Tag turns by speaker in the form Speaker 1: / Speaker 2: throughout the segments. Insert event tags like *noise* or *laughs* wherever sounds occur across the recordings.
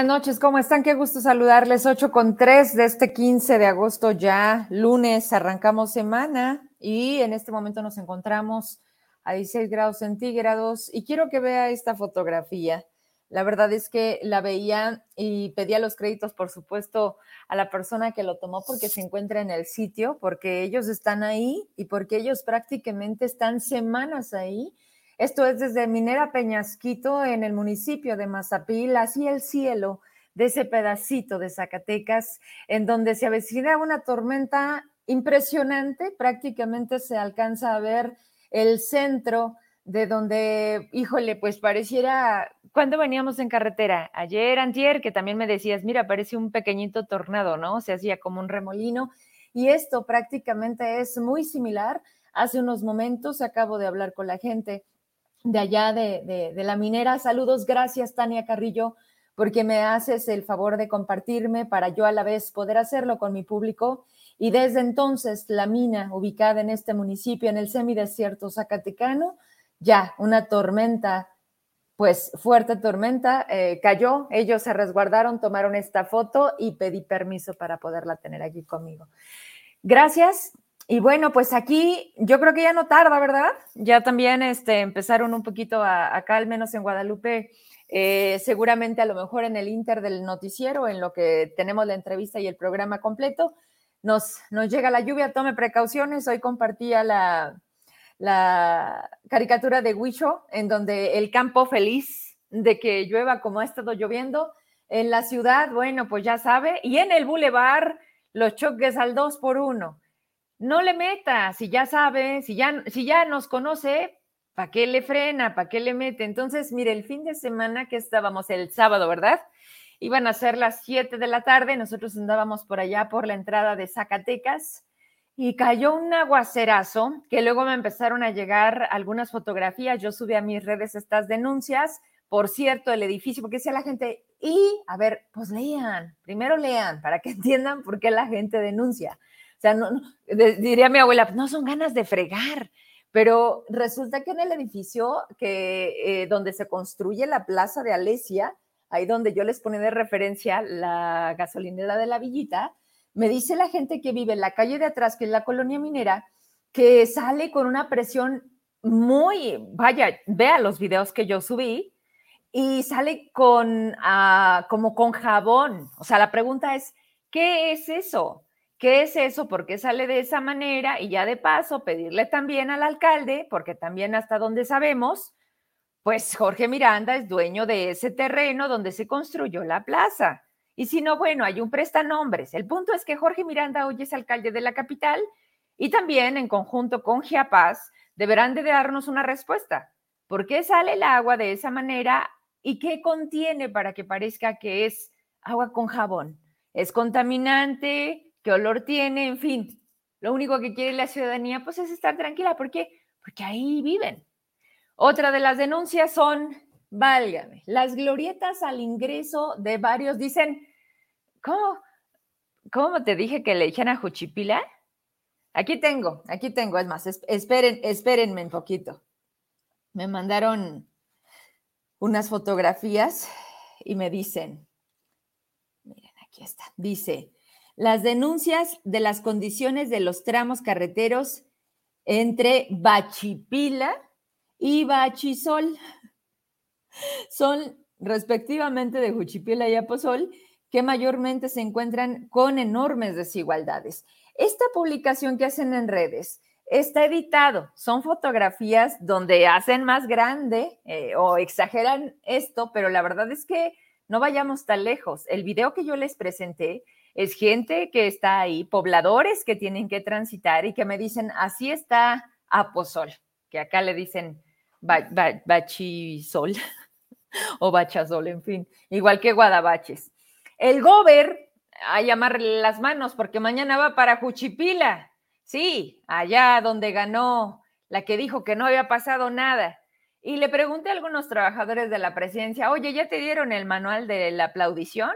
Speaker 1: Buenas noches, ¿cómo están? Qué gusto saludarles. 8 con 3 de este 15 de agosto ya, lunes, arrancamos semana y en este momento nos encontramos a 16 grados centígrados y quiero que vea esta fotografía. La verdad es que la veía y pedía los créditos, por supuesto, a la persona que lo tomó porque se encuentra en el sitio, porque ellos están ahí y porque ellos prácticamente están semanas ahí esto es desde Minera Peñasquito, en el municipio de Mazapil, así el cielo de ese pedacito de Zacatecas, en donde se avecina una tormenta impresionante, prácticamente se alcanza a ver el centro de donde, híjole, pues pareciera, cuando veníamos en carretera? Ayer, antier, que también me decías, mira, parece un pequeñito tornado, ¿no? Se hacía como un remolino. Y esto prácticamente es muy similar. Hace unos momentos acabo de hablar con la gente de allá de, la minera. Saludos, gracias Tania Carrillo, porque me haces el favor de compartirme para yo a la vez poder hacerlo con mi público. Y desde entonces, la mina ubicada en este municipio, en el semidesierto zacatecano, ya una tormenta, pues fuerte tormenta, eh, cayó. Ellos se resguardaron, tomaron esta foto y pedí permiso para poderla tener aquí conmigo. Gracias, y bueno, pues aquí yo creo que ya no tarda, ¿verdad? Ya también este, empezaron un poquito acá, al menos en Guadalupe, eh, seguramente a lo mejor en el inter del noticiero, en lo que tenemos la entrevista y el programa completo, nos, nos llega la lluvia, tome precauciones. Hoy compartía la, la caricatura de Huicho, en donde el campo feliz de que llueva como ha estado lloviendo. En la ciudad, bueno, pues ya sabe, y en el bulevar, los choques al dos por uno no le meta, si ya sabe, si ya, si ya nos conoce, ¿para qué le frena? ¿Para qué le mete? Entonces, mire, el fin de semana que estábamos el sábado, ¿verdad? Iban a ser las 7 de la tarde, nosotros andábamos por allá por la entrada de Zacatecas y cayó un aguacerazo que luego me empezaron a llegar algunas fotografías, yo subí a mis redes estas denuncias, por cierto, el edificio, porque decía la gente, y a ver, pues lean, primero lean para que *laughs* entiendan por qué la gente denuncia. Sea, no, diría mi abuela, no son ganas de fregar, pero resulta que en el edificio que, eh, donde se construye la plaza de Alesia, ahí donde yo les ponía de referencia la gasolinera de la Villita, me dice la gente que vive en la calle de atrás, que es la colonia minera, que sale con una presión muy, vaya, vea los videos que yo subí, y sale con, ah, como con jabón. O sea, la pregunta es, ¿qué es eso? ¿Qué es eso? ¿Por qué sale de esa manera? Y ya de paso, pedirle también al alcalde, porque también hasta donde sabemos, pues Jorge Miranda es dueño de ese terreno donde se construyó la plaza. Y si no, bueno, hay un prestanombres. El punto es que Jorge Miranda hoy es alcalde de la capital y también en conjunto con Giapaz deberán de darnos una respuesta. ¿Por qué sale el agua de esa manera y qué contiene para que parezca que es agua con jabón? ¿Es contaminante? Qué olor tiene, en fin. Lo único que quiere la ciudadanía pues es estar tranquila. ¿Por qué? Porque ahí viven. Otra de las denuncias son, válgame, las glorietas al ingreso de varios dicen, ¿cómo? ¿Cómo te dije que le echan a Juchipila? Aquí tengo, aquí tengo, es más, esperen, espérenme un poquito. Me mandaron unas fotografías y me dicen, miren, aquí está, dice, las denuncias de las condiciones de los tramos carreteros entre Bachipila y Bachisol son respectivamente de Juchipila y Aposol, que mayormente se encuentran con enormes desigualdades. Esta publicación que hacen en redes está editado, son fotografías donde hacen más grande eh, o exageran esto, pero la verdad es que no vayamos tan lejos. El video que yo les presenté es gente que está ahí, pobladores que tienen que transitar y que me dicen, así está Aposol, que acá le dicen bachisol *laughs* o bachazol, en fin, igual que Guadabaches. El gober, a llamarle las manos porque mañana va para Juchipila, sí, allá donde ganó la que dijo que no había pasado nada. Y le pregunté a algunos trabajadores de la presidencia, oye, ¿ya te dieron el manual de la aplaudición?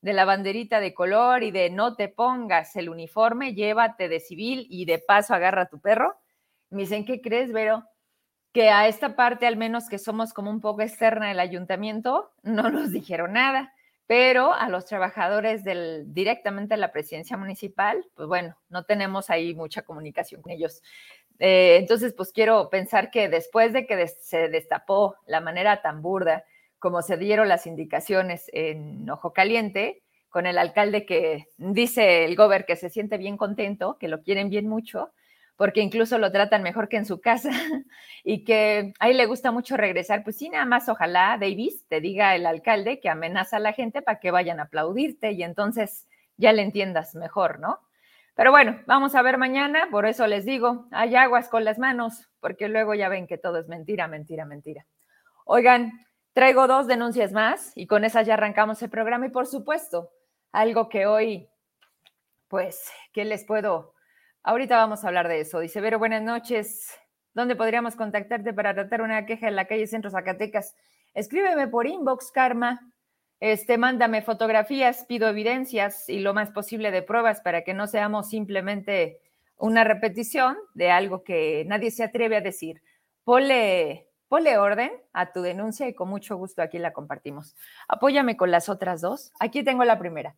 Speaker 1: De la banderita de color y de no te pongas el uniforme, llévate de civil y de paso agarra a tu perro. Me dicen, ¿qué crees, Vero? Que a esta parte, al menos que somos como un poco externa del ayuntamiento, *laughs* no nos dijeron nada. pero a los trabajadores del, directamente de la presidencia municipal, pues bueno, no tenemos ahí mucha comunicación con ellos. Eh, entonces, pues quiero pensar que después de que se destapó la manera tan burda como se dieron las indicaciones en Ojo Caliente, con el alcalde que dice el gober que se siente bien contento, que lo quieren bien mucho, porque incluso lo tratan mejor que en su casa *laughs* y que a él le gusta mucho regresar. Pues sí, nada más ojalá, Davis, te diga el alcalde que amenaza a la gente para que vayan a aplaudirte y entonces ya le entiendas mejor, ¿no? Pero bueno, vamos a ver mañana, por eso les digo, hay aguas con las manos, porque luego ya ven que todo es mentira, mentira, mentira. Oigan, traigo dos denuncias más y con esas ya arrancamos el programa y por supuesto, algo que hoy, pues, ¿qué les puedo Ahorita vamos a hablar de eso. Dice Vero, buenas noches. ¿Dónde podríamos contactarte para tratar una queja en la calle Centro Zacatecas? Escríbeme por inbox, Karma. Este, mándame fotografías, pido evidencias y lo más posible de pruebas para que no seamos simplemente una repetición de algo que nadie se atreve a decir. Ponle, ponle orden a tu denuncia y con mucho gusto aquí la compartimos. Apóyame con las otras dos. Aquí tengo la primera.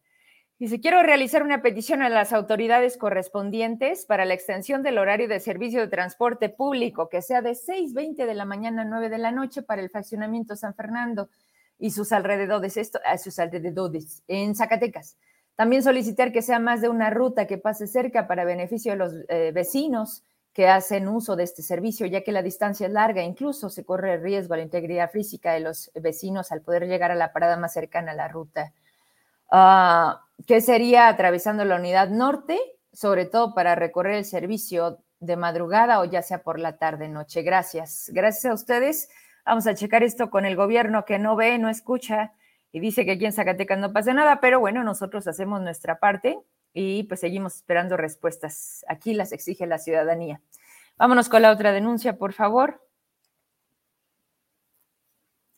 Speaker 1: Dice, quiero realizar una petición a las autoridades correspondientes para la extensión del horario de servicio de transporte público, que sea de 6.20 de la mañana a 9 de la noche para el fraccionamiento San Fernando y sus alrededores, esto, a sus alrededores, en Zacatecas. También solicitar que sea más de una ruta que pase cerca para beneficio de los eh, vecinos que hacen uso de este servicio, ya que la distancia es larga, incluso se corre riesgo a la integridad física de los vecinos al poder llegar a la parada más cercana a la ruta. Uh, que sería atravesando la unidad norte, sobre todo para recorrer el servicio de madrugada o ya sea por la tarde, noche. Gracias. Gracias a ustedes. Vamos a checar esto con el gobierno que no ve, no escucha y dice que aquí en Zacatecas no pasa nada, pero bueno, nosotros hacemos nuestra parte y pues seguimos esperando respuestas. Aquí las exige la ciudadanía. Vámonos con la otra denuncia, por favor.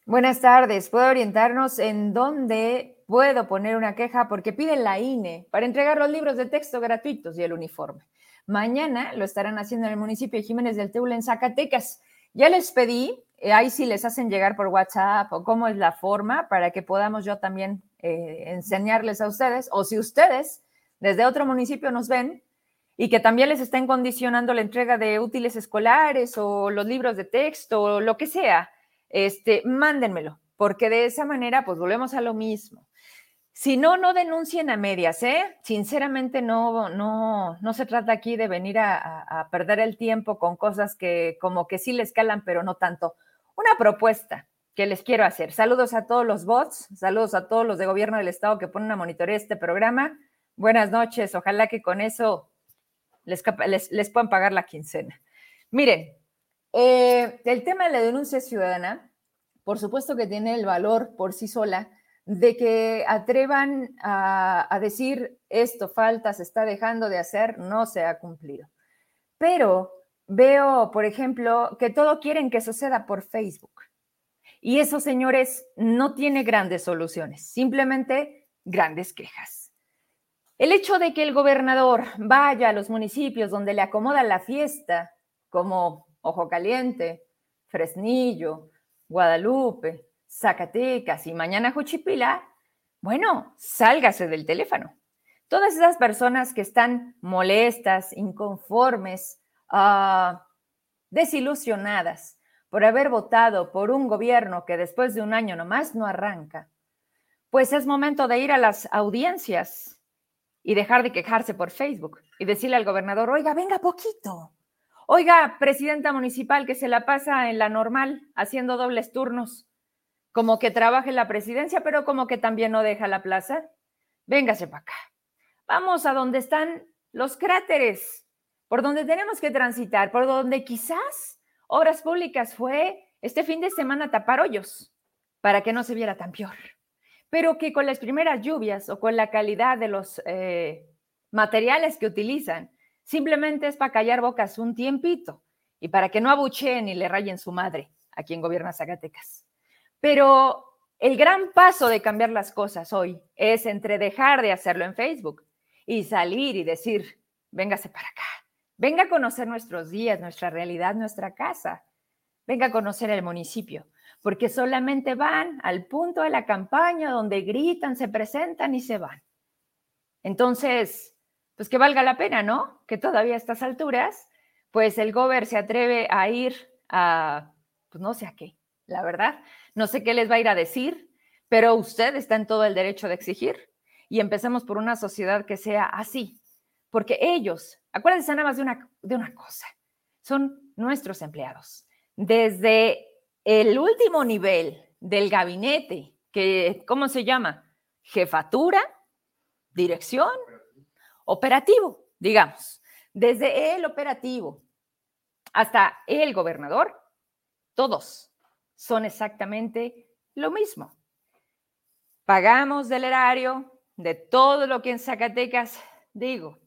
Speaker 1: Buenas tardes. ¿Puedo orientarnos en dónde puedo poner una queja porque piden la INE para entregar los libros de texto gratuitos y el uniforme. Mañana lo estarán haciendo en el municipio de Jiménez del Teula, en Zacatecas. Ya les pedí, eh, ahí sí les hacen llegar por WhatsApp o cómo es la forma para que podamos yo también eh, enseñarles a ustedes, o si ustedes desde otro municipio nos ven y que también les estén condicionando la entrega de útiles escolares o los libros de texto o lo que sea, este, mándenmelo, porque de esa manera pues volvemos a lo mismo. Si no, no denuncien a medias, ¿eh? Sinceramente no, no, no se trata aquí de venir a, perder el tiempo con cosas que como que sí les calan, pero no tanto. Una propuesta que les quiero hacer. Saludos a todos los bots, saludos a todos los de gobierno del estado que ponen a monitorear este programa. Buenas noches, ojalá que con eso les, les, puedan pagar la quincena. Miren, eh, el tema de la denuncia ciudadana, por supuesto que tiene el valor por sí sola, de que atrevan a, decir esto falta, se está dejando de hacer, no se ha cumplido. Pero veo, por ejemplo, que todo quieren que suceda por Facebook. Y eso, señores, no tiene grandes soluciones, simplemente grandes quejas. El hecho de que el gobernador vaya a los municipios donde le acomoda la fiesta, como Ojo Caliente, Fresnillo, Guadalupe, Zacatecas y mañana Juchipila, bueno, sálgase del teléfono. Todas esas personas que están molestas, inconformes, ah, desilusionadas por haber votado por un gobierno que después de un año nomás no arranca, pues es momento de ir a las audiencias y dejar de quejarse por Facebook y decirle al gobernador, oiga, venga poquito. Oiga, presidenta municipal que se la pasa en la normal haciendo dobles turnos como que trabaja en la presidencia, pero como que también no deja la plaza. Véngase para acá. Vamos a donde están los cráteres, por donde tenemos que transitar, por donde quizás Obras Públicas fue este fin de semana tapar hoyos para que no se viera tan peor. Pero que con las primeras lluvias o con la calidad de los eh, materiales que utilizan, simplemente es para callar bocas un tiempito y para que no abucheen y le rayen su madre a quien gobierna Zacatecas. Pero el gran paso de cambiar las cosas hoy es entre dejar de hacerlo en Facebook y salir y decir, véngase para acá, venga a conocer nuestros días, nuestra realidad, nuestra casa, venga a conocer el municipio. Porque solamente van al punto de la campaña donde gritan, se presentan y se van. Entonces, pues que valga la pena, ¿no? Que todavía a estas alturas, pues el gober se atreve a ir a, pues no sé a qué, la verdad. No sé qué les va a ir a decir, pero usted está en todo el derecho de exigir. Y empecemos por una sociedad que sea así, porque ellos, acuérdense nada más de una, de una cosa, son nuestros empleados. Desde el último nivel del gabinete, que, ¿cómo se llama? Jefatura, dirección, operativo, digamos. Desde el operativo hasta el gobernador, todos son exactamente lo mismo. Pagamos del erario de todo lo que en Zacatecas, digo,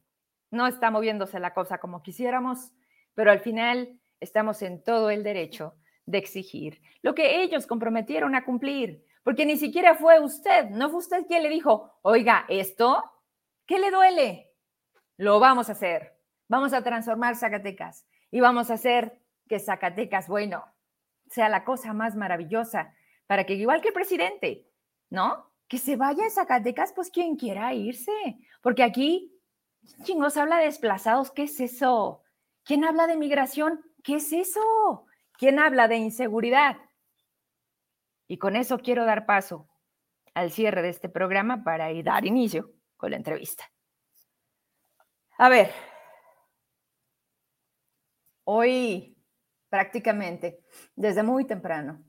Speaker 1: no está moviéndose la cosa como quisiéramos, pero al final estamos en todo el derecho de exigir lo que ellos comprometieron a cumplir, porque ni siquiera fue usted, no fue usted quien le dijo, oiga, esto, ¿qué le duele? Lo vamos a hacer, vamos a transformar Zacatecas y vamos a hacer que Zacatecas, bueno, sea la cosa más maravillosa para que igual que el presidente, ¿no? Que se vaya a Zacatecas, pues quien quiera irse, porque aquí, chingos, habla de desplazados, ¿qué es eso? ¿Quién habla de migración? ¿Qué es eso? ¿Quién habla de inseguridad? Y con eso quiero dar paso al cierre de este programa para dar inicio con la entrevista. A ver, hoy prácticamente, desde muy temprano,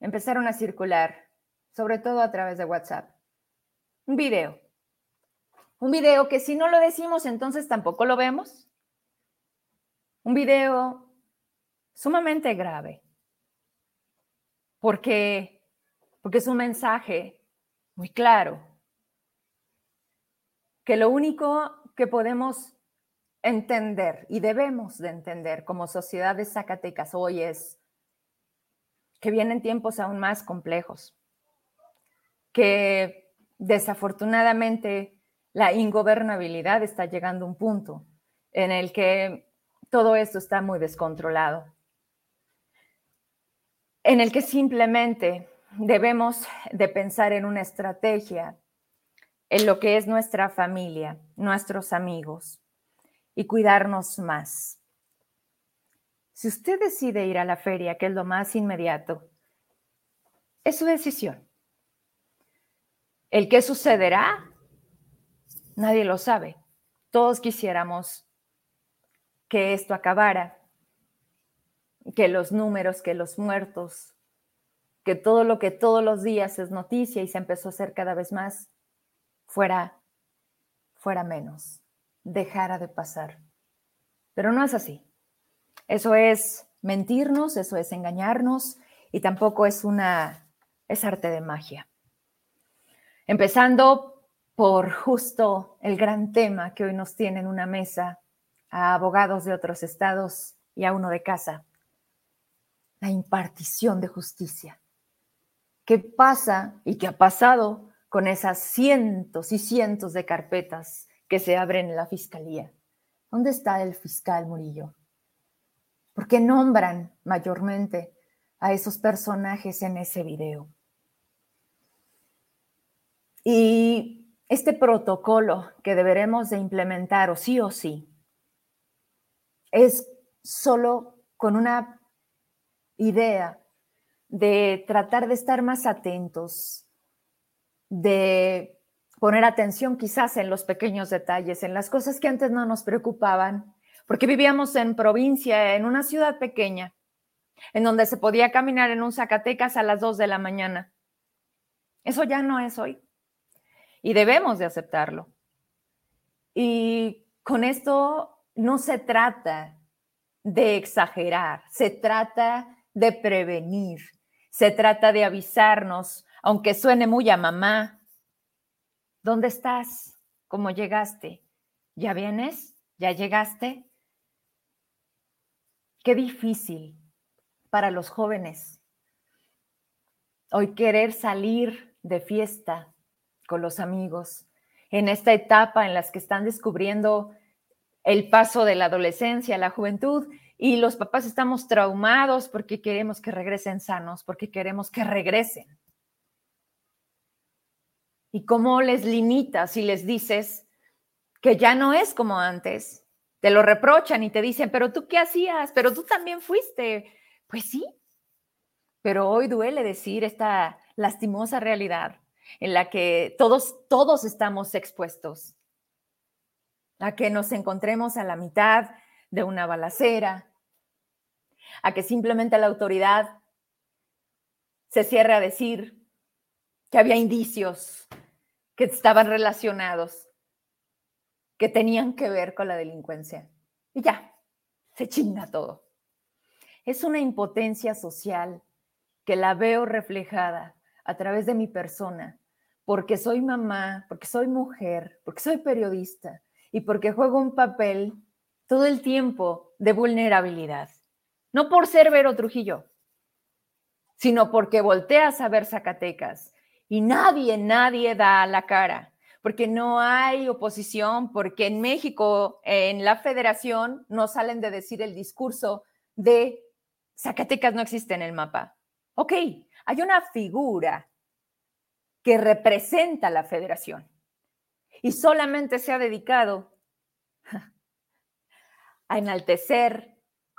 Speaker 1: empezaron a circular, sobre todo a través de WhatsApp, un video. Un video que si no lo decimos, entonces tampoco lo vemos. Un video sumamente grave, porque, porque es un mensaje muy claro, que lo único que podemos entender y debemos de entender como sociedad de Zacatecas hoy es que vienen tiempos aún más complejos, que desafortunadamente la ingobernabilidad está llegando a un punto en el que todo esto está muy descontrolado, en el que simplemente debemos de pensar en una estrategia, en lo que es nuestra familia, nuestros amigos y cuidarnos más. Si usted decide ir a la feria, que es lo más inmediato, es su decisión. El qué sucederá, nadie lo sabe. Todos quisiéramos que esto acabara, que los números, que los muertos, que todo lo que todos los días es noticia y se empezó a hacer cada vez más, fuera, fuera menos, dejara de pasar. Pero no es así. Eso es mentirnos, eso es engañarnos y tampoco es una, es arte de magia. Empezando por justo el gran tema que hoy nos tiene en una mesa a abogados de otros estados y a uno de casa. La impartición de justicia. ¿Qué pasa y qué ha pasado con esas cientos y cientos de carpetas que se abren en la fiscalía? ¿Dónde está el fiscal Murillo? ¿Por qué nombran mayormente a esos personajes en ese video? Y este protocolo que deberemos de implementar o sí o sí es solo con una idea de tratar de estar más atentos, de poner atención quizás en los pequeños detalles, en las cosas que antes no nos preocupaban, porque vivíamos en provincia, en una ciudad pequeña, en donde se podía caminar en un Zacatecas a las 2 de la mañana. Eso ya no es hoy. Y debemos de aceptarlo. Y con esto no se trata de exagerar, se trata de prevenir, se trata de avisarnos, aunque suene muy a mamá. ¿Dónde estás? ¿Cómo llegaste? ¿Ya vienes? ¿Ya llegaste? Qué difícil para los jóvenes hoy querer salir de fiesta con los amigos en esta etapa en las que están descubriendo el paso de la adolescencia a la juventud y los papás estamos traumados porque queremos que regresen sanos, porque queremos que regresen. ¿Y cómo les limitas si les dices que ya no es como antes? Te lo reprochan y te dicen, pero tú qué hacías, pero tú también fuiste. Pues sí, pero hoy duele decir esta lastimosa realidad en la que todos, todos estamos expuestos a que nos encontremos a la mitad de una balacera, a que simplemente la autoridad se cierre a decir que había indicios que estaban relacionados, que tenían que ver con la delincuencia. Y ya, se chinga todo. Es una impotencia social que la veo reflejada a través de mi persona, porque soy mamá, porque soy mujer, porque soy periodista y porque juego un papel todo el tiempo de vulnerabilidad. No por ser Vero Trujillo, sino porque volteas a ver Zacatecas y nadie, nadie da la cara, porque no hay oposición, porque en México, en la federación, no salen de decir el discurso de Zacatecas no existe en el mapa. Ok, hay una figura que representa la federación y solamente se ha dedicado *laughs* a enaltecer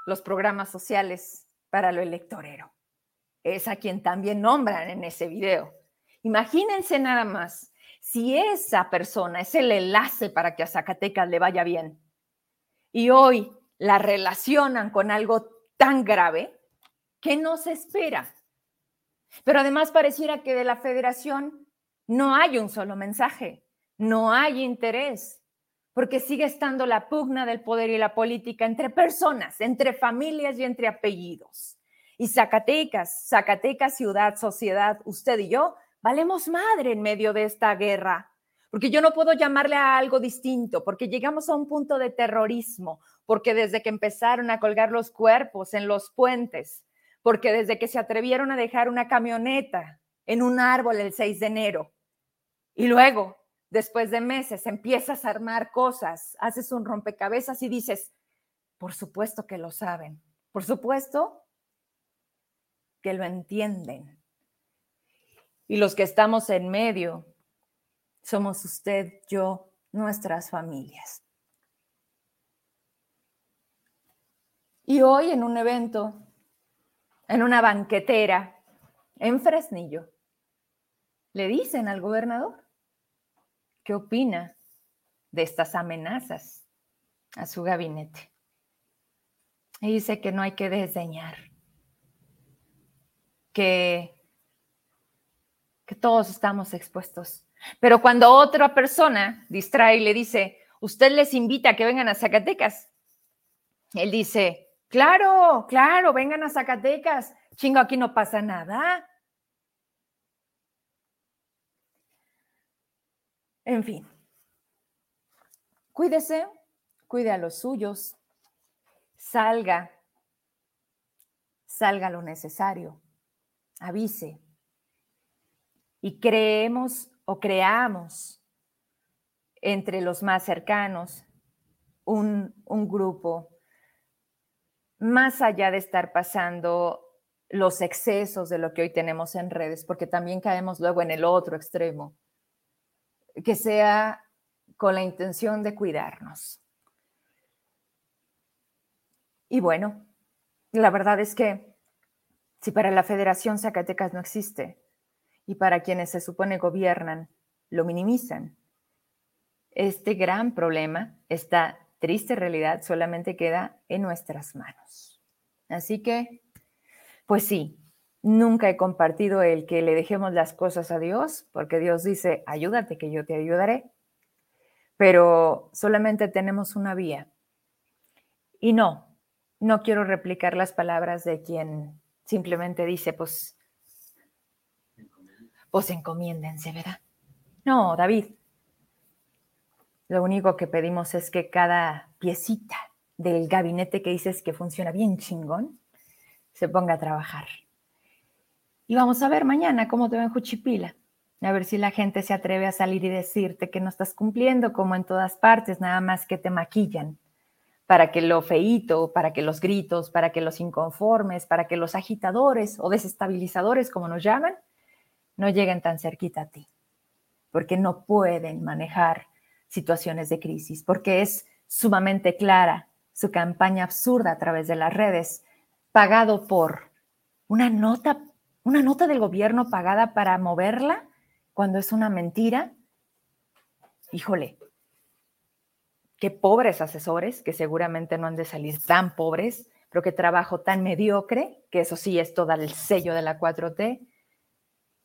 Speaker 1: los programas sociales para lo electorero. Es a quien también nombran en ese video. Imagínense nada más, si esa persona es el enlace para que a Zacatecas le vaya bien y hoy la relacionan con algo tan grave, ¿qué nos espera? Pero además pareciera que de la federación no hay un solo mensaje, no hay interés, porque sigue estando la pugna del poder y la política entre personas, entre familias y entre apellidos. Y Zacatecas, Zacatecas, ciudad, sociedad, usted y yo, valemos madre en medio de esta guerra, porque yo no puedo llamarle a algo distinto, porque llegamos a un punto de terrorismo, porque desde que empezaron a colgar los cuerpos en los puentes, porque desde que se atrevieron a dejar una camioneta en un árbol el 6 de enero y luego, después de meses, empiezas a armar cosas, haces un rompecabezas y dices, por supuesto que lo saben, por supuesto que lo entienden. Y los que estamos en medio somos usted, yo, nuestras familias. Y hoy en un evento en una banquetera en Fresnillo, le dicen al gobernador qué opina de estas amenazas a su gabinete. Y dice que no hay que desdeñar, que, que todos estamos expuestos. Pero cuando otra persona distrae y le dice, usted les invita a que vengan a Zacatecas, él dice, Claro, claro, vengan a Zacatecas. Chingo, aquí no pasa nada. En fin, cuídese, cuide a los suyos, salga, salga lo necesario, avise. Y creemos o creamos entre los más cercanos un, un grupo más allá de estar pasando los excesos de lo que hoy tenemos en redes, porque también caemos luego en el otro extremo, que sea con la intención de cuidarnos. Y bueno, la verdad es que si para la Federación Zacatecas no existe y para quienes se supone gobiernan lo minimizan, este gran problema está triste realidad solamente queda en nuestras manos. Así que, pues sí, nunca he compartido el que le dejemos las cosas a Dios, porque Dios dice, ayúdate que yo te ayudaré, pero solamente tenemos una vía. Y no, no quiero replicar las palabras de quien simplemente dice, pues, pues encomiéndense, ¿verdad? No, David, lo único que pedimos es que cada piecita del gabinete que dices que funciona bien chingón se ponga a trabajar. Y vamos a ver mañana cómo te va en Juchipila. A ver si la gente se atreve a salir y decirte que no estás cumpliendo como en todas partes, nada más que te maquillan para que lo feíto, para que los gritos, para que los inconformes, para que los agitadores o desestabilizadores, como nos llaman, no lleguen tan cerquita a ti, porque no pueden manejar situaciones de crisis, porque es sumamente clara su campaña absurda a través de las redes, pagado por una nota, una nota del gobierno pagada para moverla cuando es una mentira. Híjole, qué pobres asesores, que seguramente no han de salir tan pobres, pero qué trabajo tan mediocre, que eso sí es todo el sello de la 4T,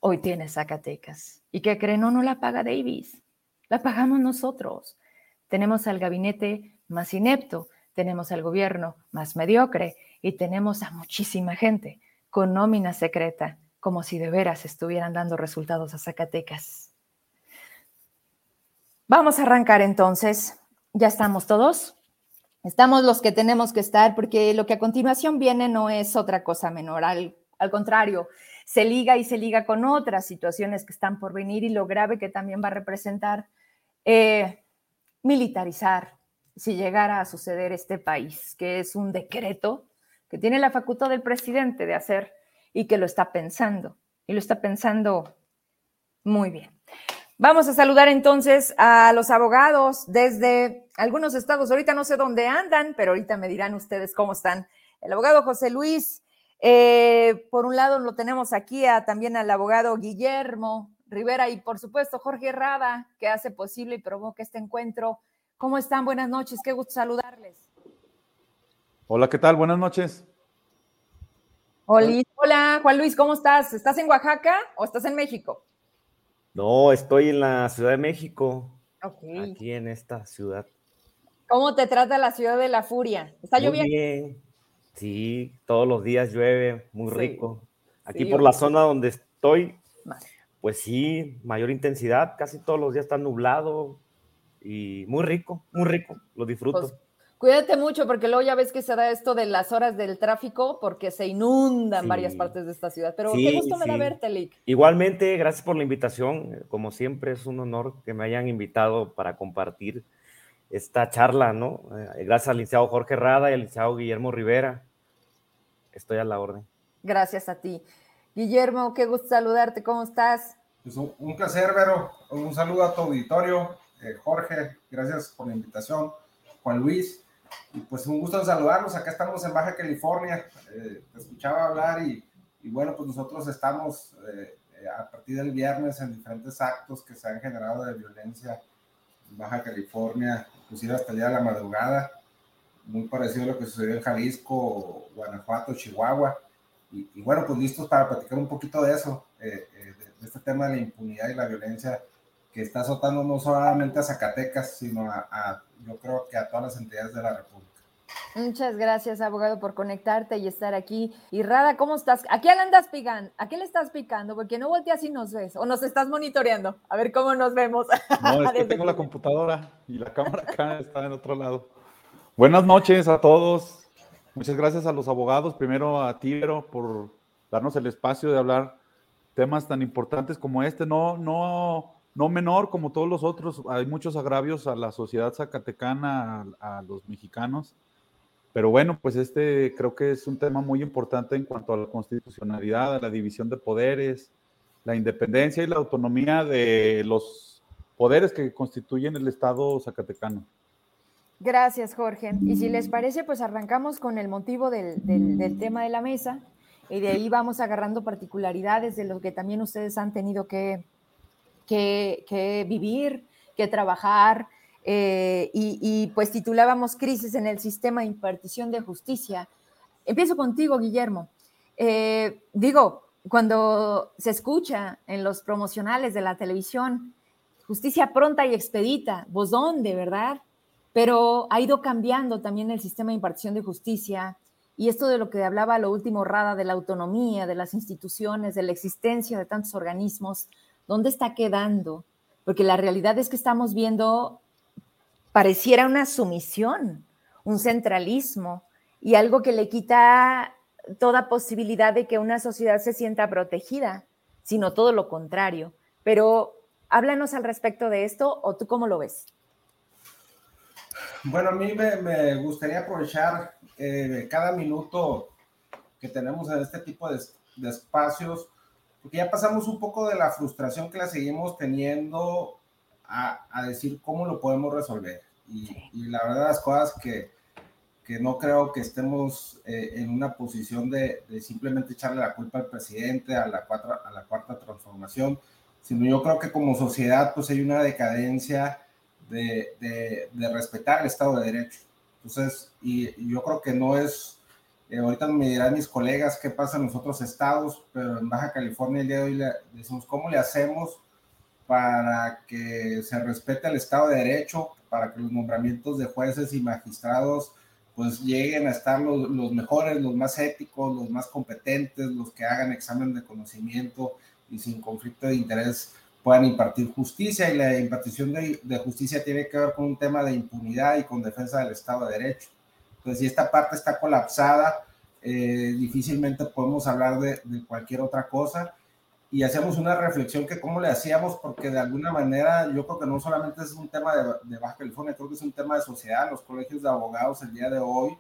Speaker 1: hoy tiene Zacatecas. ¿Y qué creen? No, no la paga Davis, la pagamos nosotros. Tenemos al gabinete más inepto, tenemos al gobierno más mediocre y tenemos a muchísima gente con nómina secreta, como si de veras estuvieran dando resultados a Zacatecas. Vamos a arrancar entonces ya estamos todos. Estamos los que tenemos que estar porque lo que a continuación viene no es otra cosa menor, al, contrario, se liga y se liga con otras situaciones que están por venir y lo grave que también va a representar eh, militarizar si llegara a suceder este país, que es un decreto que tiene la facultad del presidente de hacer y que lo está pensando, y lo está pensando muy bien. Vamos a saludar entonces a los abogados desde algunos estados. Ahorita no sé dónde andan, pero ahorita me dirán ustedes cómo están. El abogado José Luis, eh, por un lado lo tenemos aquí también al abogado Guillermo Rivera y por supuesto Jorge Rada, que hace posible y provoca este encuentro. ¿Cómo están? Buenas noches, qué gusto saludarles.
Speaker 2: Hola, ¿qué tal? Buenas noches.
Speaker 1: Hola, hola, Juan Luis, ¿cómo estás? ¿Estás en Oaxaca o estás en México?
Speaker 3: No, estoy en la Ciudad de México. Aquí en esta ciudad.
Speaker 1: ¿Cómo te trata la ciudad de la furia? ¿Está
Speaker 3: lloviendo? Muy bien. Sí, todos los días llueve, muy rico. Aquí por la zona donde estoy, pues sí, mayor intensidad, casi todos los días está nublado y muy rico, muy rico, lo disfruto. Pues,
Speaker 1: Cuídate mucho porque luego ya ves que se da esto de las horas del tráfico porque se inundan varias partes de esta ciudad. Pero qué gusto me da verte, Lick.
Speaker 3: Igualmente, gracias por la invitación. Como siempre, es un honor que me hayan invitado para compartir esta charla, ¿no? Eh, gracias al licenciado Jorge Rada y al licenciado Guillermo Rivera. Estoy a la orden.
Speaker 1: Gracias a ti. Guillermo, qué gusto saludarte. ¿Cómo estás?
Speaker 4: Pues un, placer, Vero. Un saludo a tu auditorio. Eh, Jorge, gracias por la invitación. Juan Luis, y pues un gusto saludarlos. Acá estamos en Baja California. Eh, te escuchaba hablar y, y, bueno, pues nosotros estamos eh, a partir del viernes en diferentes actos que se han generado de violencia en Baja California, inclusive hasta el día de la madrugada. Muy parecido a lo que sucedió en Jalisco, Guanajuato, Chihuahua. Y, y bueno, pues listos para platicar un poquito de eso, eh, de, este tema de la impunidad y la violencia que está azotando no solamente a Zacatecas, sino a, yo creo que a todas las entidades de la República.
Speaker 1: Muchas gracias, abogado, por conectarte y estar aquí. Y Rada, ¿cómo estás? ¿A qué le andas picando? ¿A qué le estás picando? Porque no volteas y nos ves. ¿O nos estás monitoreando? A ver cómo nos vemos.
Speaker 2: No, es que *laughs* tengo la computadora y la cámara acá *laughs* está en otro lado. Buenas noches a todos. Muchas gracias a los abogados. Primero a Tibero por darnos el espacio de hablar temas tan importantes como este. No, no no menor como todos los otros, hay muchos agravios a la sociedad zacatecana, a, los mexicanos, pero bueno, pues este creo que es un tema muy importante en cuanto a la constitucionalidad, a la división de poderes, la independencia y la autonomía de los poderes que constituyen el Estado zacatecano.
Speaker 1: Gracias, Jorge. Y si les parece, pues arrancamos con el motivo del, del tema de la mesa y de ahí vamos agarrando particularidades de lo que también ustedes han tenido que que, vivir, que trabajar. Eh, y, pues titulábamos Crisis en el sistema de impartición de justicia. Empiezo contigo, Guillermo. Eh, digo, cuando se escucha en los promocionales de la televisión, justicia pronta y expedita, ¿vos dónde, verdad? Pero ha ido cambiando también el sistema de impartición de justicia y esto de lo que hablaba lo último Rada, de la autonomía, de las instituciones, de la existencia de tantos organismos, ¿Dónde está quedando? Porque la realidad es que estamos viendo, pareciera una sumisión, un centralismo y algo que le quita toda posibilidad de que una sociedad se sienta protegida, sino todo lo contrario. Pero háblanos al respecto de esto o tú cómo lo ves.
Speaker 4: Bueno, a mí me, gustaría aprovechar eh, cada minuto que tenemos en este tipo de, espacios, porque ya pasamos un poco de la frustración que la seguimos teniendo a, decir cómo lo podemos resolver. Y, la verdad, las cosas que, que no creo que estemos eh, en una posición de, simplemente echarle la culpa al presidente, a la, cuatro, a la cuarta transformación, sino yo creo que como sociedad pues hay una decadencia de, de, respetar el Estado de Derecho. Entonces, y, yo creo que no es, eh, ahorita me dirán mis colegas qué pasa en los otros estados, pero en Baja California el día de hoy decimos, ¿cómo le hacemos para que se respete el Estado de Derecho, para que los nombramientos de jueces y magistrados pues lleguen a estar los, los, mejores, los más éticos, los más competentes, los que hagan examen de conocimiento y sin conflicto de interés puedan impartir justicia y la impartición de, de, justicia tiene que ver con un tema de impunidad y con defensa del Estado de Derecho. Entonces, si esta parte está colapsada, eh, difícilmente podemos hablar de, de, cualquier otra cosa. Y hacemos una reflexión que cómo le hacíamos, porque de alguna manera yo creo que no solamente es un tema de, de Baja California, creo que es un tema de sociedad, los colegios de abogados el día de hoy,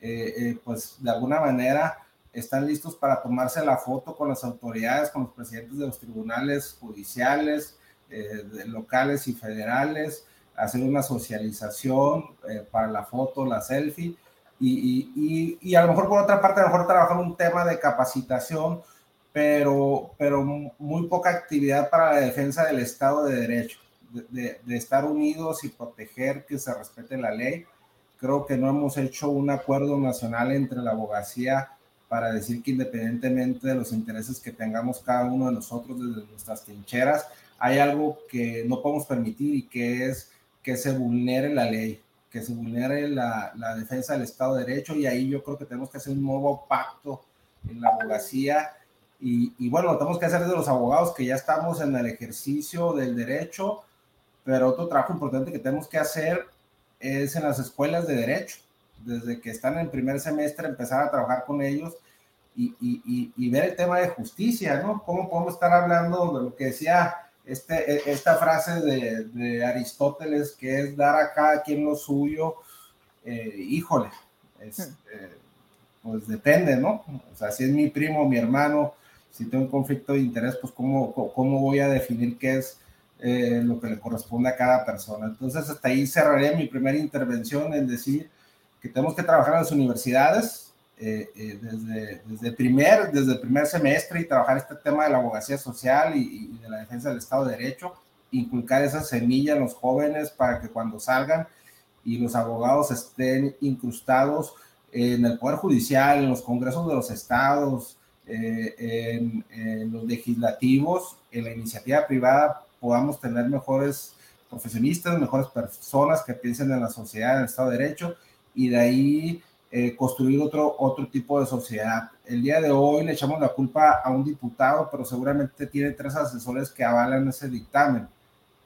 Speaker 4: eh, eh, pues de alguna manera están listos para tomarse la foto con las autoridades, con los presidentes de los tribunales judiciales, eh, locales y federales, hacer una socialización para la foto, la selfie, y, y, y, a lo mejor por otra parte, a lo mejor trabajar un tema de capacitación pero, pero muy poca actividad para la defensa del Estado de Derecho, de, de, estar unidos y proteger que se respete la ley. Creo que no hemos hecho un acuerdo nacional entre la abogacía para decir que independientemente de los intereses que tengamos cada uno de nosotros desde nuestras trincheras, hay algo que no podemos permitir y que es que se vulnere la ley, que se vulnere la, la defensa del Estado de Derecho y ahí yo creo que tenemos que hacer un nuevo pacto en la abogacía y, bueno, lo tenemos que hacer desde los abogados que ya estamos en el ejercicio del derecho, pero otro trabajo importante que tenemos que hacer es en las escuelas de derecho, desde que están en primer semestre, empezar a trabajar con ellos y, y, y, ver el tema de justicia, ¿no? ¿Cómo podemos estar hablando de lo que decía este, e, esta frase de, de Aristóteles, que es dar a cada quien lo suyo? Eh, híjole, es, hmm. eh, pues depende, ¿no? O sea, si es mi primo, mi hermano, si tengo un conflicto de interés, pues cómo, cómo voy a definir qué es eh, lo que le corresponde a cada persona. Entonces, hasta ahí cerraré mi primera intervención en decir que tenemos que trabajar en las universidades eh, eh, desde, desde, primer, desde el primer semestre y trabajar este tema de la abogacía social y, y de la defensa del Estado de Derecho, inculcar esa semilla en los jóvenes para que cuando salgan y los abogados estén incrustados en el Poder Judicial, en los congresos de los estados, eh, en, los legislativos, en la iniciativa privada, podamos tener mejores profesionistas, mejores personas que piensen en la sociedad, en el Estado de Derecho, y de ahí eh, construir otro, otro tipo de sociedad. El día de hoy le echamos la culpa a un diputado, pero seguramente tiene tres asesores que avalan ese dictamen.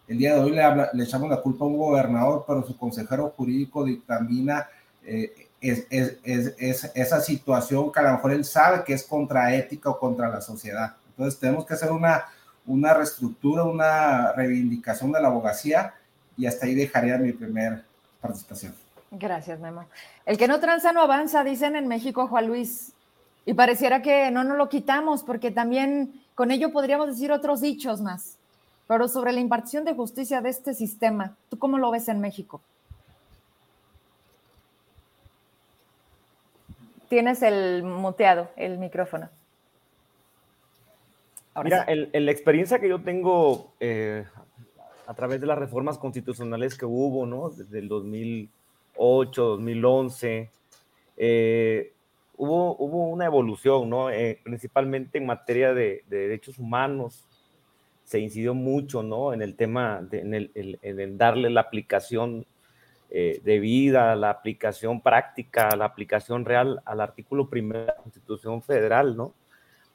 Speaker 4: El día de hoy le, le echamos la culpa a un gobernador, pero su consejero jurídico dictamina eh, es, es, es, esa situación que a lo mejor él sabe que es contra ética o contra la sociedad. Entonces tenemos que hacer una, una reestructura, una reivindicación de la abogacía y hasta ahí dejaría mi primera participación.
Speaker 1: Gracias, Memo. El que no tranza no avanza, dicen en México, Juan Luis. Y pareciera que no nos lo quitamos, porque también con ello podríamos decir otros dichos más. Pero sobre la impartición de justicia de este sistema, ¿tú cómo lo ves en México? Tienes el muteado, el micrófono.
Speaker 3: Mira, la experiencia que yo tengo eh, a través de las reformas constitucionales que hubo, ¿no? Desde el 2008, 2011, eh, hubo, hubo una evolución, ¿no? Eh, principalmente en materia de, derechos humanos, se incidió mucho, ¿no? En el tema, de, en, el, en darle la aplicación eh, de vida, la aplicación práctica, la aplicación real al artículo primero de la Constitución Federal, ¿no?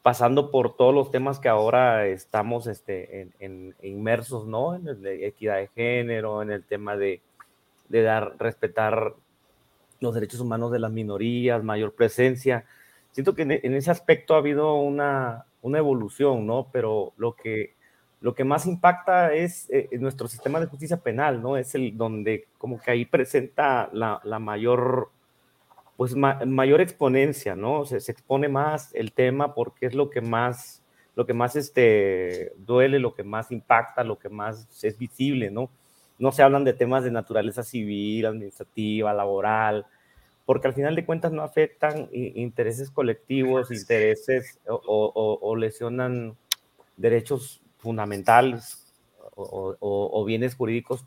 Speaker 3: Pasando por todos los temas que ahora estamos este, en, inmersos, ¿no? En la equidad de género, en el tema de, de dar, respetar los derechos humanos de las minorías, mayor presencia. Siento que en, ese aspecto ha habido una, una evolución, ¿no? Pero lo que lo que más impacta es eh, nuestro sistema de justicia penal, ¿no? Es el donde como que ahí presenta la, la mayor, pues mayor exponencia, ¿no? Se, se, expone más el tema porque es lo que más, lo que más este, duele, lo que más impacta, lo que más es visible, ¿no? No se hablan de temas de naturaleza civil, administrativa, laboral, porque al final de cuentas no afectan intereses colectivos, intereses o, lesionan derechos fundamentales o, bienes jurídicos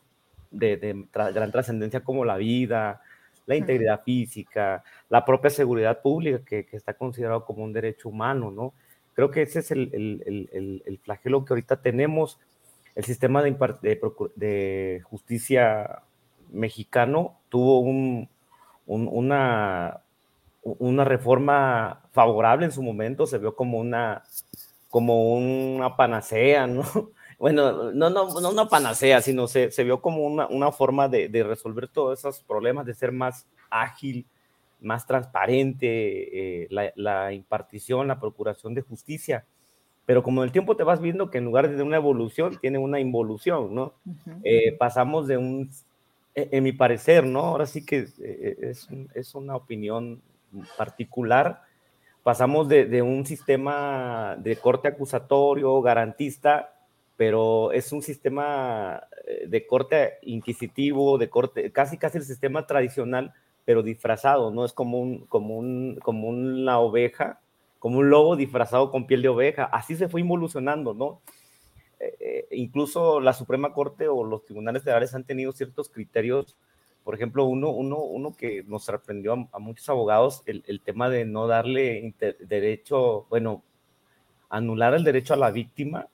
Speaker 3: de, gran trascendencia como la vida, la integridad física, la propia seguridad pública, que, está considerado como un derecho humano, ¿no? Creo que ese es el, flagelo que ahorita tenemos. El sistema de justicia mexicano tuvo un, una, reforma favorable en su momento, se vio como una, como una panacea, ¿no? *laughs* Bueno, no, no, no una panacea, sino se, vio como una, forma de, de, resolver todos esos problemas, de ser más ágil, más transparente, eh, la, impartición, la procuración de justicia. Pero como en el tiempo te vas viendo que en lugar de una evolución, tiene una involución, ¿no? eh, pasamos de un e, en mi parecer, ¿no? Ahora sí que eh, es, es una opinión particular. Pasamos de, de, un sistema de corte acusatorio, garantista, pero es un sistema eh, de corte inquisitivo, de corte, casi casi el sistema tradicional, pero disfrazado, ¿no? Es como un, como un, como una oveja, como un lobo disfrazado con piel de oveja. Así se fue involucionando, ¿no? Eh, incluso la Suprema Corte o los tribunales federales han tenido ciertos criterios. Por ejemplo, uno, uno, uno que nos sorprendió a, muchos abogados, el, tema de no darle derecho, bueno, anular el derecho a la víctima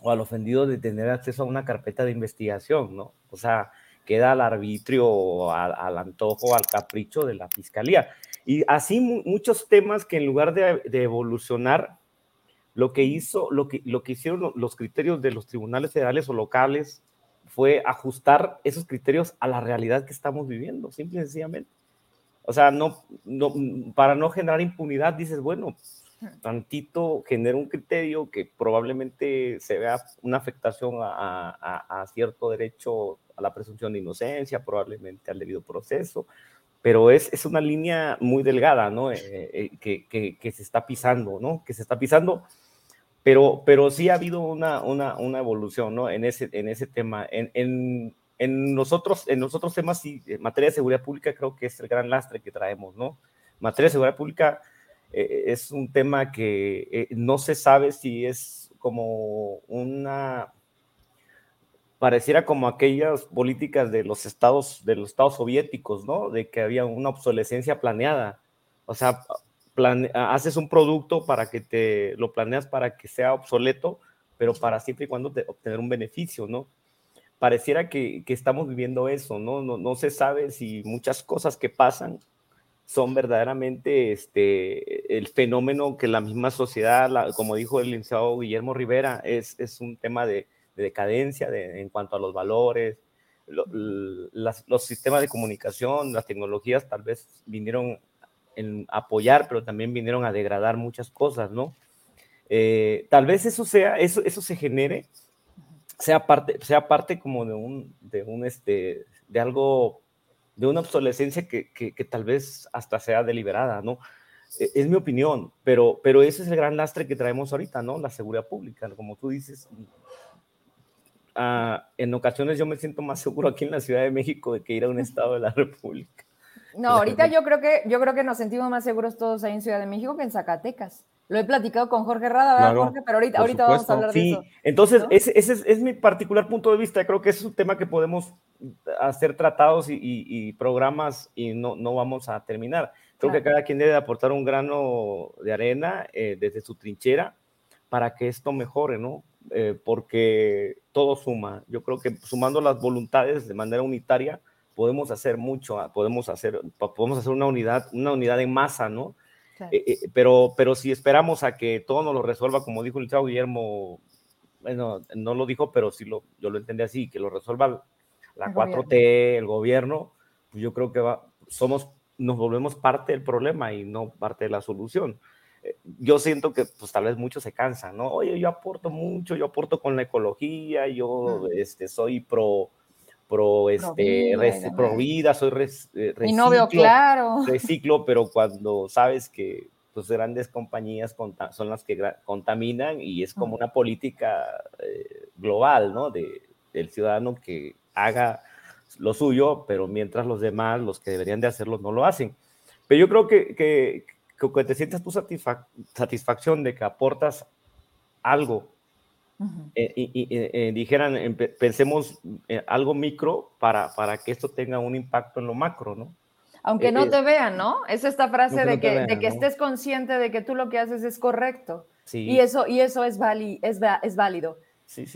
Speaker 3: o al ofendido de tener acceso a una carpeta de investigación, ¿no? O sea, queda al arbitrio, al antojo, al capricho de la fiscalía. Y así muchos temas que en lugar de, evolucionar, lo que hizo, lo que, lo que hicieron los criterios de los tribunales federales o locales fue ajustar esos criterios a la realidad que estamos viviendo, simple y sencillamente. O sea, no, no, para no generar impunidad, dices, bueno, tantito genera un criterio que probablemente se vea una afectación a, a, cierto derecho a la presunción de inocencia, probablemente al debido proceso, pero es, es una línea muy delgada, ¿no? Eh, eh, que, que, que, se está pisando, ¿no? Que se está pisando pero, pero sí ha habido una, una, una evolución ¿no? en, ese, en ese tema. En, en, en, nosotros, en nosotros temas, sí, en materia de seguridad pública, creo que es el gran lastre que traemos, ¿no? Materia de seguridad pública eh, es un tema que eh, no se sabe si es como una pareciera como aquellas políticas de los estados de los estados soviéticos, ¿no? De que había una obsolescencia planeada. O sea, haces un producto para que te lo planeas para que sea obsoleto, pero para siempre y cuando te, obtener un beneficio, ¿no? Pareciera que, que estamos viviendo eso, ¿no? ¿no? ¿no? se sabe si muchas cosas que pasan son verdaderamente este, el fenómeno que la misma sociedad, como dijo el licenciado Guillermo Rivera, es, es un tema de, de decadencia de, en cuanto a los valores, lo, los sistemas de comunicación, las tecnologías tal vez vinieron en apoyar, pero también vinieron a degradar muchas cosas, ¿no? Eh, tal vez eso sea, eso, eso se genere, sea parte, sea parte como de un, de un, este, de algo, de una obsolescencia que, que, que tal vez hasta sea deliberada, ¿no? E, es mi opinión, pero, pero ese es el gran lastre que traemos ahorita, ¿no? La seguridad pública, como tú dices. Uh, en ocasiones yo me siento más seguro aquí en la Ciudad de México de que ir a un estado de la República.
Speaker 1: No, ahorita yo creo que yo creo que nos sentimos más seguros todos ahí en Ciudad de México que en Zacatecas. Lo he platicado con Jorge Rada, ¿verdad, claro, Jorge? Pero ahorita, ahorita vamos a hablar
Speaker 3: sí.
Speaker 1: de eso.
Speaker 3: Entonces, ¿no? ese, ese es, es, mi particular punto de vista. Creo que es un tema que podemos hacer tratados y, y, y programas y no, no vamos a terminar. Creo claro. que cada quien debe aportar un grano de arena eh, desde su trinchera para que esto mejore, ¿no? Eh, porque todo suma. Yo creo que sumando las voluntades de manera unitaria, podemos hacer mucho, ah, podemos hacer, podemos hacer una unidad, una unidad en masa, ¿no? Claro. Eh, eh, pero, pero si esperamos a que todo nos lo resuelva, como dijo el chavo Guillermo, bueno, no lo dijo, pero sí lo, yo lo entendí así, que lo resuelva la el 4T, gobierno. el gobierno, pues yo creo que va, somos, nos volvemos parte del problema y no parte de la solución. Yo siento que pues tal vez muchos se cansan, ¿no? Oye, yo aporto mucho, yo aporto con la ecología, yo este, soy pro, pro, este, pro vida, soy res,
Speaker 1: eh, reciclo, no veo claro.
Speaker 3: reciclo, pero cuando sabes que pues grandes compañías son las que contaminan y es como una política eh, global, ¿no? De, del ciudadano que haga lo suyo, pero mientras los demás, los que deberían de hacerlo, no lo hacen. Pero yo creo que, que, que te sientas tu satisfacción de que aportas algo eh, y, eh, dijeran, pensemos algo micro para, para que esto tenga un impacto en lo macro, ¿no?
Speaker 1: Aunque no te vean, ¿no? Es esta frase de que, de que estés consciente de que tú lo que haces es correcto. Y eso, y eso es, es, es válido.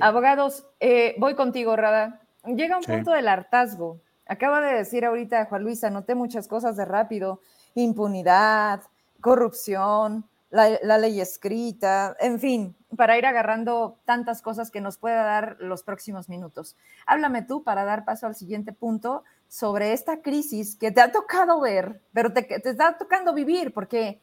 Speaker 1: Abogados, eh, voy contigo, Rada. Llega un punto del hartazgo. Acaba de decir ahorita Juan Luis, anoté muchas cosas de rápido. Impunidad, corrupción, la, ley escrita, en fin, para ir agarrando tantas cosas que nos pueda dar los próximos minutos. Háblame tú para dar paso al siguiente punto sobre esta crisis que te ha tocado ver, pero te, está tocando vivir, porque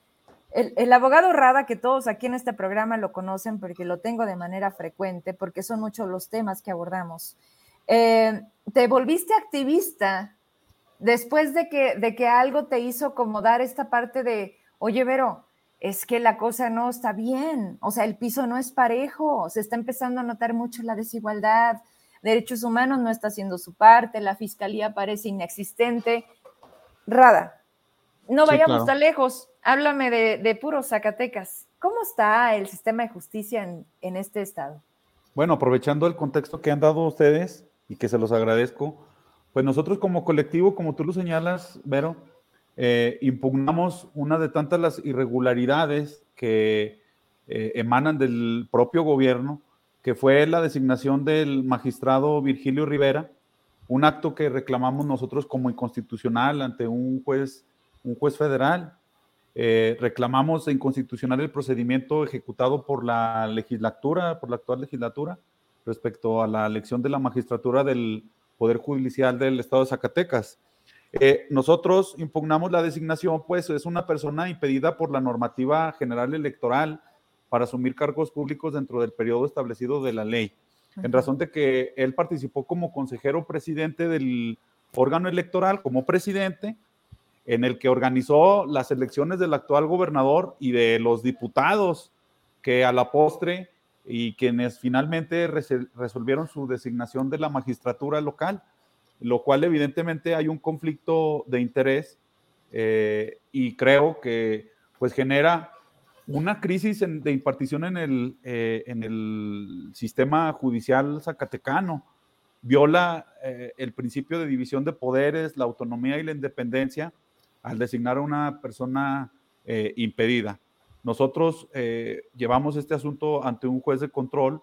Speaker 1: el, abogado Rada, que todos aquí en este programa lo conocen porque lo tengo de manera frecuente, porque son muchos los temas que abordamos, eh, te volviste activista después de que, de que algo te hizo como dar esta parte de, oye, Vero, es que la cosa no está bien, o sea, el piso no es parejo, se está empezando a notar mucho la desigualdad, derechos humanos no está haciendo su parte, la fiscalía parece inexistente. Rada, no vayamos tan lejos, háblame de, de puros Zacatecas. ¿Cómo está el sistema de justicia en, en este estado?
Speaker 2: Bueno, aprovechando el contexto que han dado ustedes y que se los agradezco, pues nosotros como colectivo, como tú lo señalas, Vero, eh, impugnamos una de tantas las irregularidades que eh, emanan del propio gobierno, que fue la designación del magistrado Virgilio Rivera, un acto que reclamamos nosotros como inconstitucional ante un juez, un juez federal. Eh, reclamamos inconstitucional el procedimiento ejecutado por la legislatura, por la actual legislatura, respecto a la elección de la magistratura del Poder Judicial del Estado de Zacatecas. Eh, nosotros impugnamos la designación, pues es una persona impedida por la normativa general electoral para asumir cargos públicos dentro del periodo establecido de la ley, en razón de que él participó como consejero presidente del órgano electoral, como presidente, en el que organizó las elecciones del actual gobernador y de los diputados que a la postre y quienes finalmente resolvieron su designación de la magistratura local lo cual evidentemente hay un conflicto de interés eh, y creo que pues genera una crisis de impartición en el, eh, en el sistema judicial zacatecano, viola eh, el principio de división de poderes, la autonomía y la independencia al designar a una persona impedida. Nosotros llevamos este asunto ante un juez de control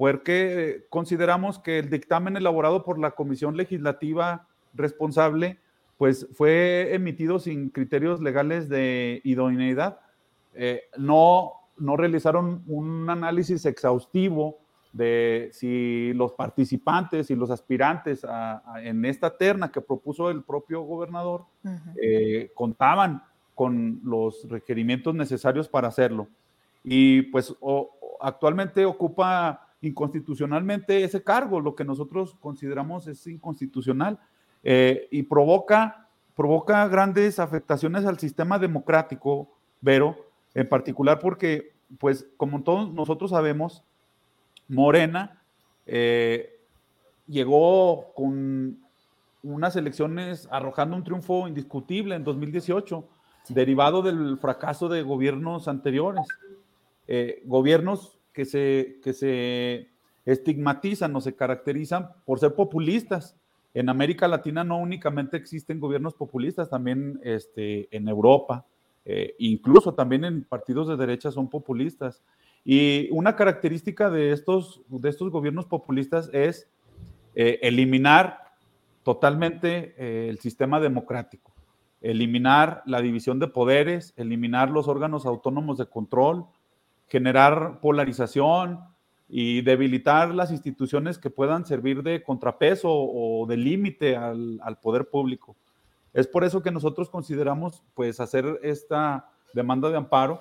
Speaker 2: porque consideramos que el dictamen elaborado por la Comisión Legislativa responsable, pues fue emitido sin criterios legales de idoneidad. Eh, no, no realizaron un análisis exhaustivo de si los participantes y los aspirantes en esta terna que propuso el propio gobernador eh, contaban con los requerimientos necesarios para hacerlo. Y pues actualmente ocupa inconstitucionalmente ese cargo, lo que nosotros consideramos es inconstitucional eh, y provoca, provoca grandes afectaciones al sistema democrático, pero en particular porque, pues, como todos nosotros sabemos, Morena eh, llegó con unas elecciones arrojando un triunfo indiscutible en 2018, derivado del fracaso de gobiernos anteriores. Eh, gobiernos que se, que se estigmatizan o se caracterizan por ser populistas. En América Latina no únicamente existen gobiernos populistas, también este, en Europa, eh, incluso también en partidos de derecha son populistas. Y una característica de estos, de estos gobiernos populistas es eh, eliminar totalmente eh, el sistema democrático, eliminar la división de poderes, eliminar los órganos autónomos de control, generar polarización y debilitar las instituciones que puedan servir de contrapeso o de límite al, poder público. Es por eso que nosotros consideramos pues hacer esta demanda de amparo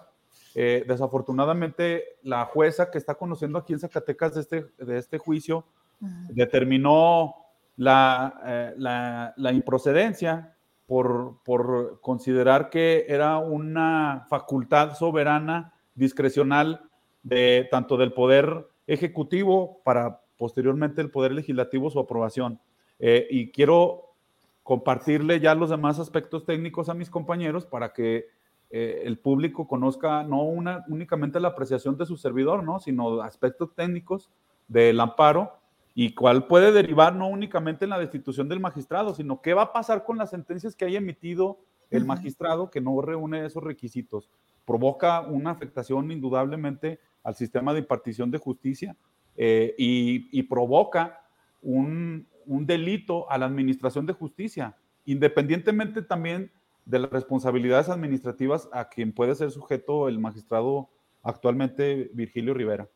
Speaker 2: Eh, desafortunadamente, la jueza que está conociendo aquí en Zacatecas de este, de este juicio determinó la, eh, la, la improcedencia por, por, considerar que era una facultad soberana, discrecional, de tanto del poder ejecutivo para posteriormente el poder legislativo su aprobación. Eh, y quiero compartirle ya los demás aspectos técnicos a mis compañeros para que eh, el público conozca no una, únicamente la apreciación de su servidor, ¿no? sino aspectos técnicos del amparo y cuál puede derivar no únicamente en la destitución del magistrado, sino qué va a pasar con las sentencias que haya emitido el magistrado que no reúne esos requisitos. Provoca una afectación indudablemente al sistema de impartición de justicia eh, y, provoca un, un delito a la administración de justicia, independientemente también de las responsabilidades administrativas a quien puede ser sujeto el magistrado actualmente Virgilio Rivera.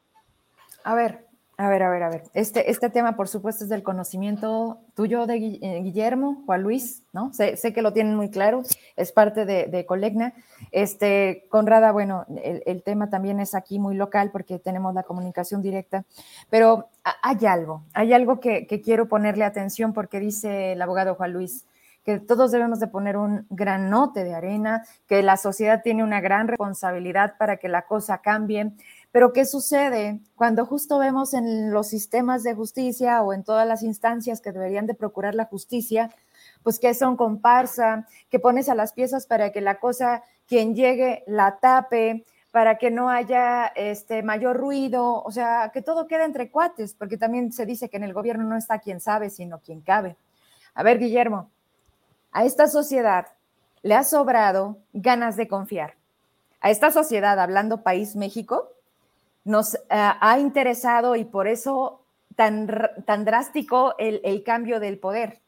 Speaker 1: A ver, a ver, a ver, a ver. Este, este tema, por supuesto, es del conocimiento tuyo de eh, Guillermo, Juan Luis, ¿no? Sé, que lo tienen muy claro, es parte de, Colegna. Este, Conrada, bueno, el, tema también es aquí muy local porque tenemos la comunicación directa, pero hay algo, hay algo que, que quiero ponerle atención porque dice el abogado Juan Luis que todos debemos de poner un granote de arena, que la sociedad tiene una gran responsabilidad para que la cosa cambie. Pero ¿qué sucede cuando justo vemos en los sistemas de justicia o en todas las instancias que deberían de procurar la justicia, pues que son comparsa, que pones a las piezas para que la cosa, quien llegue, la tape, para que no haya este mayor ruido, o sea, que todo quede entre cuates, porque también se dice que en el gobierno no está quien sabe, sino quien cabe. A ver, Guillermo, a esta sociedad le ha sobrado ganas de confiar. A esta sociedad, hablando país México, nos uh, ha interesado y por eso tan, tan drástico el, el, cambio del poder,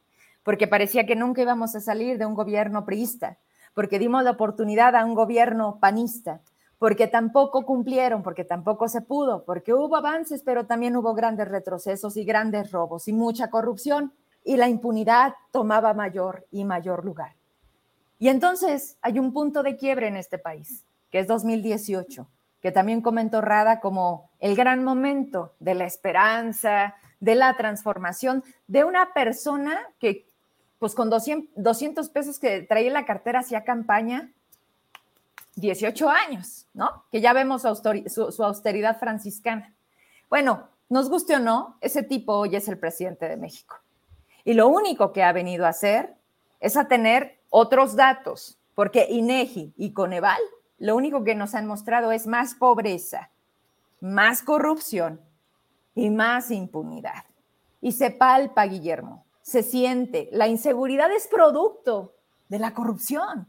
Speaker 1: porque parecía que nunca íbamos a salir de un gobierno priista, porque dimos la oportunidad a un gobierno panista, porque tampoco cumplieron, porque tampoco se pudo, porque hubo avances, pero también hubo grandes retrocesos y grandes robos y mucha corrupción y la impunidad tomaba mayor y mayor lugar. Y entonces hay un punto de quiebre en este país, que es 2018 que también comentó Rada como el gran momento de la esperanza, de la transformación de una persona que, pues con 200, pesos que traía en la cartera hacía campaña, 18 años, ¿no? Que ya vemos su, su austeridad franciscana. Bueno, nos guste o no, ese tipo hoy es el presidente de México. Y lo único que ha venido a hacer es a tener otros datos, porque INEGI y Coneval lo único que nos han mostrado es más pobreza, más corrupción y más impunidad. Y se palpa, Guillermo, se siente. La inseguridad es producto de la corrupción,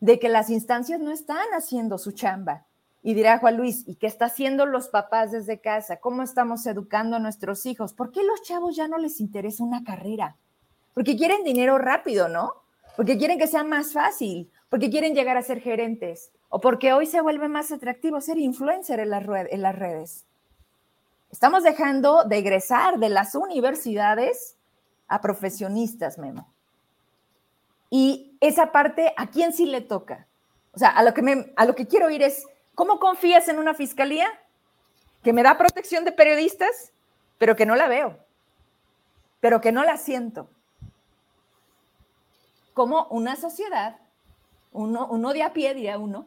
Speaker 1: de que las instancias no están haciendo su chamba. Y dirá Juan Luis, ¿y qué está haciendo los papás desde casa? ¿Cómo estamos educando a nuestros hijos? ¿Por qué los chavos ya no les interesa una carrera? Porque quieren dinero rápido, ¿no? Porque quieren que sea más fácil, porque quieren llegar a ser gerentes, o porque hoy se vuelve más atractivo ser influencer en las, redes. Estamos dejando de egresar de las universidades a profesionistas, Memo. Y esa parte, ¿a quién sí le toca? O sea, a lo que, a lo que quiero ir es, ¿cómo confías en una fiscalía que me da protección de periodistas, pero que no la veo, pero que no la siento? Como una sociedad, uno, uno de a pie, diría uno,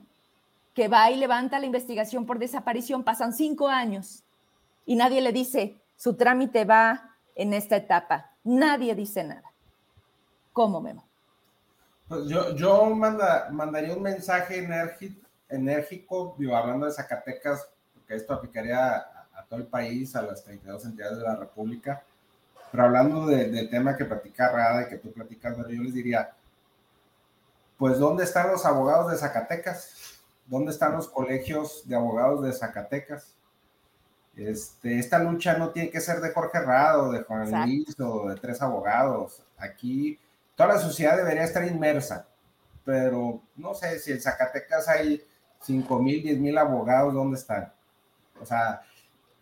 Speaker 1: que va y levanta la investigación por desaparición, pasan cinco años y nadie le dice, su trámite va en esta etapa. Nadie dice nada. ¿Cómo, Memo?
Speaker 4: Pues yo, yo manda, mandaría un mensaje enérgico, enérgico, digo, hablando de Zacatecas, porque esto aplicaría a, todo el país, a las 32 entidades de la República, pero hablando de, del tema que platica Rada y que tú platicas, yo les diría, pues, ¿dónde están los abogados de Zacatecas? ¿Dónde están los colegios de abogados de Zacatecas? Este, esta lucha no tiene que ser de Jorge Rado, de Juan Luis o de tres abogados. Aquí toda la sociedad debería estar inmersa, pero no sé si en Zacatecas hay 5 mil, 10 mil abogados, ¿dónde están? O sea,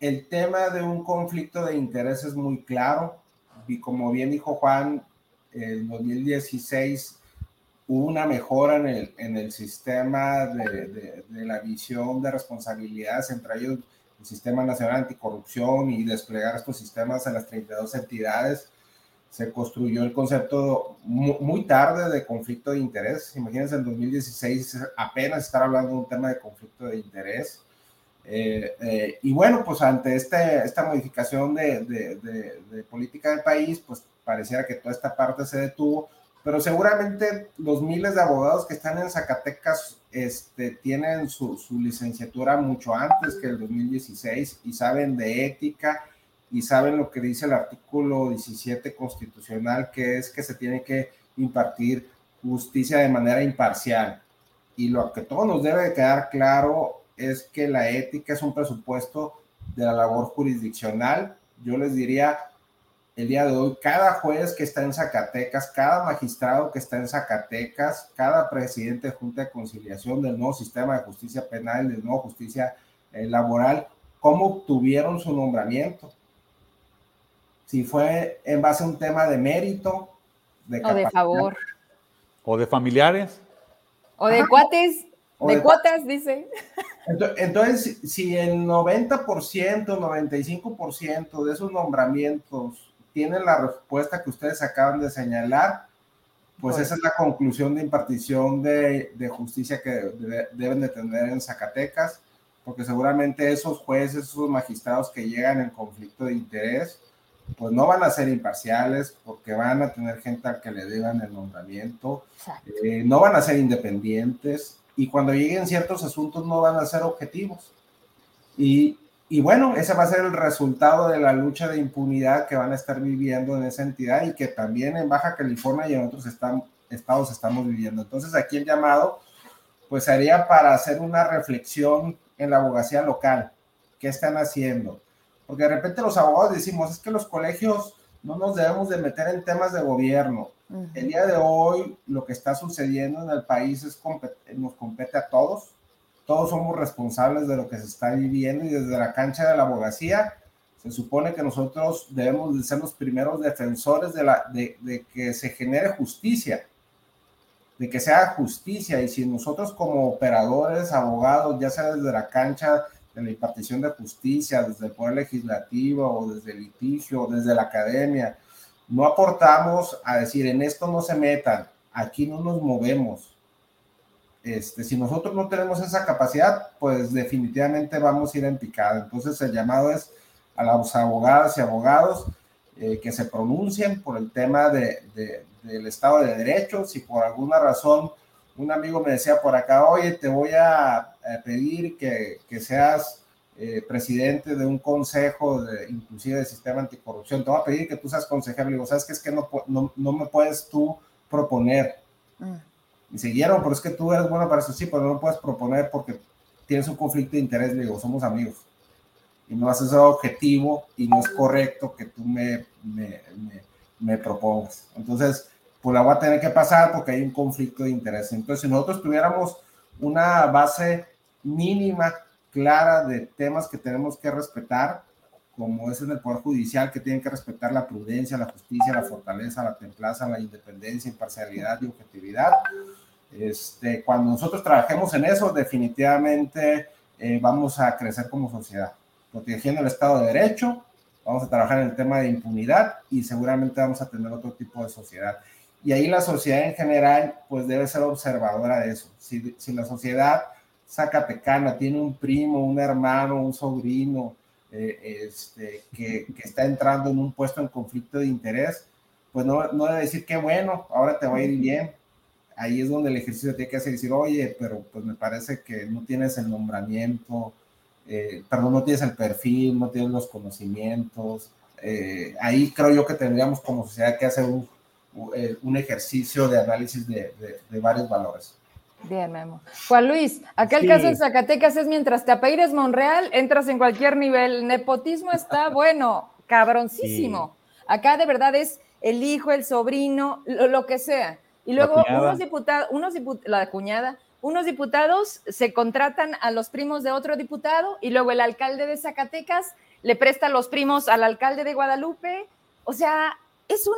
Speaker 4: el tema de un conflicto de interés es muy claro y como bien dijo Juan, en 2016 una mejora en el, en el sistema de, de, la visión de responsabilidades, entre ellos el Sistema Nacional Anticorrupción y desplegar estos sistemas en las 32 entidades. Se construyó el concepto muy, tarde de conflicto de interés. Imagínense, en 2016 apenas estar hablando de un tema de conflicto de interés. Eh, eh, y bueno, pues ante este, esta modificación de, de política del país, pues pareciera que toda esta parte se detuvo pero seguramente los miles de abogados que están en Zacatecas este, tienen su, licenciatura mucho antes que el 2016 y saben de ética y saben lo que dice el artículo 17 constitucional, que es que se tiene que impartir justicia de manera imparcial. Y lo que todo nos debe quedar claro es que la ética es un presupuesto de la labor jurisdiccional. Yo les diría, el día de hoy, cada juez que está en Zacatecas, cada magistrado que está en Zacatecas, cada presidente de Junta de Conciliación del nuevo sistema de justicia penal, del nuevo justicia eh, laboral, ¿cómo obtuvieron su nombramiento? Si fue en base a un tema de mérito,
Speaker 1: de o de favor,
Speaker 2: o de familiares,
Speaker 1: o de cuates, de, cuotas, dice.
Speaker 4: Entonces, si el 90%, 95% de esos nombramientos tienen la respuesta que ustedes acaban de señalar, pues, pues esa es la conclusión de impartición de, de justicia que deben de tener en Zacatecas, porque seguramente esos jueces, esos magistrados que llegan en conflicto de interés, pues no van a ser imparciales, porque van a tener gente al que le deban el nombramiento, eh, no van a ser independientes, y cuando lleguen ciertos asuntos no van a ser objetivos. Y, y bueno, ese va a ser el resultado de la lucha de impunidad que van a estar viviendo en esa entidad y que también en Baja California y en otros estados estamos viviendo. Entonces aquí el llamado pues sería para hacer una reflexión en la abogacía local. ¿Qué están haciendo? Porque de repente los abogados decimos, es que los colegios no nos debemos de meter en temas de gobierno. El día de hoy lo que está sucediendo en el país es nos compete a todos todos somos responsables de lo que se está viviendo y desde la cancha de la abogacía se supone que nosotros debemos de ser los primeros defensores de, que se genere justicia, de que sea justicia. Y si nosotros como operadores, abogados, ya sea desde la cancha de la impartición de justicia, desde el Poder Legislativo o desde el litigio, desde la academia, no aportamos a decir en esto no se metan, aquí no nos movemos, este, si nosotros no tenemos esa capacidad, pues definitivamente vamos a ir en picada. Entonces el llamado es a las abogadas y abogados eh, que se pronuncien por el tema de, del Estado de Derecho. Si por alguna razón un amigo me decía por acá, oye, te voy a, pedir que, que seas eh, presidente de un consejo, inclusive de sistema anticorrupción, te voy a pedir que tú seas consejero. Le digo, ¿sabes qué? Es que no, no, no me puedes tú proponer. Mm y siguieron, pero es que tú eres bueno para eso, sí, pero no puedes proponer porque tienes un conflicto de interés, le digo, somos amigos. Y no haces ese objetivo y no es correcto que tú me, me, me, propongas. Entonces, pues la voy a tener que pasar porque hay un conflicto de interés. Entonces, si nosotros tuviéramos una base mínima, clara de temas que tenemos que respetar, como es en el Poder Judicial, que tienen que respetar la prudencia, la justicia, la fortaleza, la templaza, la independencia, imparcialidad y objetividad. Este, cuando nosotros trabajemos en eso, definitivamente eh, vamos a crecer como sociedad, protegiendo el Estado de Derecho, vamos a trabajar en el tema de impunidad y seguramente vamos a tener otro tipo de sociedad. Y ahí la sociedad en general, pues debe ser observadora de eso. Si, la sociedad zacatecana tiene un primo, un hermano, un sobrino, eh, este, que, que, está entrando en un puesto en conflicto de interés, pues no, no debe decir que bueno, ahora te va a ir bien. Ahí es donde el ejercicio tiene que hacer decir, oye, pero pues me parece que no tienes el nombramiento, eh, perdón, no tienes el perfil, no tienes los conocimientos. Eh, ahí creo yo que tendríamos como sociedad que hacer un, un ejercicio de análisis de, de varios valores.
Speaker 1: Bien, Memo. Juan Luis, aquel caso en Zacatecas es mientras te apellides Monreal, entras en cualquier nivel. Nepotismo está *laughs* bueno, cabroncísimo. Acá de verdad es el hijo, el sobrino, lo, que sea. Y luego unos diputados, unos la cuñada, unos diputados se contratan a los primos de otro diputado y luego el alcalde de Zacatecas le presta los primos al alcalde de Guadalupe. O sea, es un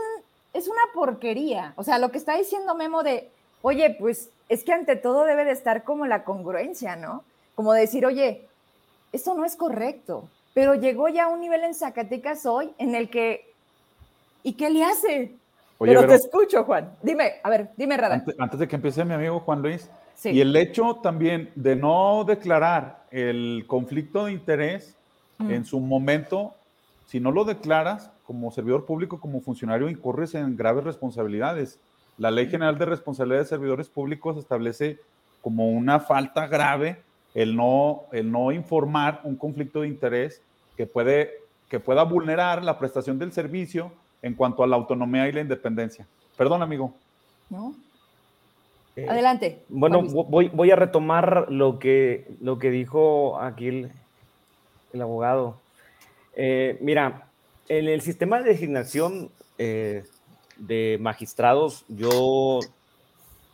Speaker 1: es una porquería. O sea, lo que está diciendo Memo de oye, pues es que ante todo debe de estar como la congruencia, ¿no? Como decir, oye, esto no es correcto, pero llegó ya a un nivel en Zacatecas hoy en el que, ¿y qué le hace? pero, te escucho, Juan. Dime, a ver, dime, Rada.
Speaker 2: Antes, de que empiece mi amigo Juan Luis, y el hecho también de no declarar el conflicto de interés mm. en su momento, si no lo declaras como servidor público, como funcionario, incurres en graves responsabilidades. La Ley General de Responsabilidad de Servidores Públicos establece como una falta grave el no, el no informar un conflicto de interés que, puede, que pueda vulnerar la prestación del servicio en cuanto a la autonomía y la independencia. Perdón, amigo.
Speaker 1: No, eh, Adelante.
Speaker 3: Bueno, voy, voy, a retomar lo que, lo que dijo aquí el, abogado. Eh, mira, en el sistema de designación eh, de magistrados, yo,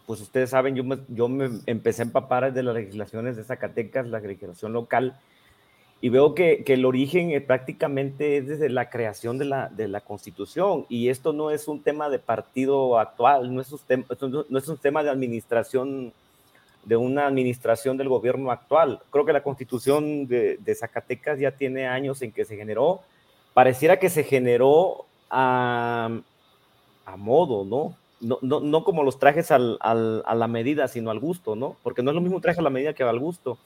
Speaker 3: pues ustedes saben, yo me, yo me empecé a empapar de las legislaciones de Zacatecas, la legislación local, y veo que, que, el origen eh, prácticamente es desde la creación de la, de la Constitución y esto no es un tema de partido actual, no es un tema, no es un tema de administración, de una administración del gobierno actual. Creo que la Constitución de, Zacatecas ya tiene años en que se generó, pareciera que se generó a modo, ¿no? No, no, no como los trajes a la medida, sino al gusto, ¿no? Porque no es lo mismo traje a la medida que al gusto.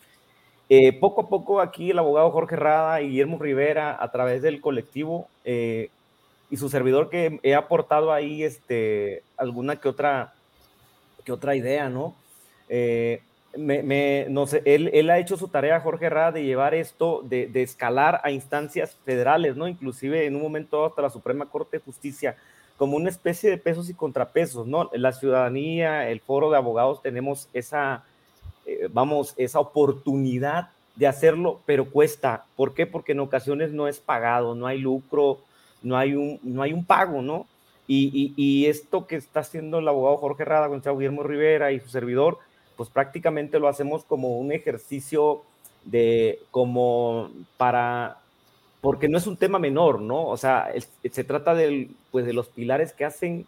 Speaker 3: Eh, poco a poco aquí el abogado Jorge Rada y Guillermo Rivera, a través del colectivo eh, y su servidor que he aportado ahí este, alguna que otra, que otra idea, ¿no? Eh, me, no sé, él, él, ha hecho su tarea, Jorge Rada, de llevar esto, de, de, escalar a instancias federales, ¿no? Inclusive en un momento hasta la Suprema Corte de Justicia, como una especie de pesos y contrapesos, ¿no? La ciudadanía, el foro de abogados, tenemos esa eh, vamos, esa oportunidad de hacerlo, pero cuesta. ¿Por qué? Porque en ocasiones no es pagado, no hay lucro, no hay un, no hay un pago, ¿no? Y, esto que está haciendo el abogado Jorge Rada con Guillermo Rivera y su servidor, pues prácticamente lo hacemos como un ejercicio de, como para, porque no es un tema menor, ¿no? O sea, se trata del, pues de los pilares que hacen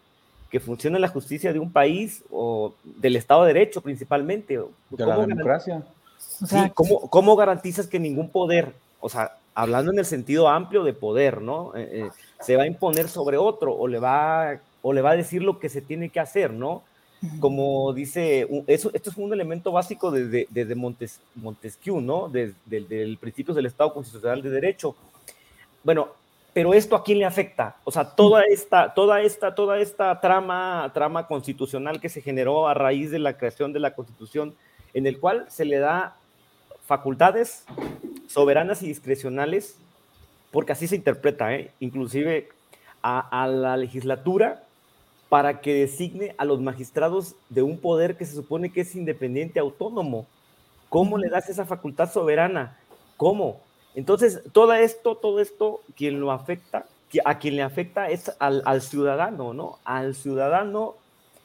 Speaker 3: que funcione la justicia de un país o del Estado de Derecho principalmente.
Speaker 2: De la democracia.
Speaker 3: Sí, ¿cómo, ¿cómo, garantizas que ningún poder, o sea, hablando en el sentido amplio de poder, ¿no? Eh, eh, se va a imponer sobre otro o le, va, o le va a decir lo que se tiene que hacer, ¿no? Como dice, eso, esto es un elemento básico desde, desde Montesquieu, ¿no? Desde, desde el principio del Estado Constitucional de Derecho. Bueno, pero esto a quién le afecta? O sea, toda esta, toda esta, toda esta trama, trama constitucional que se generó a raíz de la creación de la Constitución, en el cual se le da facultades soberanas y discrecionales, porque así se interpreta, ¿eh? inclusive a, a la legislatura para que designe a los magistrados de un poder que se supone que es independiente, autónomo. ¿Cómo le das esa facultad soberana? ¿Cómo? Entonces, todo esto, todo esto, quien lo afecta, a quien le afecta es al, ciudadano, ¿no? Al ciudadano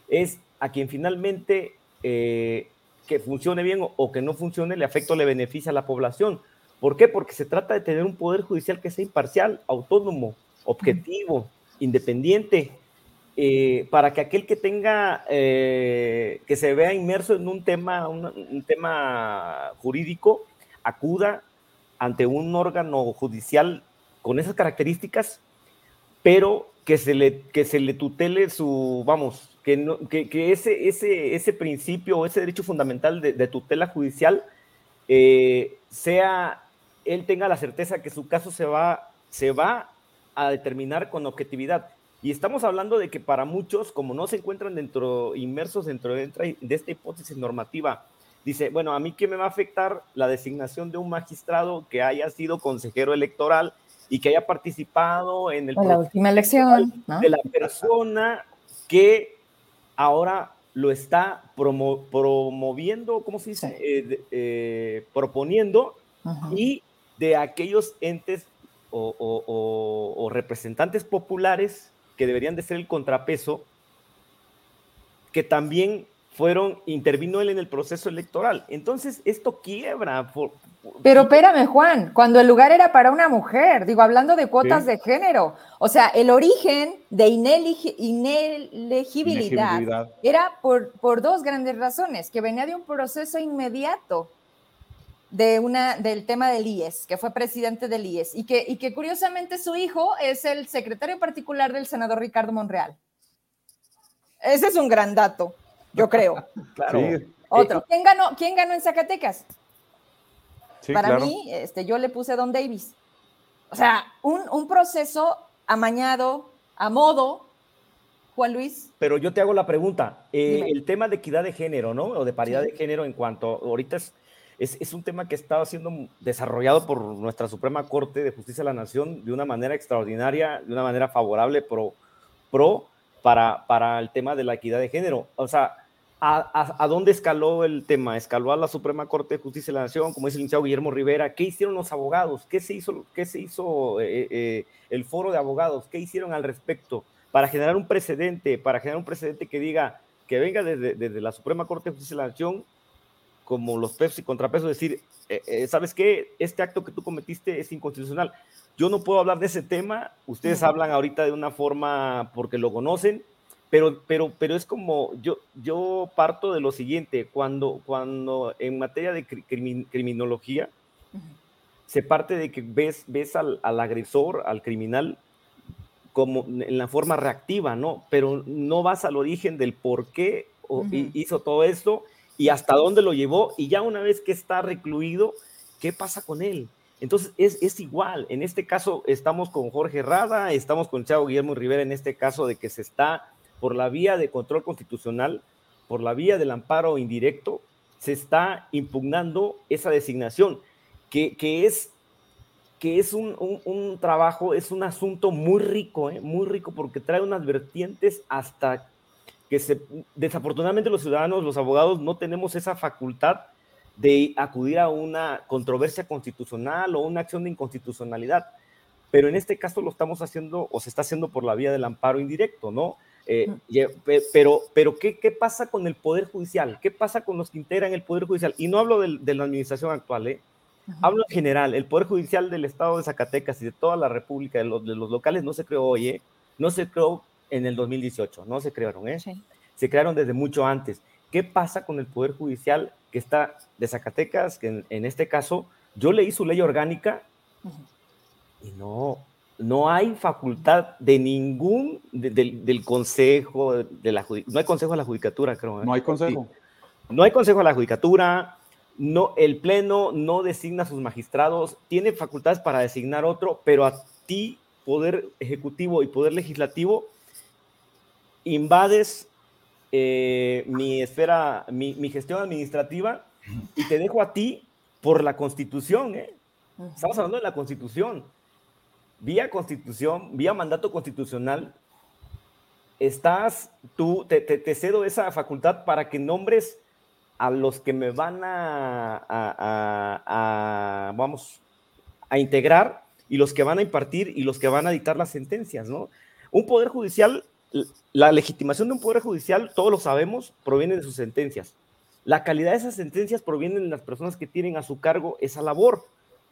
Speaker 3: es a quien finalmente eh, que funcione bien o, que no funcione le afecta o le beneficia a la población. ¿Por qué? Porque se trata de tener un poder judicial que sea imparcial, autónomo, objetivo, independiente, eh, para que aquel que tenga, eh, que se vea inmerso en un tema, un tema jurídico, acuda ante un órgano judicial con esas características, pero que se le, que se le tutele su, vamos, que, no, que, que ese, ese, ese principio o ese derecho fundamental de, tutela judicial eh, sea, él tenga la certeza que su caso se va, se va a determinar con objetividad. Y estamos hablando de que para muchos, como no se encuentran dentro, inmersos dentro de esta hipótesis normativa, dice, bueno, a mí qué me va a afectar la designación de un magistrado que haya sido consejero electoral y que haya participado en el
Speaker 1: la última elección
Speaker 3: de la persona que ahora lo está promoviendo, ¿cómo se dice? Eh, eh, proponiendo y de aquellos entes o, representantes populares que deberían de ser el contrapeso, que también fueron, intervino él en el proceso electoral. Entonces, esto quiebra
Speaker 1: Pero espérame, Juan, cuando el lugar era para una mujer, digo, hablando de cuotas de género, o sea, el origen de inelegibilidad, era por, por dos grandes razones, que venía de un proceso inmediato de una, del tema del IES, que fue presidente del IES, y que, y que curiosamente su hijo es el secretario particular del senador Ricardo Monreal. Ese es un gran dato, yo creo. *laughs*
Speaker 3: claro.
Speaker 1: Otro. ¿Quién ganó, ¿Quién ganó en Zacatecas? Para mí, este, yo le puse Don Davis. O sea, un, proceso amañado, a modo, Juan Luis.
Speaker 3: Pero yo te hago la pregunta, eh, el tema de equidad de género, ¿no? O de paridad de género en cuanto, ahorita es, es, un tema que está siendo desarrollado por nuestra Suprema Corte de Justicia de la Nación de una manera extraordinaria, de una manera favorable, pro, pro para, para el tema de la equidad de género. O sea, ¿A, dónde escaló el tema? ¿Escaló a la Suprema Corte de Justicia de la Nación, como dice el licenciado Guillermo Rivera? ¿Qué hicieron los abogados? ¿Qué se hizo, qué se hizo eh, eh, el foro de abogados? ¿Qué hicieron al respecto? Para generar un precedente, para generar un precedente que diga, que venga desde, la Suprema Corte de Justicia de la Nación, como los pesos y contrapesos, decir, eh, ¿sabes qué? Este acto que tú cometiste es inconstitucional. Yo no puedo hablar de ese tema, ustedes hablan ahorita de una forma porque lo conocen, pero, pero, pero es como, yo, yo parto de lo siguiente, cuando, cuando en materia de criminología, se parte de que ves, ves al, agresor, al criminal, como en la forma reactiva, ¿no? Pero no vas al origen del por qué hizo todo esto y hasta dónde lo llevó, y ya una vez que está recluido, ¿qué pasa con él? Entonces es, es igual, en este caso estamos con Jorge Rada, estamos con Chavo Guillermo Rivera en este caso de que se está por la vía de control constitucional, por la vía del amparo indirecto, se está impugnando esa designación, que, es, que es un, trabajo, es un asunto muy rico, ¿eh? muy rico, porque trae unas vertientes hasta que se, desafortunadamente los ciudadanos, los abogados, no tenemos esa facultad de acudir a una controversia constitucional o una acción de inconstitucionalidad. Pero en este caso lo estamos haciendo o se está haciendo por la vía del amparo indirecto, ¿no? Eh, pero, pero ¿qué, ¿qué, pasa con el Poder Judicial? ¿Qué pasa con los que integran el Poder Judicial? Y no hablo de, la administración actual, ¿eh? hablo en general. El Poder Judicial del Estado de Zacatecas y de toda la República, de los, de los locales, no se creó hoy, ¿eh? no se creó en el 2018, no se crearon, ¿eh? se crearon desde mucho antes. ¿Qué pasa con el Poder Judicial que está de Zacatecas, que en, este caso yo leí su ley orgánica y no, no hay facultad de ningún del consejo, de la, no hay consejo de la judicatura, creo.
Speaker 2: ¿eh? No hay consejo.
Speaker 3: No hay consejo de la judicatura, no, el pleno no designa a sus magistrados, tiene facultades para designar otro, pero a ti, poder ejecutivo y poder legislativo, invades eh, mi esfera, mi, mi, gestión administrativa y te dejo a ti por la constitución, ¿eh? Estamos hablando de la constitución vía constitución, vía mandato constitucional, estás, tú, te, cedo esa facultad para que nombres a los que me van a, a, vamos, a integrar y los que van a impartir y los que van a dictar las sentencias, ¿no? Un poder judicial, la legitimación de un poder judicial, todos lo sabemos, proviene de sus sentencias. La calidad de esas sentencias proviene de las personas que tienen a su cargo esa labor.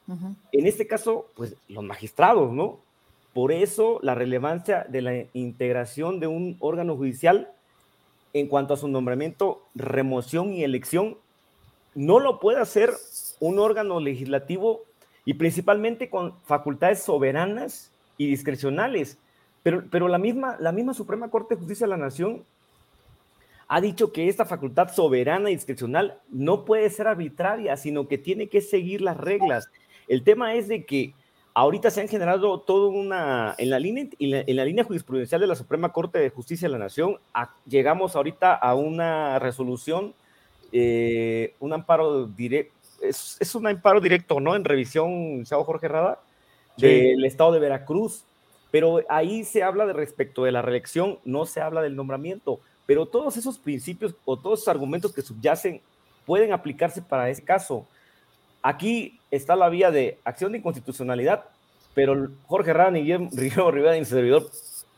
Speaker 3: En este caso, pues los magistrados, ¿no? Por eso la relevancia de la integración de un órgano judicial en cuanto a su nombramiento, remoción y elección, no lo puede hacer un órgano legislativo y principalmente con facultades soberanas y discrecionales. Pero, pero la, misma, la misma Suprema Corte de Justicia de la Nación ha dicho que esta facultad soberana y discrecional no puede ser arbitraria, sino que tiene que seguir las reglas el tema es de que ahorita se han generado todo una, en la línea, en la, línea jurisprudencial de la Suprema Corte de Justicia de la Nación, llegamos ahorita a una resolución, eh, un amparo directo, es, un amparo directo, ¿no? En revisión, Chavo Jorge Rada, del Estado de Veracruz, pero ahí se habla de respecto de la reelección, no se habla del nombramiento, pero todos esos principios o todos esos argumentos que subyacen pueden aplicarse para ese caso. Aquí está la vía de acción de inconstitucionalidad, pero Jorge Rani y Río Rivera mi servidor,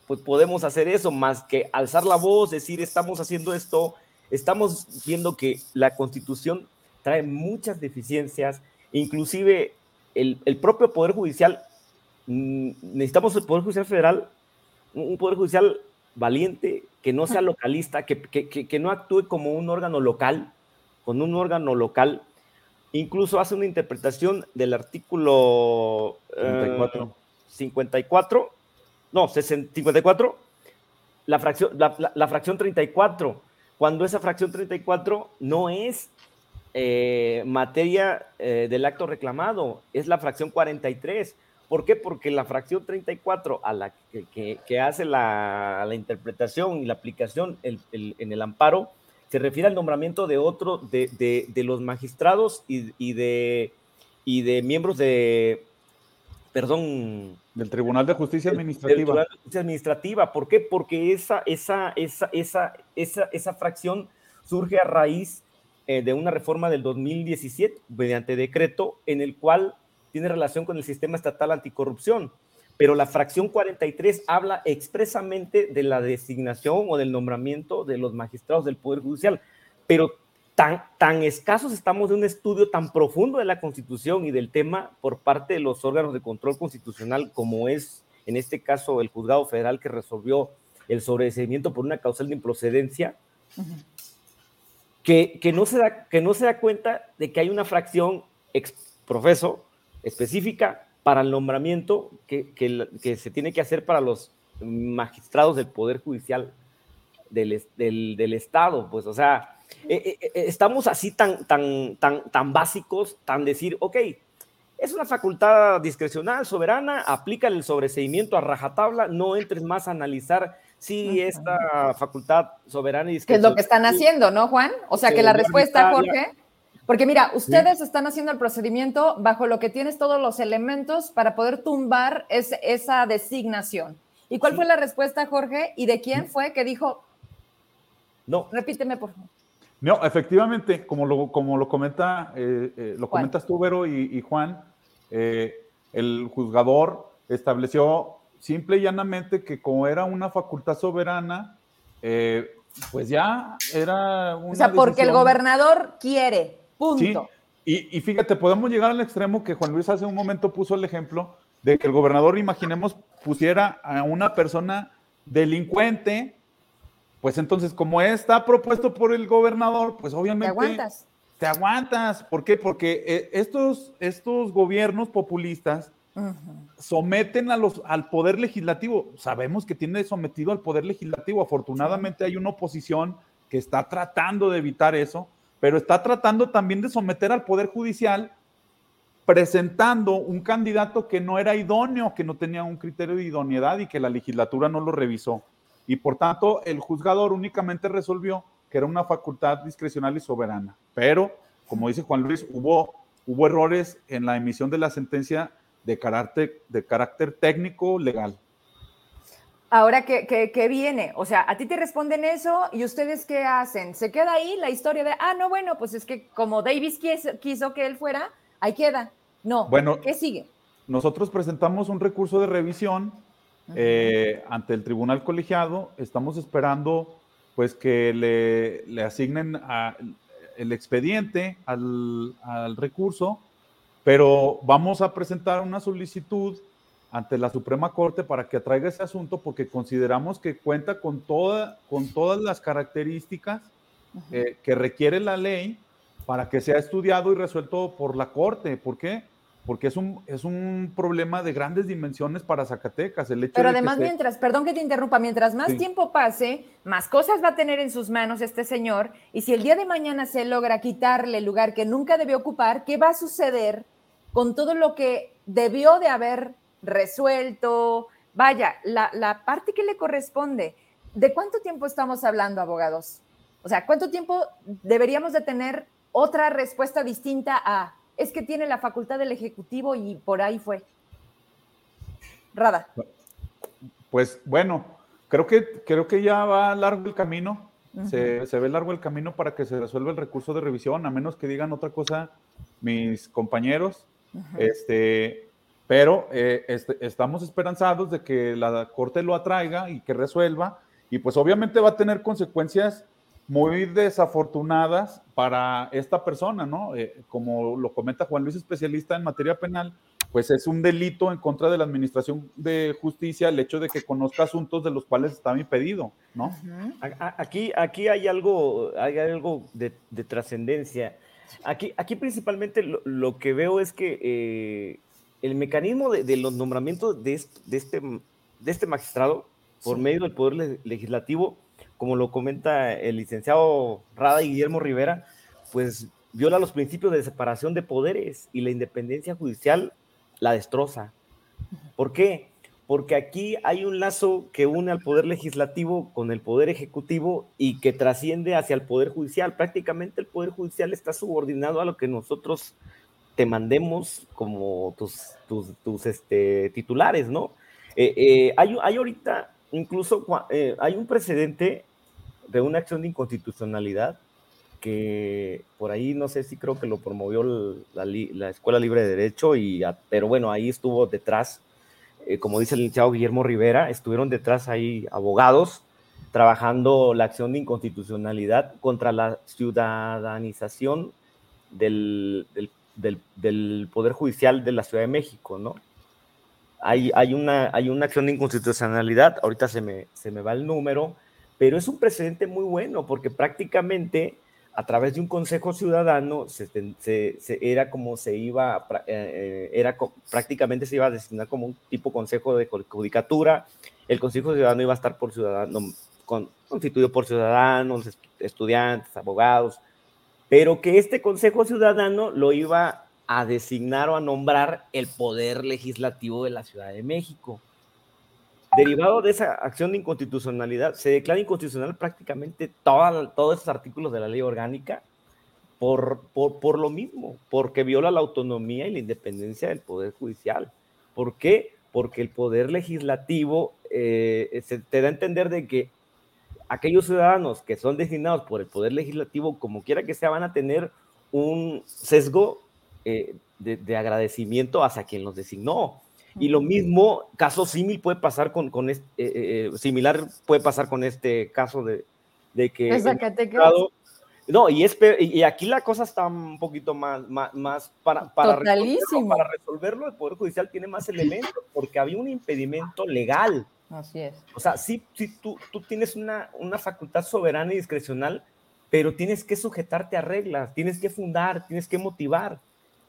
Speaker 3: pues podemos hacer eso, más que alzar la voz, decir estamos haciendo esto, estamos viendo que la constitución trae muchas deficiencias, inclusive el, el propio Poder Judicial, mm, necesitamos el Poder Judicial Federal, un Poder Judicial valiente, que no sea localista, que, que, que, no actúe como un órgano local, con un órgano local, incluso hace una interpretación del artículo 54, 54 eh, no, 54, la fracción, la, la, fracción 34, cuando esa fracción 34 no es eh, materia eh, del acto reclamado, es la fracción 43. ¿Por qué? Porque la fracción 34 a la que, que, hace la, la, interpretación y la aplicación el, en el amparo se refiere al nombramiento de otro, de, de, de los magistrados y, y, de, y de miembros de, perdón.
Speaker 2: Del Tribunal de Justicia Administrativa. Del Tribunal
Speaker 3: de Justicia Administrativa. ¿Por qué? Porque esa, esa, esa, esa, esa, esa fracción surge a raíz eh, de una reforma del 2017 mediante decreto en el cual tiene relación con el sistema estatal anticorrupción. Pero la fracción 43 habla expresamente de la designación o del nombramiento de los magistrados del Poder Judicial. Pero tan, escasos estamos de un estudio tan profundo de la Constitución y del tema por parte de los órganos de control constitucional, como es en este caso el juzgado federal que resolvió el sobreseimiento por una causal de improcedencia, que, que, no se da, que no se da cuenta de que hay una fracción ex profeso específica para el nombramiento que, que, que, se tiene que hacer para los magistrados del Poder Judicial del, del, del Estado. Pues, o sea, eh, eh, estamos así tan, tan, tan, tan básicos, tan decir, ok, es una facultad discrecional, soberana, aplica el sobreseimiento a rajatabla, no entres más a analizar si esta facultad soberana y
Speaker 1: discrecional. ¿Qué es lo que están haciendo, no, Juan? O sea, que la respuesta, Jorge, porque mira, ustedes están haciendo el procedimiento bajo lo que tienes todos los elementos para poder tumbar esa designación. ¿Y cuál fue la respuesta, Jorge? ¿Y de quién fue que dijo? No. Repíteme, por favor.
Speaker 2: No, efectivamente, como lo, como lo comenta, eh, eh, lo comentas tú, Vero y, Juan, eh, el juzgador estableció simple y llanamente que como era una facultad soberana, pues ya era una.
Speaker 1: O sea, porque el gobernador quiere, punto.
Speaker 2: Y, y, fíjate, podemos llegar al extremo que Juan Luis hace un momento puso el ejemplo de que el gobernador, imaginemos, pusiera a una persona delincuente pues entonces, como está propuesto por el gobernador, pues obviamente... Te aguantas. Te aguantas. ¿Por qué? Porque eh, estos, estos gobiernos populistas someten a los, al poder legislativo. Sabemos que tiene sometido al poder legislativo. Afortunadamente hay una oposición que está tratando de evitar eso, pero está tratando también de someter al poder judicial presentando un candidato que no era idóneo, que no tenía un criterio de idoneidad y que la legislatura no lo revisó y por tanto el juzgador únicamente resolvió que era una facultad discrecional y soberana. Pero, como dice Juan Luis, hubo, hubo errores en la emisión de la sentencia de carácter, de carácter técnico legal.
Speaker 1: Ahora, ¿qué, ¿qué, viene? O sea, a ti te responden eso y ustedes qué hacen? ¿Se queda ahí la historia de, ah, no, bueno, pues es que como Davis quiso, quiso que él fuera, ahí queda? No, bueno, ¿qué sigue?
Speaker 2: Nosotros presentamos un recurso de revisión eh, ante el tribunal colegiado. Estamos esperando pues que le, le asignen el expediente al, al, recurso, pero vamos a presentar una solicitud ante la Suprema Corte para que atraiga ese asunto porque consideramos que cuenta con, toda, con todas las características eh, que requiere la ley para que sea estudiado y resuelto por la Corte. ¿Por qué? porque es un, es un problema de grandes dimensiones para Zacatecas. El hecho
Speaker 1: Pero además, mientras, perdón que te interrumpa, mientras más tiempo pase, más cosas va a tener en sus manos este señor, y si el día de mañana se logra quitarle el lugar que nunca debió ocupar, ¿qué va a suceder con todo lo que debió de haber resuelto? Vaya, la, la parte que le corresponde. ¿De cuánto tiempo estamos hablando, abogados? O sea, ¿cuánto tiempo deberíamos de tener otra respuesta distinta a es que tiene la facultad del Ejecutivo y por ahí fue. Rada.
Speaker 2: Pues bueno, creo que, creo que ya va largo el camino. se, ve largo el camino para que se resuelva el recurso de revisión, a menos que digan otra cosa mis compañeros. este, pero eh, este, estamos esperanzados de que la Corte lo atraiga y que resuelva. Y pues obviamente va a tener consecuencias muy desafortunadas para esta persona, ¿no? Eh, como lo comenta Juan Luis, especialista en materia penal, pues es un delito en contra de la Administración de Justicia el hecho de que conozca asuntos de los cuales estaba impedido, ¿no?
Speaker 3: Aquí, aquí hay algo, hay algo de, trascendencia. Aquí, aquí principalmente lo, que veo es que eh, el mecanismo de, los nombramientos de este, de este, de este magistrado por medio del Poder Legislativo, como lo comenta el licenciado Rada y Guillermo Rivera, pues viola los principios de separación de poderes y la independencia judicial la destroza. ¿Por qué? Porque aquí hay un lazo que une al poder legislativo con el poder ejecutivo y que trasciende hacia el poder judicial. Prácticamente el poder judicial está subordinado a lo que nosotros te mandemos como tus, tus, este, titulares, ¿no? Eh, eh, hay, hay ahorita, incluso eh, hay un precedente de una acción de inconstitucionalidad que por ahí no sé si creo que lo promovió la, Escuela Libre de Derecho, y, pero bueno, ahí estuvo detrás, como dice el licenciado Guillermo Rivera, estuvieron detrás ahí abogados trabajando la acción de inconstitucionalidad contra la ciudadanización del, del, Poder Judicial de la Ciudad de México, ¿no? Hay, hay, una, hay una acción de inconstitucionalidad, ahorita se me, se me va el número, pero es un precedente muy bueno porque prácticamente a través de un consejo ciudadano se, era como se iba, eh, eh, era prácticamente se iba a designar como un tipo consejo de judicatura. El consejo ciudadano iba a estar por ciudadano, constituido por ciudadanos, estudiantes, abogados, pero que este consejo ciudadano lo iba a designar o a nombrar el poder legislativo de la Ciudad de México. Derivado de esa acción de inconstitucionalidad, se declara inconstitucional prácticamente todos esos artículos de la ley orgánica por, por, lo mismo, porque viola la autonomía y la independencia del Poder Judicial. ¿Por qué? Porque el Poder Legislativo eh, se te da a entender de que aquellos ciudadanos que son designados por el Poder Legislativo, como quiera que sea, van a tener un sesgo eh, de, de agradecimiento hacia quien los designó. Y lo mismo, caso similar puede pasar con, con este, eh, eh, similar puede pasar con este caso de, de que... no, y, es, y aquí la cosa está un poquito más, más, para, para, resolverlo, para resolverlo, el Poder Judicial tiene más elementos, porque había un impedimento legal.
Speaker 1: Así es.
Speaker 3: O sea, sí, sí tú, tú tienes una, una facultad soberana y discrecional, pero tienes que sujetarte a reglas, tienes que fundar, tienes que motivar,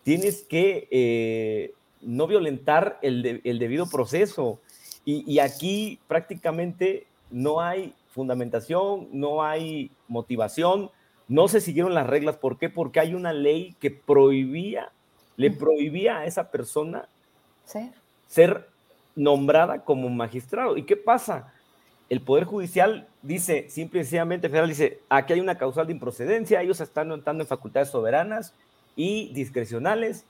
Speaker 3: tienes que eh, no violentar el, el debido proceso. Y, aquí prácticamente no hay fundamentación, no hay motivación, no se siguieron las reglas. ¿Por qué? Porque hay una ley que prohibía, le prohibía a esa persona ser nombrada como magistrado. ¿Y qué pasa? El Poder Judicial dice, simple y sencillamente, federal dice, aquí hay una causal de improcedencia, ellos están entrando en facultades soberanas y discrecionales,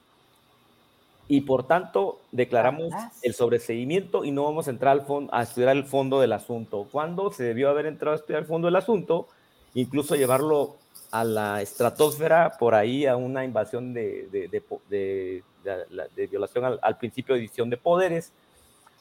Speaker 3: y por tanto declaramos el sobreseimiento y no vamos a entrar al fondo, a estudiar el fondo del asunto. Cuando se debió haber entrado a estudiar el fondo del asunto, incluso llevarlo a la estratosfera, por ahí a una invasión de, de, de, violación al, principio de división de poderes,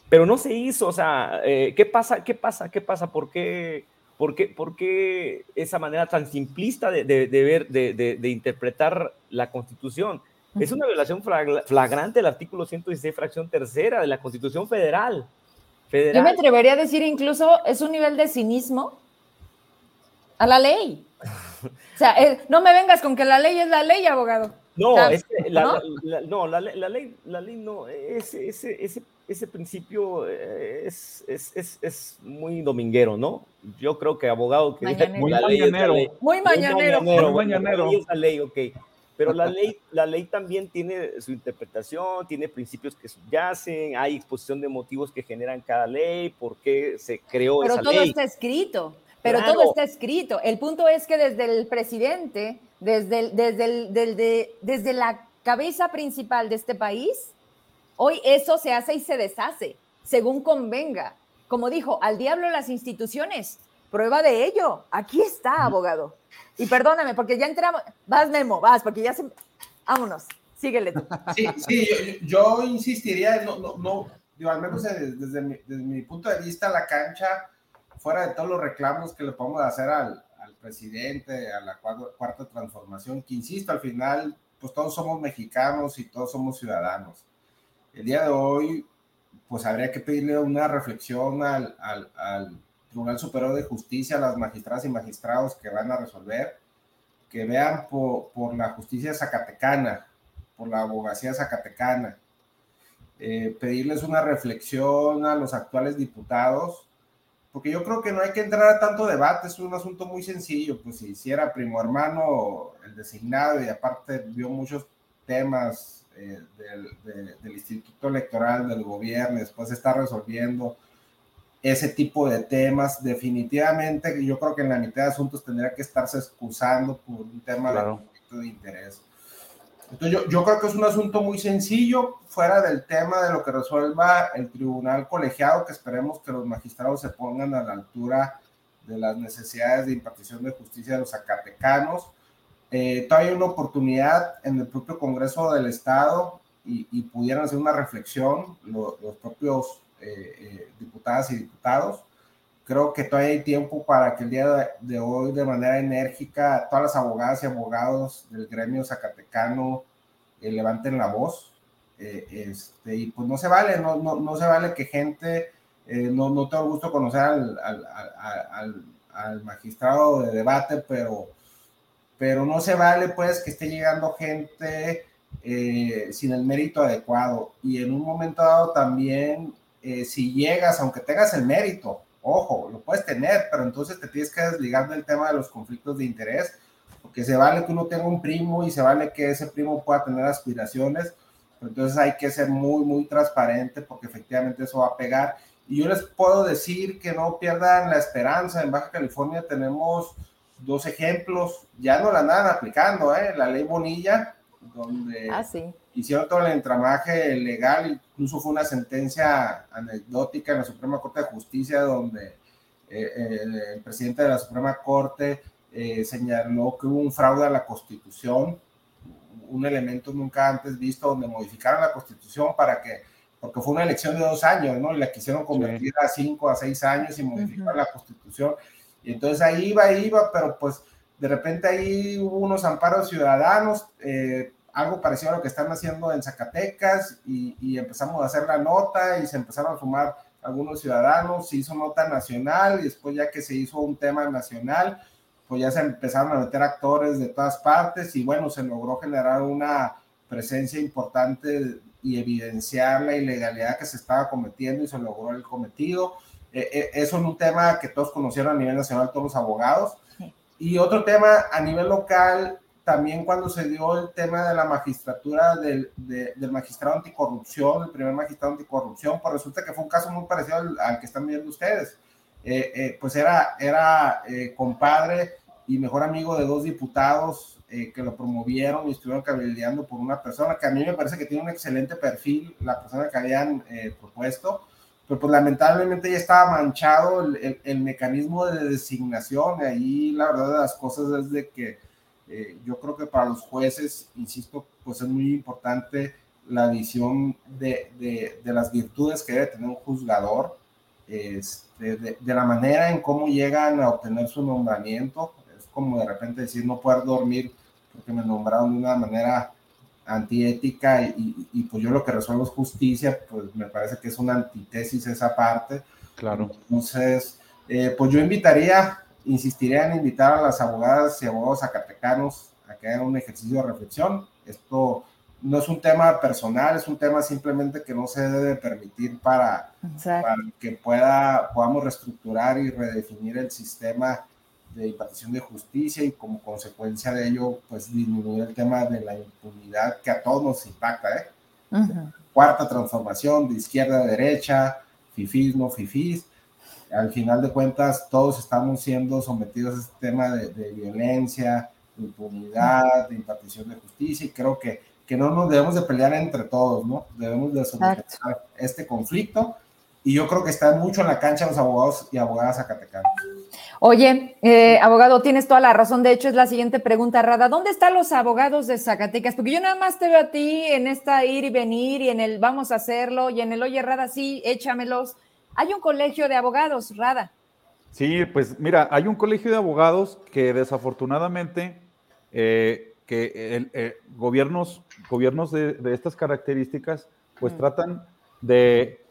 Speaker 3: pero no se hizo, o sea, eh, ¿qué pasa? ¿Qué pasa? ¿Qué pasa? ¿Por qué? ¿Por qué, ¿Por qué, esa manera tan simplista de, ver, de, interpretar la Constitución? Es una violación flagrante del artículo 116, fracción tercera de la Constitución Federal.
Speaker 1: Yo me atrevería a decir incluso es un nivel de cinismo a la ley. *laughs* O sea, eh, no me vengas con que la ley es la ley, abogado.
Speaker 3: No, la, ¿no? La, ley, la ley no, ese, ese, ese, principio es, es, es, muy dominguero, ¿no? Yo creo que abogado que
Speaker 2: muy mañanero.
Speaker 1: Muy mañanero.
Speaker 3: Muy mañanero. es la ley, ok. Pero la *laughs* ley, la ley también tiene su interpretación, tiene principios que subyacen, hay exposición de motivos que generan cada ley, por qué se creó
Speaker 1: pero
Speaker 3: esa
Speaker 1: ley. Pero todo está escrito, pero todo está escrito. El punto es que desde el presidente, desde, desde, desde, desde la cabeza principal de este país, hoy eso se hace y se deshace, según convenga. Como dijo, al diablo las instituciones, prueba de ello. Aquí está, abogado. Y perdóname, porque ya entramos. Vas, Memo, vas, porque ya se. Vámonos, síguele tú. *laughs*
Speaker 4: Sí, sí, yo, insistiría, no, no, no, digo, al menos desde, mi, desde mi punto de vista, la cancha, fuera de todos los reclamos que le podemos hacer al, al presidente, a la cuarta, transformación, que insisto, al final, pues todos somos mexicanos y todos somos ciudadanos. El día de hoy, pues habría que pedirle una reflexión al, al Tribunal Superior de Justicia, a las magistradas y magistrados que van a resolver, que vean por, por la justicia zacatecana, por la abogacía zacatecana, eh, pedirles una reflexión a los actuales diputados, porque yo creo que no hay que entrar a tanto debate, es un asunto muy sencillo, pues si hiciera primo hermano el designado y aparte vio muchos temas eh, del, del, Instituto Electoral, del gobierno, después está resolviendo ese tipo de temas, definitivamente yo creo que en la mitad de asuntos tendría que estarse excusando por un tema de conflicto de interés. Entonces yo, yo, creo que es un asunto muy sencillo, fuera del tema de lo que resuelva el tribunal colegiado, que esperemos que los magistrados se pongan a la altura de las necesidades de impartición de justicia de los zacatecanos. Eh, todavía hay una oportunidad en el propio Congreso del Estado y, pudieran hacer una reflexión los propios eh, eh, diputadas y diputados. Creo que todavía hay tiempo para que el día de hoy, de manera enérgica, todas las abogadas y abogados del gremio zacatecano levanten la voz. este, y pues no se vale, no, no, no se vale que gente, no, no tengo gusto conocer al, al, al, magistrado de debate, pero, pero no se vale pues que esté llegando gente sin el mérito adecuado. Y en un momento dado también eh, si llegas, aunque tengas el mérito, ojo, lo puedes tener, pero entonces te tienes que desligar del tema de los conflictos de interés, porque se vale que uno tenga un primo y se vale que ese primo pueda tener aspiraciones, entonces hay que ser muy, muy transparente porque efectivamente eso va a pegar. Y yo les puedo decir que no pierdan la esperanza. En Baja California tenemos dos ejemplos, ya no la andan aplicando, ¿eh? la ley Bonilla, donde ah, sí hicieron todo el entramaje legal, incluso fue una sentencia anecdótica en la Suprema Corte de Justicia donde eh, eh, el presidente de la Suprema Corte eh, señaló que hubo un fraude a la Constitución, un elemento nunca antes visto donde modificaron la Constitución para que, porque fue una elección de dos años, ¿no? Y la quisieron convertir a cinco, a seis años y modificar la Constitución. Y entonces ahí iba, iba, pero pues de repente ahí hubo unos amparos ciudadanos, eh, algo parecido a lo que están haciendo en Zacatecas y, empezamos a hacer la nota y se empezaron a sumar algunos ciudadanos, se hizo nota nacional y después ya que se hizo un tema nacional, pues ya se empezaron a meter actores de todas partes y bueno, se logró generar una presencia importante y evidenciar la ilegalidad que se estaba cometiendo y se logró el cometido. Eh, eh, eso es un tema que todos conocieron a nivel nacional, todos los abogados. Y otro tema a nivel local, también cuando se dio el tema de la magistratura del, del magistrado anticorrupción, el primer magistrado anticorrupción, pues resulta que fue un caso muy parecido al, que están viendo ustedes. Eh, eh, pues era, era eh, compadre y mejor amigo de dos diputados que lo promovieron y estuvieron cabildeando por una persona que a mí me parece que tiene un excelente perfil, la persona que habían propuesto, pero pues lamentablemente ya estaba manchado el, el, el mecanismo de designación ahí la verdad de las cosas es de que eh, yo creo que para los jueces, insisto, pues es muy importante la visión de, de, de las virtudes que debe tener un juzgador, este, de, de, la manera en cómo llegan a obtener su nombramiento. Es como de repente decir, no poder dormir porque me nombraron de una manera antiética y, y, pues yo lo que resuelvo es justicia, pues me parece que es una antítesis esa parte.
Speaker 2: Claro.
Speaker 4: Entonces, eh, pues yo invitaría Insistiré en invitar a las abogadas y abogados zacatecanos a que hagan un ejercicio de reflexión. Esto no es un tema personal, es un tema simplemente que no se debe permitir para, para, que pueda, podamos reestructurar y redefinir el sistema de impartición de justicia y como consecuencia de ello, pues disminuir el tema de la impunidad que a todos nos impacta. ¿eh? Cuarta transformación de izquierda a derecha, fifis, no fifis, al final de cuentas todos estamos siendo sometidos a este tema de, violencia, de impunidad, de impartición de justicia y creo que, que no nos debemos de pelear entre todos, ¿no? Debemos de solucionar este conflicto y yo creo que están mucho en la cancha los abogados y abogadas zacatecanos.
Speaker 1: Oye, eh, abogado, tienes toda la razón. De hecho, es la siguiente pregunta, Rada. ¿Dónde están los abogados de Zacatecas? Porque yo nada más te veo a ti en esta ir y venir y en el vamos a hacerlo y en el oye, Rada, sí, échamelos hay un colegio de abogados, Rada.
Speaker 2: Sí, pues mira, hay un colegio de abogados que desafortunadamente eh, que el, gobiernos, gobiernos de, estas características pues tratan de,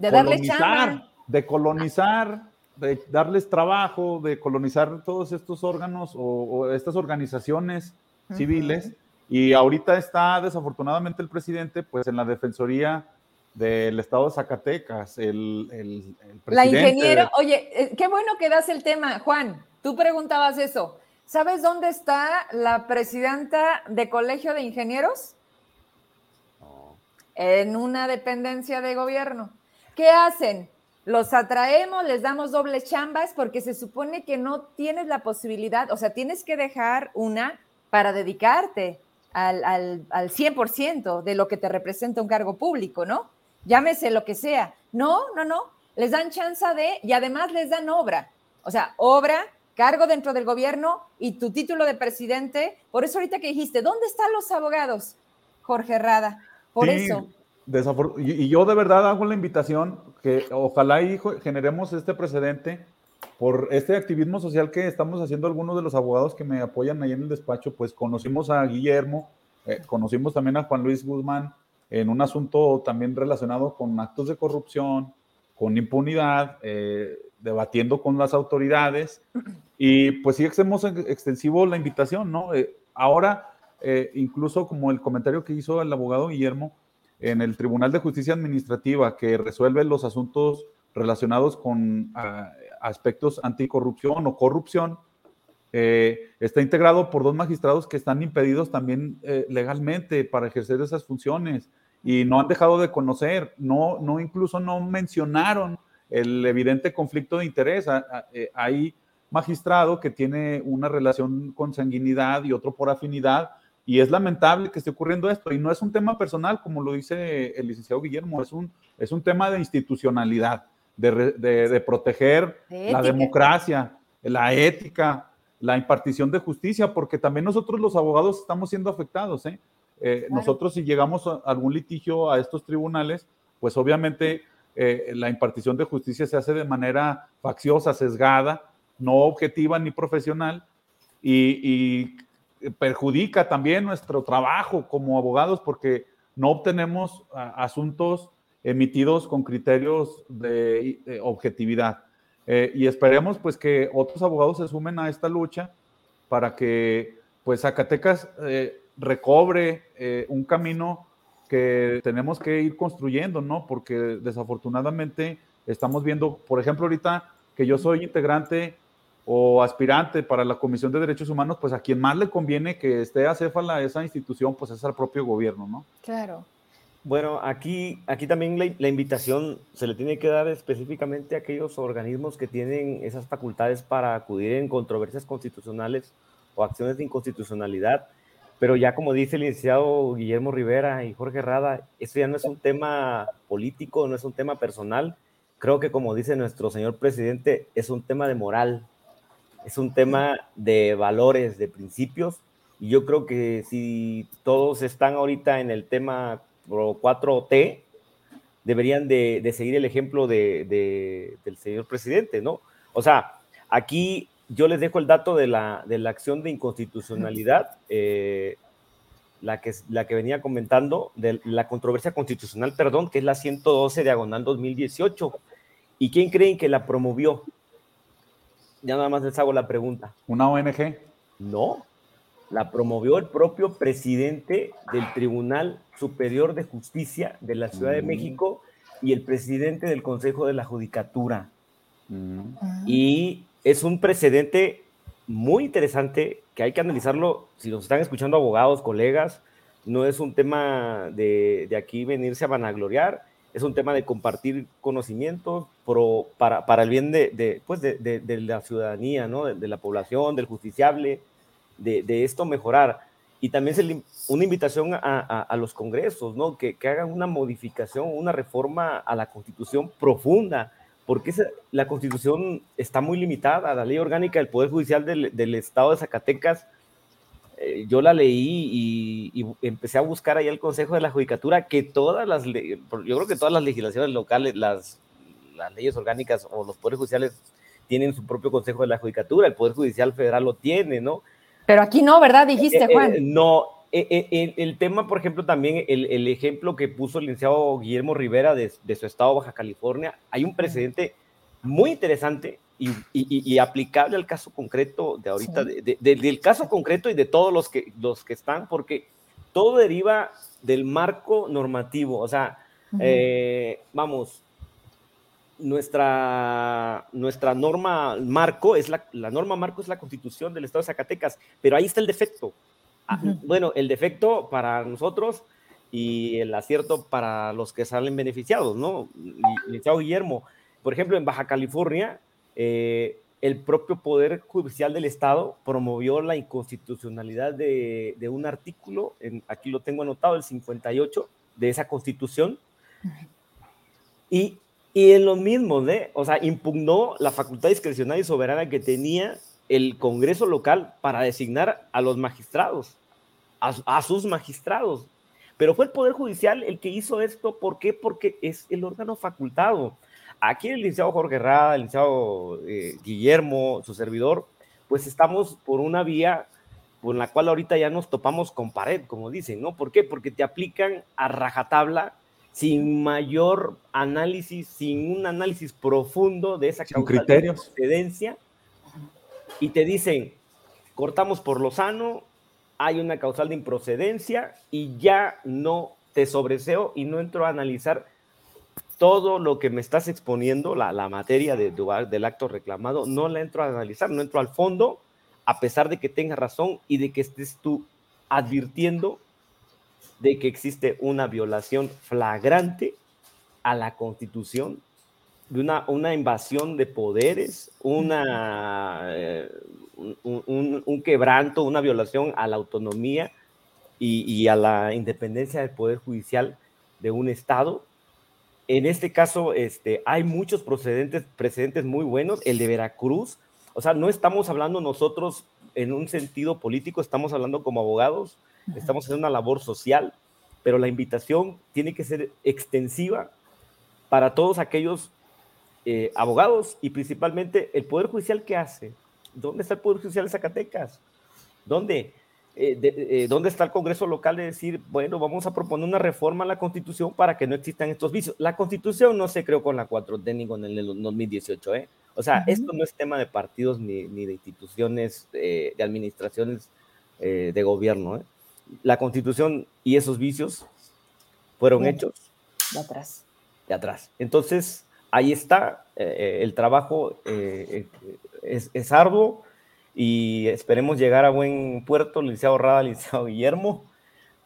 Speaker 1: de colonizar,
Speaker 2: de colonizar, de darles trabajo, de colonizar todos estos órganos o, estas organizaciones civiles. Y ahorita está desafortunadamente el presidente pues en la defensoría del estado de Zacatecas, el, el,
Speaker 1: presidente. La ingeniero, oye, eh, qué bueno que das el tema, Juan. Tú preguntabas eso. ¿Sabes dónde está la presidenta de Colegio de Ingenieros? En una dependencia de gobierno. ¿Qué hacen? Los atraemos, les damos doble chambas porque se supone que no tienes la posibilidad, o sea, tienes que dejar una para dedicarte al, al, al 100% de lo que te representa un cargo público, ¿no? llámese lo que sea. No, no, no, les dan chance de, y además les dan obra. O sea, obra, cargo dentro del gobierno y tu título de presidente. Por eso ahorita que dijiste, ¿dónde están los abogados? Jorge Rada, por eso.
Speaker 2: Y yo de verdad hago la invitación que ojalá y generemos este precedente por este activismo social que estamos haciendo algunos de los abogados que me apoyan ahí en el despacho, pues conocimos a Guillermo, eh, conocimos también a Juan Luis Guzmán, en un asunto también relacionado con actos de corrupción, con impunidad, eh, debatiendo con las autoridades. Y pues sí hacemos extensivo la invitación, ¿no? Eh, ahora, eh, incluso como el comentario que hizo el abogado Guillermo, en el Tribunal de Justicia Administrativa que resuelve los asuntos relacionados con ah, aspectos anticorrupción o corrupción, está integrado por dos magistrados que están impedidos también legalmente para ejercer esas funciones y no han dejado de conocer, no, no incluso no mencionaron el evidente conflicto de interés. Eh, hay magistrado que tiene una relación con sanguinidad y otro por afinidad, y es lamentable que esté ocurriendo esto. Y no es un tema personal, como lo dice el licenciado Guillermo, es un, es un tema de institucionalidad, de, de, proteger la democracia, la ética, la impartición de justicia, porque también nosotros los abogados estamos siendo afectados. ¿eh? Eh, nosotros si llegamos a algún litigio a estos tribunales, pues obviamente eh, la impartición de justicia se hace de manera facciosa, sesgada, no objetiva ni profesional y, perjudica también nuestro trabajo como abogados porque no obtenemos asuntos emitidos con criterios de, objetividad. Eh, y esperemos pues que otros abogados se sumen a esta lucha para que pues Zacatecas recobre eh, un camino que tenemos que ir construyendo, ¿no? Porque desafortunadamente estamos viendo, por ejemplo, ahorita que yo soy integrante o aspirante para la Comisión de Derechos Humanos, pues a quien más le conviene que esté acéfala esa institución, pues es al propio gobierno, ¿no?
Speaker 1: Claro.
Speaker 3: Bueno, aquí, aquí también la, la, invitación se le tiene que dar específicamente a aquellos organismos que tienen esas facultades para acudir en controversias constitucionales o acciones de inconstitucionalidad pero ya como dice el licenciado Guillermo Rivera y Jorge Rada, esto ya no es un tema político, no es un tema personal. Creo que como dice nuestro señor presidente, es un tema de moral, es un tema de valores, de principios. Y yo creo que si todos están ahorita en el tema 4T, deberían de, seguir el ejemplo de, del señor presidente, ¿no? O sea, aquí yo les dejo el dato de la, de la acción de inconstitucionalidad, eh, la, que, la que venía comentando, de la controversia constitucional, perdón, que es la 112 diagonal 2018. ¿Y quién creen que la promovió? Ya nada más les hago la pregunta.
Speaker 2: ¿Una ONG?
Speaker 3: No, la promovió el propio presidente del Tribunal Superior de Justicia de la Ciudad de mm. México y el presidente del Consejo de la Judicatura. Mm. Y es un precedente muy interesante que hay que analizarlo. Si nos están escuchando abogados, colegas, no es un tema de, aquí venirse a vanagloriar, es un tema de compartir conocimientos para, el bien de, pues de, la ciudadanía, ¿no? de, la población, del justiciable, de, esto mejorar. Y también es una invitación a, los congresos, ¿no? que, que hagan una modificación, una reforma a la constitución profunda, porque la constitución está muy limitada, la ley orgánica del Poder Judicial del, Estado de Zacatecas, eh, yo la leí y, empecé a buscar ahí el Consejo de la Judicatura que todas las, yo creo que todas las legislaciones locales, las, las leyes orgánicas o los poderes judiciales tienen su propio Consejo de la Judicatura, el Poder Judicial Federal lo tiene, ¿no?
Speaker 1: Pero aquí no, ¿verdad? Dijiste, Juan.
Speaker 3: no, el, tema, por ejemplo, también el, ejemplo que puso el licenciado Guillermo Rivera de, su estado Baja California, hay un precedente muy interesante y, aplicable al caso concreto de ahorita, del caso concreto y de todos los que, los que están, porque todo deriva del marco normativo. O sea, eh, vamos, nuestra, nuestra norma marco es la, la, norma marco es la constitución del estado de Zacatecas, pero ahí está el defecto. Ah, bueno, el defecto para nosotros y el acierto para los que salen beneficiados, ¿no? Licenciado Guillermo, por ejemplo, en Baja California, eh, el propio Poder Judicial del Estado promovió la inconstitucionalidad de, un artículo, en, aquí lo tengo anotado, el 58 de esa constitución, y, y en lo mismo, ¿eh? o sea, impugnó la facultad discrecional y soberana que tenía el Congreso local para designar a los magistrados, a, sus magistrados. Pero fue el Poder Judicial el que hizo esto. ¿Por qué? Porque es el órgano facultado. Aquí el licenciado Jorge Rada, el licenciado eh, Guillermo, su servidor, pues estamos por una vía por la cual ahorita ya nos topamos con pared, como dicen, ¿no? ¿Por qué? Porque te aplican a rajatabla sin mayor análisis, sin un análisis profundo de esa
Speaker 2: causa de
Speaker 3: procedencia y te dicen, cortamos por lo sano, hay una causal de improcedencia y ya no te sobreseo y no entro a analizar todo lo que me estás exponiendo, la, materia de, del acto reclamado, no la entro a analizar, no entro al fondo, a pesar de que tengas razón y de que estés tú advirtiendo de que existe una violación flagrante a la constitución de una, una invasión de poderes, una, eh, un, quebranto, una violación a la autonomía y, a la independencia del Poder Judicial de un Estado. En este caso, este, hay muchos precedentes, precedentes muy buenos. El de Veracruz, o sea, no estamos hablando nosotros en un sentido político, estamos hablando como abogados, estamos haciendo una labor social, pero la invitación tiene que ser extensiva para todos aquellos eh, abogados y principalmente el Poder Judicial, ¿qué hace? ¿Dónde está el Poder Judicial de Zacatecas? ¿Dónde? Eh, eh, ¿Dónde está el Congreso local de decir, bueno, vamos a proponer una reforma a la Constitución para que no existan estos vicios? La Constitución no se creó con la 4T ni con el 2018, ¿eh? O sea, esto no es tema de partidos ni, ni de instituciones, de administraciones de gobierno. La Constitución y esos vicios fueron hechos
Speaker 1: de atrás.
Speaker 3: De atrás. Entonces, ahí está, eh, eh, el trabajo eh, es, arduo y esperemos llegar a buen puerto, licenciado Rada, *laughs* licenciado Guillermo.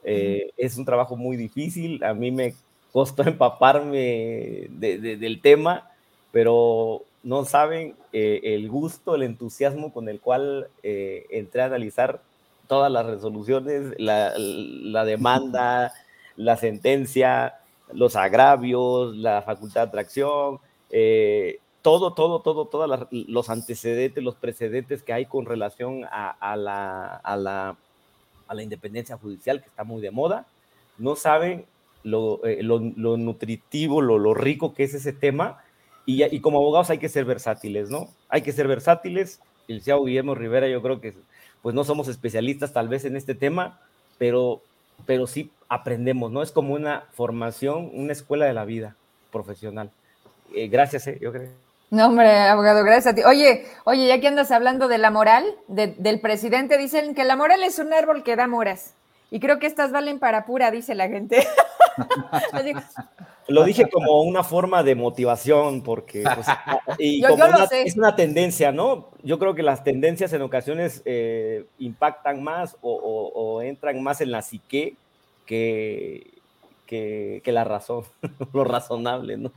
Speaker 3: es un trabajo muy difícil, a mí me costó *laughs* empaparme del tema, pero no saben el gusto, el entusiasmo con el cual entré a analizar todas las resoluciones, la, la demanda, la sentencia, los agravios, la facultad de atracción, eh, todo, todo, todo, todos los antecedentes, los precedentes que hay con relación a, la, independencia judicial, que está muy de moda, no saben lo, eh, nutritivo, lo, rico que es ese tema, y, y, como abogados hay que ser versátiles, ¿no? Hay que ser versátiles. El CEO Guillermo Rivera, yo creo que pues no somos especialistas tal vez en este tema, pero pero sí aprendemos, ¿no? Es como una formación, una escuela de la vida profesional. Eh, gracias, eh, yo creo.
Speaker 1: No, hombre, abogado, gracias a ti. Oye, oye, ya que andas hablando de la moral del presidente, dicen que la moral es un árbol que da moras. Y creo que estas valen para pura, dice la gente. *laughs*
Speaker 3: Lo dije como una forma de motivación, porque pues, *laughs* y como es una tendencia, ¿no? Yo creo que las tendencias en ocasiones eh, impactan más o, entran más en la psique que, que, la razón, *laughs* lo razonable, ¿no?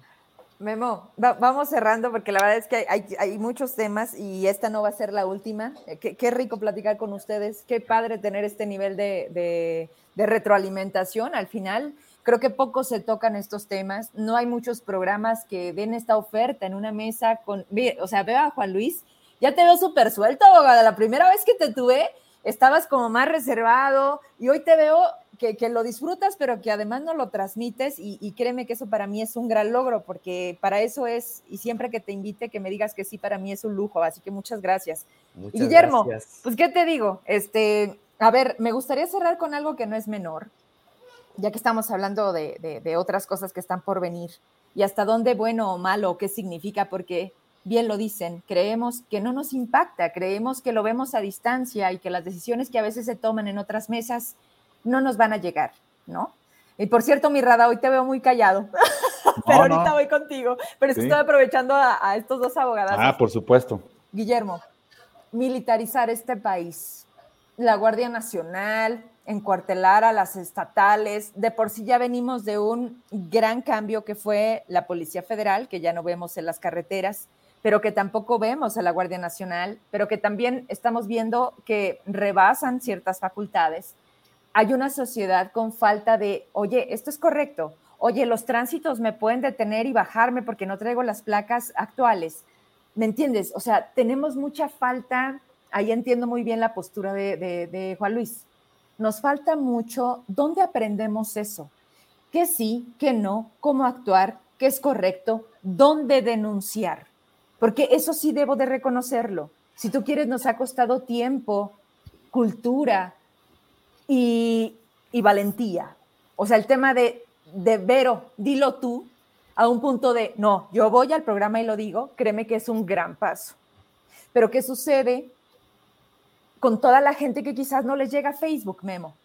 Speaker 1: Memo, vamos cerrando porque la verdad es que hay, muchos temas y esta no va a ser la última. Eh, qué, rico platicar con ustedes, qué padre tener este nivel de, retroalimentación al final Creo que poco se tocan estos temas. No hay muchos programas que den esta oferta en una mesa con. O sea, veo a Juan Luis, ya te veo súper suelto, abogada. La primera vez que te tuve, estabas como más reservado y hoy te veo que, lo disfrutas, pero que además no lo transmites y, créeme que eso para mí es un gran logro, porque para eso es, y siempre que te invite, que me digas que sí, para mí es un lujo, así que muchas gracias. Guillermo, pues qué te digo, este, a ver, me gustaría cerrar con algo que no es menor, ya que estamos hablando de, de otras cosas que están por venir y hasta dónde bueno o malo, qué significa, porque bien lo dicen, creemos que no nos impacta, creemos que lo vemos a distancia y que las decisiones que a veces se toman en otras mesas no nos van a llegar, ¿no? Y por cierto, mi Rada, hoy te veo muy callado, *laughs* pero ahorita voy contigo, pero que estoy aprovechando a, estos dos abogados.
Speaker 2: Ah, por supuesto.
Speaker 1: Guillermo, militarizar este país, la Guardia Nacional, encuartelar a las estatales. De por sí ya venimos de un gran cambio que fue la Policía Federal, que ya no vemos en las carreteras, pero que tampoco vemos a la Guardia Nacional, pero que también estamos viendo que rebasan ciertas facultades. Hay una sociedad con falta de, oye, esto es correcto, oye, los tránsitos me pueden detener y bajarme porque no traigo las placas actuales. ¿Me entiendes? O sea, tenemos mucha falta, ahí entiendo muy bien la postura de, Juan Luis. Nos falta mucho, ¿dónde aprendemos eso? ¿Qué sí, qué no, cómo actuar, qué es correcto, dónde denunciar? Porque eso sí debo de reconocerlo. Si tú quieres, nos ha costado tiempo, cultura y, valentía. O sea, el tema de, de Vero, dilo tú, a un punto de, no, yo voy al programa y lo digo, créeme que es un gran paso. Pero ¿qué sucede con toda la gente que quizás no les llega a Facebook, Memo?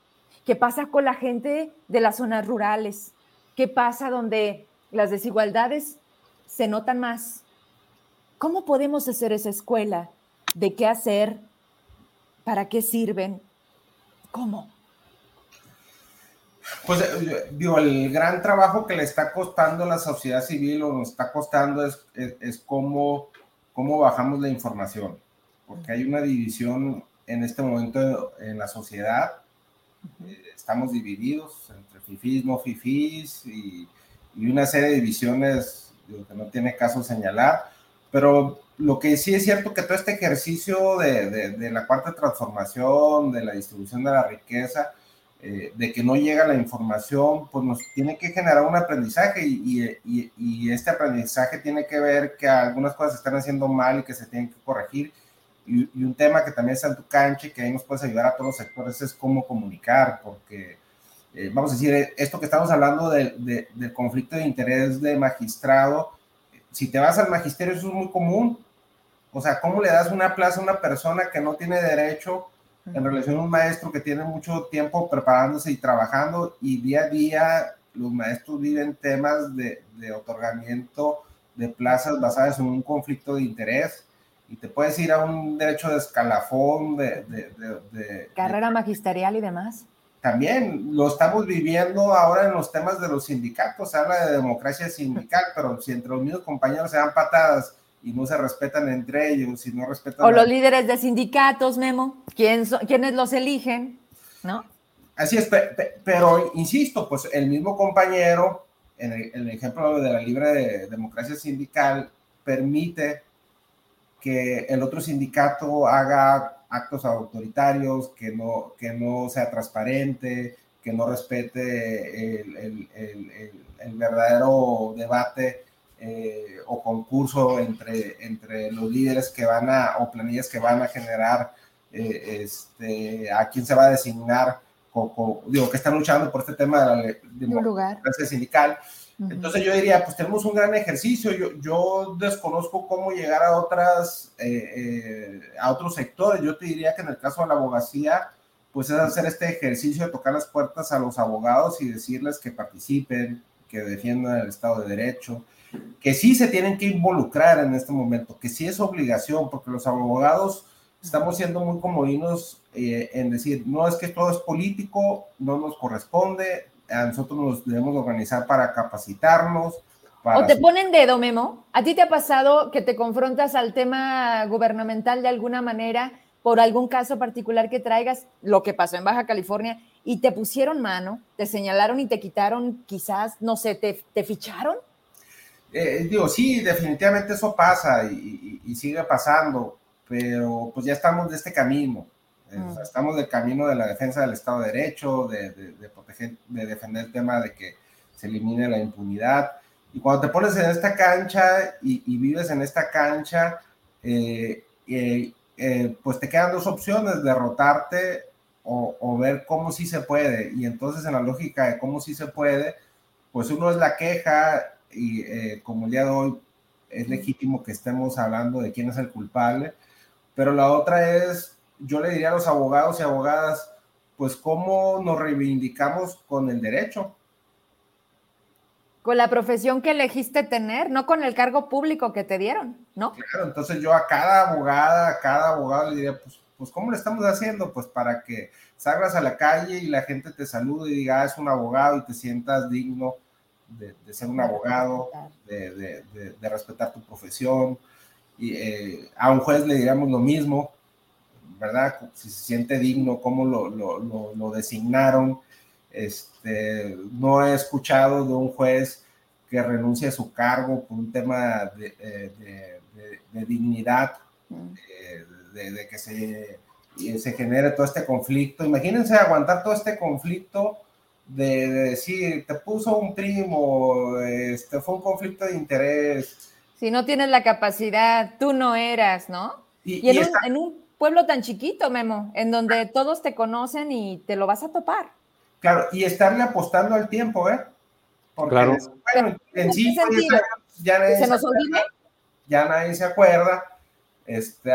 Speaker 1: ¿Qué pasa con la gente de las zonas rurales? ¿Qué pasa donde las desigualdades se notan más? ¿Cómo podemos hacer esa escuela? ¿De qué hacer? ¿Para qué sirven? ¿Cómo?
Speaker 4: Pues eh, digo, el gran trabajo que le está costando la sociedad civil o nos está costando es, es, cómo, cómo bajamos la información, porque hay una división en este momento en la sociedad. Estamos divididos entre fifís, no fifís y, y una serie de divisiones que no tiene caso señalar pero lo que sí es cierto que todo este ejercicio de, de, la cuarta transformación, de la distribución de la riqueza, eh, de que no llega la información, pues nos tiene que generar un aprendizaje y, y, y, este aprendizaje tiene que ver que algunas cosas se están haciendo mal y que se tienen que corregir. Y, un tema que también está en tu cancha y que ahí nos puedes ayudar a todos los sectores es cómo comunicar, porque eh, vamos a decir, esto que estamos hablando de, del conflicto de interés de magistrado, si te vas al magisterio, eso es muy común. O sea, ¿cómo le das una plaza a una persona que no tiene derecho en relación a un maestro que tiene mucho tiempo preparándose y trabajando y día a día los maestros viven temas de, otorgamiento de plazas basadas en un conflicto de interés y te puedes ir a un derecho de escalafón, de... de
Speaker 1: Carrera magisterial y demás
Speaker 4: también lo estamos viviendo ahora en los temas de los sindicatos, se habla de democracia sindical, pero si entre los mismos compañeros se dan patadas y no se respetan entre ellos, y no respetan...
Speaker 1: O los líderes de sindicatos, Memo, ¿quién ¿quiénes los eligen? ¿No?
Speaker 4: Así es, pero insisto, pues el mismo compañero, en el, ejemplo de la libre democracia sindical, permite que el otro sindicato haga actos autoritarios, que no, que no sea transparente, que no respete el, el, verdadero debate eh, o concurso entre, entre los líderes que van a, o planillas que van a generar, eh, este, a quién se va a designar, digo, que están luchando por este tema de la democracia sindical. Entonces yo diría, pues tenemos un gran ejercicio. Yo, yo desconozco cómo llegar a otras, eh, eh, a otros sectores. Yo te diría que en el caso de la abogacía, pues es hacer este ejercicio de tocar las puertas a los abogados y decirles que participen, que defiendan el Estado de Derecho, que sí se tienen que involucrar en este momento, que sí es obligación, porque los abogados estamos siendo muy comodinos eh, en decir, no es que todo es político, no nos corresponde, a nosotros nos debemos organizar para capacitarnos.
Speaker 1: o te ponen dedo, Memo. ¿A ti te ha pasado que te confrontas al tema gubernamental de alguna manera por algún caso particular que traigas, lo que pasó en Baja California, y te pusieron mano, te señalaron y te quitaron, quizás, no sé, te, te ficharon?
Speaker 4: Eh, digo, sí, definitivamente eso pasa y, y, sigue pasando, pero pues ya estamos de este camino. Mm. estamos del camino de la defensa del Estado de Derecho, de, de, proteger, de defender el tema de que se elimine la impunidad. Y cuando te pones en esta cancha y, vives en esta cancha, eh, eh, eh, pues te quedan dos opciones, derrotarte o, o, ver cómo sí se puede. Y entonces en la lógica de cómo sí se puede, pues uno es la queja y como el día de hoy es legítimo que estemos hablando de quién es el culpable, pero la otra es, yo le diría a los abogados y abogadas, pues cómo nos reivindicamos con el derecho.
Speaker 1: Con la profesión que elegiste tener, no con el cargo público que te dieron, ¿no?
Speaker 4: Claro, entonces yo a cada abogada, a cada abogado le diría, pues, pues ¿cómo le estamos haciendo? Pues para que salgas a la calle y la gente te salude y diga, ah, es un abogado y te sientas digno de, ser un abogado, de, de, respetar tu profesión. Y eh, a un juez le diríamos lo mismo, ¿verdad? Si se siente digno, cómo lo, lo, lo, designaron. Este, no he escuchado de un juez que renuncie a su cargo por un tema de, eh, dignidad, mm. eh, de, que se, se genere todo este conflicto. Imagínense aguantar todo este conflicto de, decir, te puso un primo, este, fue un conflicto de interés.
Speaker 1: Si no tienes la capacidad, tú no eras, ¿no? Y, en, un, pueblo tan chiquito, Memo, en donde todos te conocen y te lo vas a topar.
Speaker 4: Claro, y estarle apostando al tiempo, ¿eh?
Speaker 2: Porque, claro.
Speaker 4: bueno, en sí, ya nadie se, nos olvide. Ya nadie se acuerda. Este,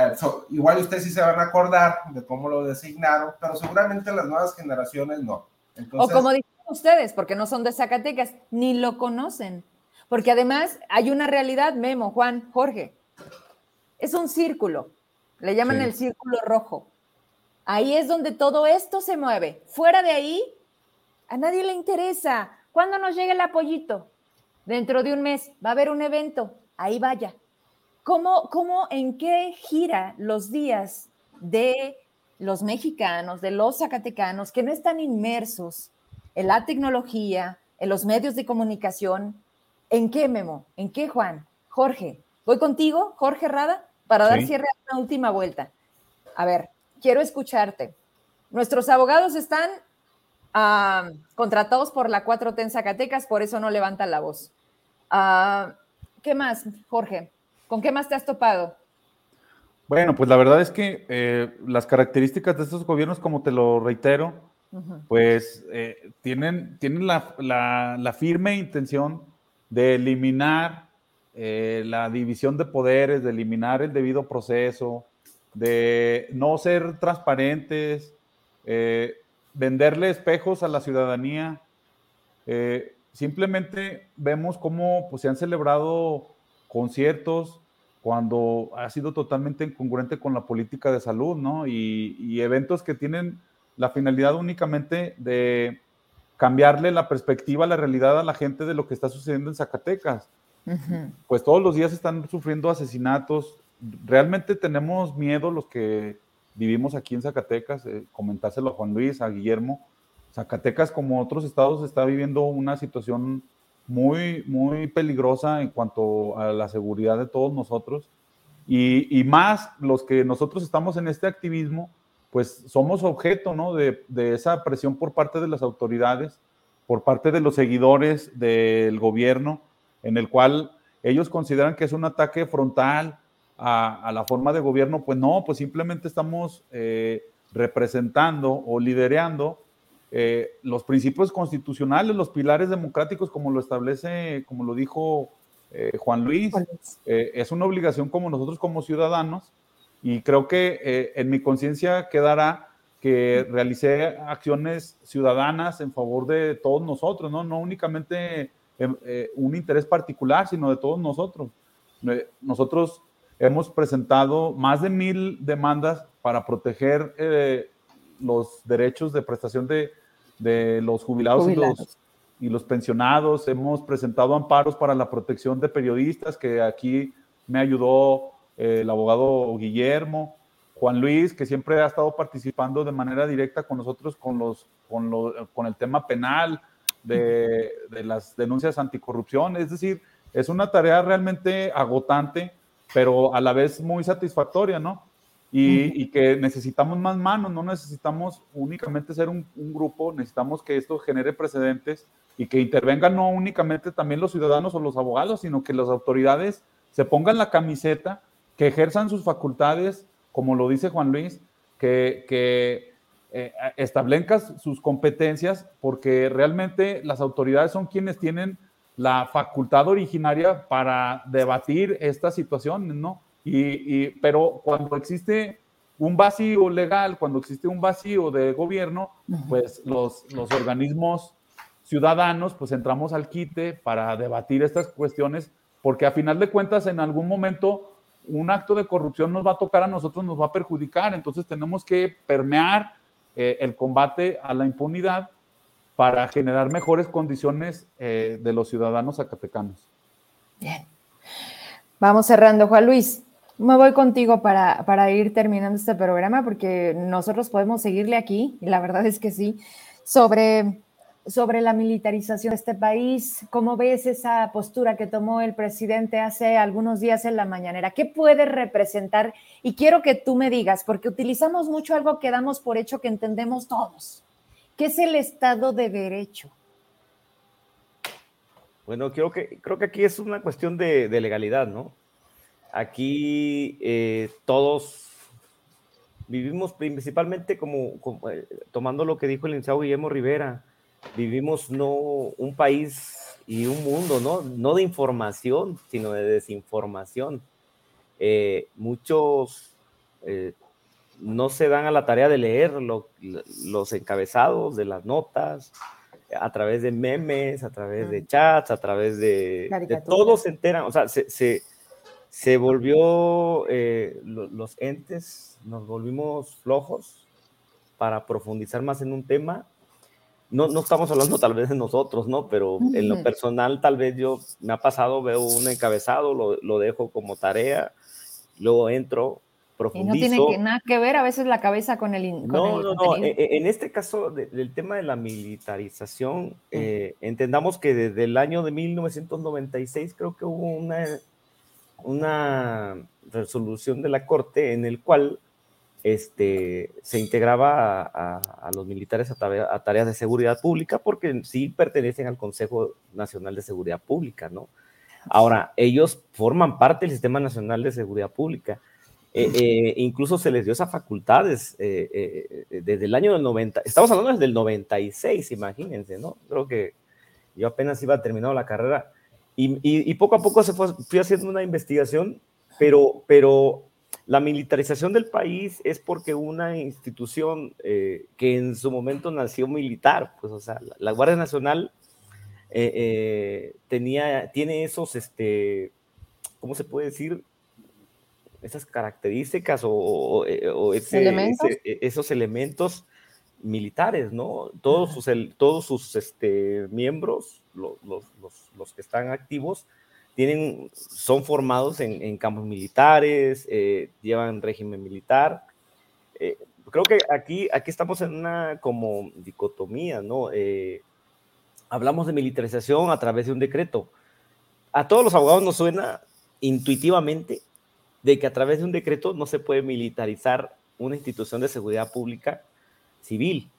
Speaker 4: igual ustedes sí se van a acordar de cómo lo designaron, pero seguramente las nuevas generaciones no
Speaker 1: o como dicen ustedes, porque no son de Zacatecas, ni lo conocen. Porque además hay una realidad, Memo, Juan, Jorge. Es un círculo. Le llaman el círculo rojo. Ahí es donde todo esto se mueve. Fuera de ahí, a nadie le interesa. ¿Cuándo nos llega el apoyito? Dentro de un mes va a haber un evento. Ahí vaya. ¿Cómo, cómo en qué gira los días de los mexicanos, de los zacatecanos, que no están inmersos en la tecnología, en los medios de comunicación. ¿En qué, Memo? ¿En qué, Juan? Jorge, voy contigo, Jorge Rada, para dar cierre a una última vuelta. A ver, quiero escucharte. Nuestros abogados están ah, contratados por la 4T en Zacatecas, por eso no levantan la voz. Ah, ¿Qué más, Jorge? ¿Con qué más te has topado?
Speaker 2: Bueno, pues la verdad es que eh, las características de estos gobiernos, como te lo reitero, pues eh, tienen, tienen la, firme intención de eliminar eh, la división de poderes, de eliminar el debido proceso, de no ser transparentes, venderle espejos a la ciudadanía. simplemente vemos cómo pues, se han celebrado conciertos cuando ha sido totalmente incongruente con la política de salud, ¿no? Y, eventos que tienen la finalidad únicamente de cambiarle la perspectiva, la realidad a la gente de lo que está sucediendo en Zacatecas. Pues todos los días están sufriendo asesinatos. Realmente tenemos miedo los que vivimos aquí en Zacatecas, eh, comentárselo a Juan Luis, a Guillermo. Zacatecas, como otros estados, está viviendo una situación muy, muy peligrosa en cuanto a la seguridad de todos nosotros. Y, más los que nosotros estamos en este activismo, pues somos objeto ¿no? de, esa presión por parte de las autoridades, por parte de los seguidores del gobierno, en el cual ellos consideran que es un ataque frontal a, la forma de gobierno. Pues no, pues simplemente estamos eh, representando o liderando eh, los principios constitucionales, los pilares democráticos, como lo establece, como lo dijo eh, Juan Luis, eh, es una obligación como nosotros como ciudadanos y creo que en mi conciencia quedará que realicé acciones ciudadanas en favor de todos nosotros, no, no únicamente un interés particular, sino de todos nosotros. nosotros hemos presentado más de mil demandas para proteger los derechos de prestación de, los jubilados, Y, los, pensionados. Hemos presentado amparos para la protección de periodistas, que aquí me ayudó eh, el abogado Guillermo. Juan Luis, que siempre ha estado participando de manera directa con nosotros con, los, con, con el tema penal de, de, las denuncias anticorrupción. Es decir, es una tarea realmente agotante, pero a la vez muy satisfactoria, ¿no? y, que necesitamos más manos, no necesitamos únicamente ser un, grupo, necesitamos que esto genere precedentes y que intervengan no únicamente también los ciudadanos o los abogados, sino que las autoridades se pongan la camiseta, que ejerzan sus facultades, como lo dice Juan Luis, que, que eh, establezcan sus competencias, porque realmente las autoridades son quienes tienen la facultad originaria para debatir estas situaciones, ¿no? Y, pero cuando existe un vacío legal, cuando existe un vacío de gobierno, pues los, los organismos ciudadanos, pues entramos al quite para debatir estas cuestiones, porque a final de cuentas en algún momento un acto de corrupción nos va a tocar a nosotros, nos va a perjudicar, entonces tenemos que permear eh, el combate a la impunidad para generar mejores condiciones eh, de los ciudadanos zacatecanos.
Speaker 1: Bien. Vamos cerrando, Juan Luis me voy contigo para, para, ir terminando este programa porque nosotros podemos seguirle aquí, y la verdad es que sí, sobre, sobre la militarización de este país. ¿Cómo ves esa postura que tomó el presidente hace algunos días en la mañanera? ¿Qué puede representar? Y quiero que tú me digas, porque utilizamos mucho algo que damos por hecho que entendemos todos. ¿Qué es el Estado de Derecho?
Speaker 3: Bueno, creo que, creo que aquí es una cuestión de, legalidad, ¿no? Aquí eh, todos vivimos principalmente como, eh, tomando lo que dijo el licenciado Guillermo Rivera, vivimos no un país y un mundo, ¿no? No de información, sino de desinformación. Eh, muchos no se dan a la tarea de leer los encabezados de las notas, a través de memes, a través de chats, a través de... de todos se enteran, o sea, se, se se volvió, eh, los entes, nos volvimos flojos para profundizar más en un tema. No, no estamos hablando tal vez de nosotros, ¿no? Pero en lo personal tal vez yo me ha pasado, veo un encabezado, lo, lo dejo como tarea, luego entro, profundizo.
Speaker 1: Y no tiene nada que ver a veces la cabeza con el...
Speaker 3: no, no, no. E, e, en este caso del tema de la militarización, eh, entendamos que desde el año de 1996 creo que hubo una una resolución de la Corte en el cual este, se integraba a, los militares a, tareas de seguridad pública porque sí pertenecen al Consejo Nacional de Seguridad Pública, ¿no? Ahora, ellos forman parte del Sistema Nacional de Seguridad Pública. Eh, eh, incluso se les dio esas facultades eh, desde el año del 90, estamos hablando desde el 96, imagínense, ¿no? Creo que yo apenas iba terminado la carrera y, poco a poco se fue, fui haciendo una investigación, pero, pero la militarización del país es porque una institución eh, que en su momento nació militar, pues, o sea, la, Guardia Nacional eh, eh, tenía, tiene esos, este, ¿cómo se puede decir? Esas características o, esos elementos militares, ¿no? Todos sus, todos sus este, miembros, los, los, que están activos, tienen, son formados en, campos militares, eh, llevan régimen militar. Eh, creo que aquí, aquí estamos en una como dicotomía, ¿no? Eh, hablamos de militarización a través de un decreto. A todos los abogados nos suena intuitivamente de que a través de un decreto no se puede militarizar una institución de seguridad pública civil.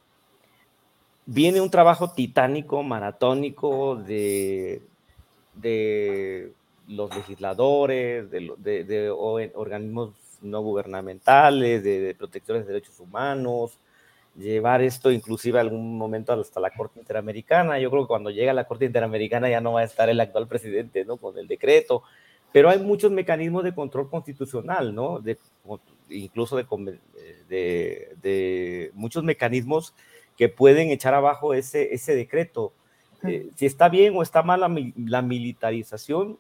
Speaker 3: Viene un trabajo titánico, maratónico de, de los legisladores, de, organismos no gubernamentales, de, protectores de derechos humanos, llevar esto inclusive algún momento hasta la Corte Interamericana. Yo creo que cuando llega la Corte Interamericana ya no va a estar el actual presidente, ¿no? Con el decreto, pero hay muchos mecanismos de control constitucional, ¿no? De, incluso de, de, muchos mecanismos que pueden echar abajo ese, ese decreto. Eh, si está bien o está mal la, militarización,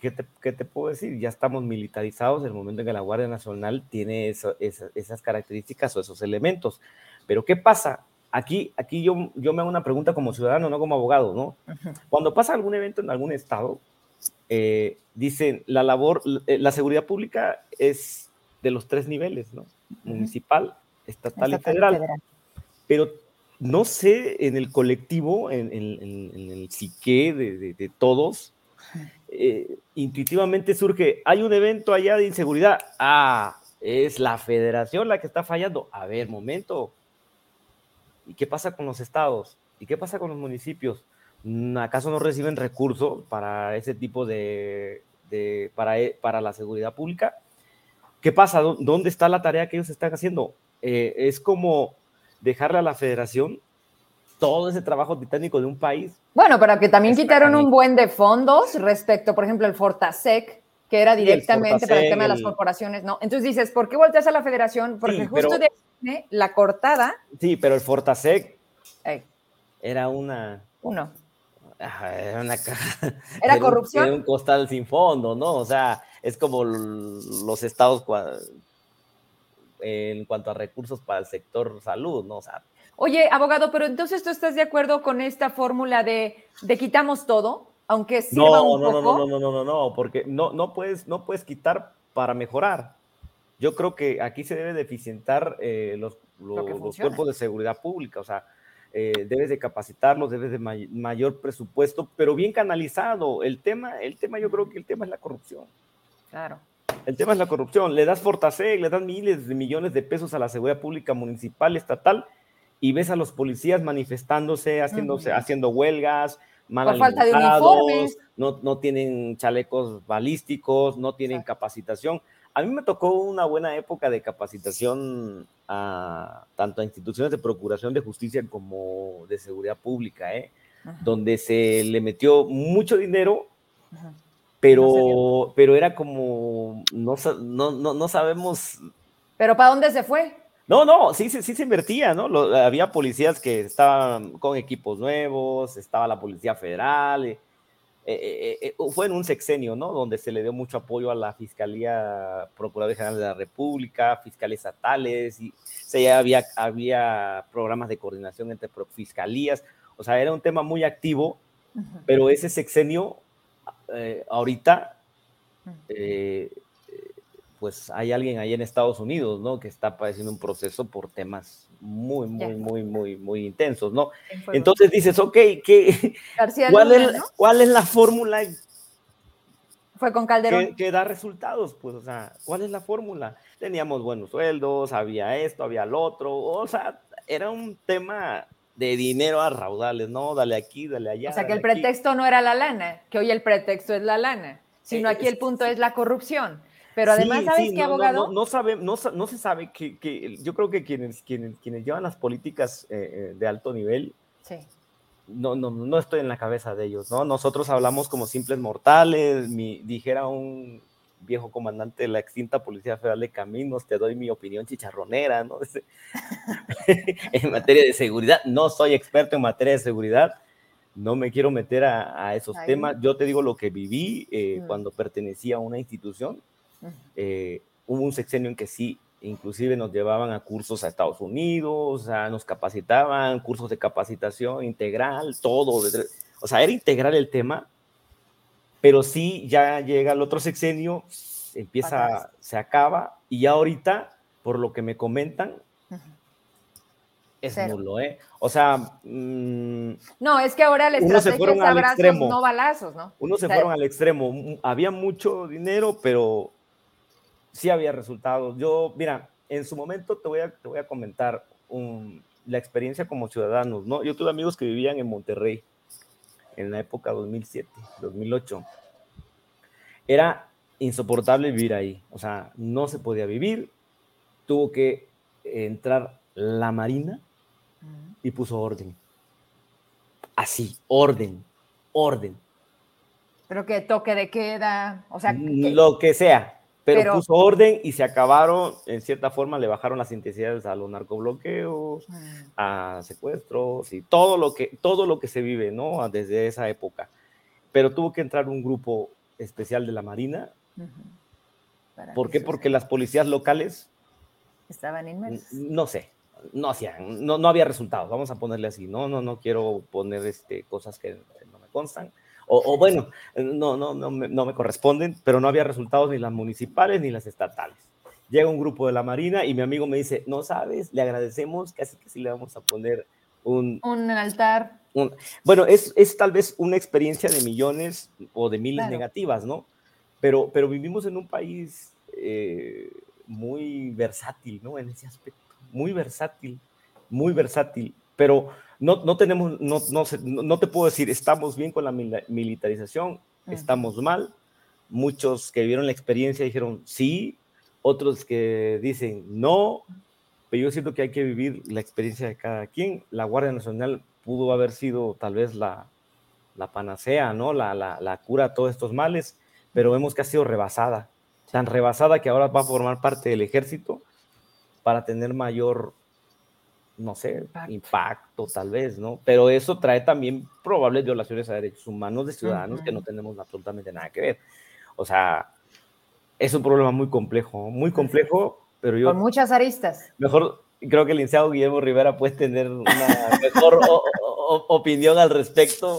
Speaker 3: ¿qué, te, puedo decir? Ya estamos militarizados en el momento en que la Guardia Nacional tiene esas características o esos elementos. Pero ¿qué pasa? Aquí, aquí yo, yo me hago una pregunta como ciudadano, no como abogado, ¿no? Cuando pasa algún evento en algún estado, eh, dicen, la labor, eh, la seguridad pública es de los tres niveles, ¿no? Municipal, estatal, y federal. Pero no sé en el colectivo, en, el psique de, todos, eh, intuitivamente surge, hay un evento allá de inseguridad, ah, es la federación la que está fallando. A ver, momento. ¿Y qué pasa con los estados? ¿Y qué pasa con los municipios? ¿Acaso no reciben recursos para ese tipo de, para, e, para la seguridad pública? ¿Qué pasa? ¿Dónde está la tarea que ellos están haciendo? Eh, es como dejarle a la federación todo ese trabajo titánico de un país.
Speaker 1: Bueno, pero que también quitaron un buen de fondos respecto, por ejemplo, el Fortasec, que era directamente para el tema de las corporaciones, ¿no? Entonces dices, ¿por qué volteas a la federación? Porque justo de la cortada.
Speaker 3: Sí, pero el Fortasec era una.
Speaker 1: Uno.
Speaker 3: Era una *laughs*
Speaker 1: Era *laughs* corrupción.
Speaker 3: Era un costal sin fondo, ¿no? O sea, es como los estados en cuanto a recursos para el sector salud, ¿no? O sea,
Speaker 1: Oye, abogado, pero entonces tú estás de acuerdo con esta fórmula de, de quitamos todo, aunque sirva
Speaker 3: no,
Speaker 1: un
Speaker 3: no,
Speaker 1: poco.
Speaker 3: No, no, no, no, no, no, porque no, no, puedes, no puedes quitar para mejorar. Yo creo que aquí se debe deficientar eh, los, los, cuerpos de seguridad pública, o sea, eh, debes de capacitarlos, debes de mayor presupuesto, pero bien canalizado. El tema, el tema, yo creo que el tema es la corrupción.
Speaker 1: Claro.
Speaker 3: El tema es la corrupción. Le das Fortaseg, le das miles de millones de pesos a la seguridad pública municipal, estatal, y ves a los policías manifestándose, haciéndose, haciendo huelgas, mal
Speaker 1: Por falta de uniformes.
Speaker 3: No, no tienen chalecos balísticos, no tienen capacitación. A mí me tocó una buena época de capacitación a, tanto a instituciones de procuración de justicia como de seguridad pública, ¿eh? donde se le metió mucho dinero, pero, pero era como, no, no, no, no sabemos.
Speaker 1: ¿Pero para dónde se fue?
Speaker 3: No, no, sí, sí, sí se invertía, ¿no? había policías que estaban con equipos nuevos, estaba la Policía Federal. Eh, eh, eh, fue en un sexenio, ¿no? Donde se le dio mucho apoyo a la Fiscalía Procuradora General de la República, fiscales estatales, y se, había, había programas de coordinación entre fiscalías. O sea, era un tema muy activo, pero ese sexenio, ahorita, pues hay alguien ahí en Estados Unidos, ¿no? Que está padeciendo un proceso por temas muy, muy, muy, muy, muy intensos, ¿no? Entonces dices, ok, ¿qué, ¿cuál, es, ¿cuál es la fórmula?
Speaker 1: Fue con Calderón.
Speaker 3: Que, da resultados, pues, o sea, ¿cuál es la fórmula? Teníamos buenos sueldos, había esto, había lo otro, o sea, era un tema de dinero a raudales, ¿no? Dale aquí, dale allá.
Speaker 1: O sea, que el pretexto no era la lana, que hoy el pretexto es la lana, sino aquí el punto es la corrupción. Pero además, ¿sabes qué, abogado?
Speaker 3: No, sabe, no, se sabe que, yo creo que quienes, quienes, quienes llevan las políticas eh, eh, de alto nivel, no, no, no estoy en la cabeza de ellos, ¿no? Nosotros hablamos como simples mortales, mi, dijera un viejo comandante de la extinta Policía Federal de Caminos, te doy mi opinión chicharronera, ¿no? *laughs* en materia de seguridad, no soy experto en materia de seguridad, no me quiero meter a, esos temas, yo te digo lo que viví eh, mm. cuando pertenecía a una institución, eh, hubo un sexenio en que sí, inclusive nos llevaban a cursos a Estados Unidos, o nos capacitaban, cursos de capacitación integral, todo. O sea, era integral el tema, pero sí ya llega el otro sexenio, empieza, se acaba, y ya ahorita, por lo que me comentan, es nulo, ¿eh? O sea. Mm,
Speaker 1: no, es que ahora la estrategia se fueron al extremo. no balazos, ¿no?
Speaker 3: Unos se fueron al extremo. Había mucho dinero, pero sí había resultados. Yo, mira, en su momento te voy a, te voy a comentar la experiencia como ciudadanos, ¿no? Yo tuve amigos que vivían en Monterrey en la época 2007, 2008. Era insoportable vivir ahí, o sea, no se podía vivir, tuvo que entrar la Marina y puso orden. Así, orden, orden.
Speaker 1: Pero que toque de queda, o sea,
Speaker 3: lo que sea, pero, puso orden y se acabaron, en cierta forma, le bajaron las intensidades a los narcobloqueos, mm. a secuestros y todo lo que, todo lo que se vive, ¿no? Desde esa época. Pero tuvo que entrar un grupo especial de la Marina. ¿Por qué? Porque las policías locales
Speaker 1: estaban inmersas.
Speaker 3: No sé, no hacían, no, no había resultados, vamos a ponerle así, no, no, no quiero poner este, cosas que no me constan o, bueno, no, no, no, me, no me corresponden, pero no había resultados ni las municipales ni las estatales. Llega un grupo de la Marina y mi amigo me dice, no sabes, le agradecemos, casi que sí le vamos a poner un...
Speaker 1: Un altar.
Speaker 3: bueno, es, es, tal vez una experiencia de millones o de miles negativas, ¿no? Pero, pero vivimos en un país eh, muy versátil, ¿no? En ese aspecto, muy versátil, muy versátil, pero no, no tenemos, no, no, no te puedo decir, estamos bien con la militarización, estamos mal. Muchos que vieron la experiencia dijeron sí, otros que dicen no, pero yo siento que hay que vivir la experiencia de cada quien. La Guardia Nacional pudo haber sido tal vez la, la panacea, ¿no? La, la, la, cura a todos estos males, pero vemos que ha sido rebasada, tan rebasada que ahora va a formar parte del ejército para tener mayor, no sé, impacto, tal vez, ¿no? Pero eso trae también probables violaciones a derechos humanos de ciudadanos que no tenemos absolutamente nada que ver. O sea, es un problema muy complejo, muy complejo, pero yo...
Speaker 1: Con muchas aristas.
Speaker 3: Mejor, creo que el licenciado Guillermo Rivera puede tener una mejor opinión al respecto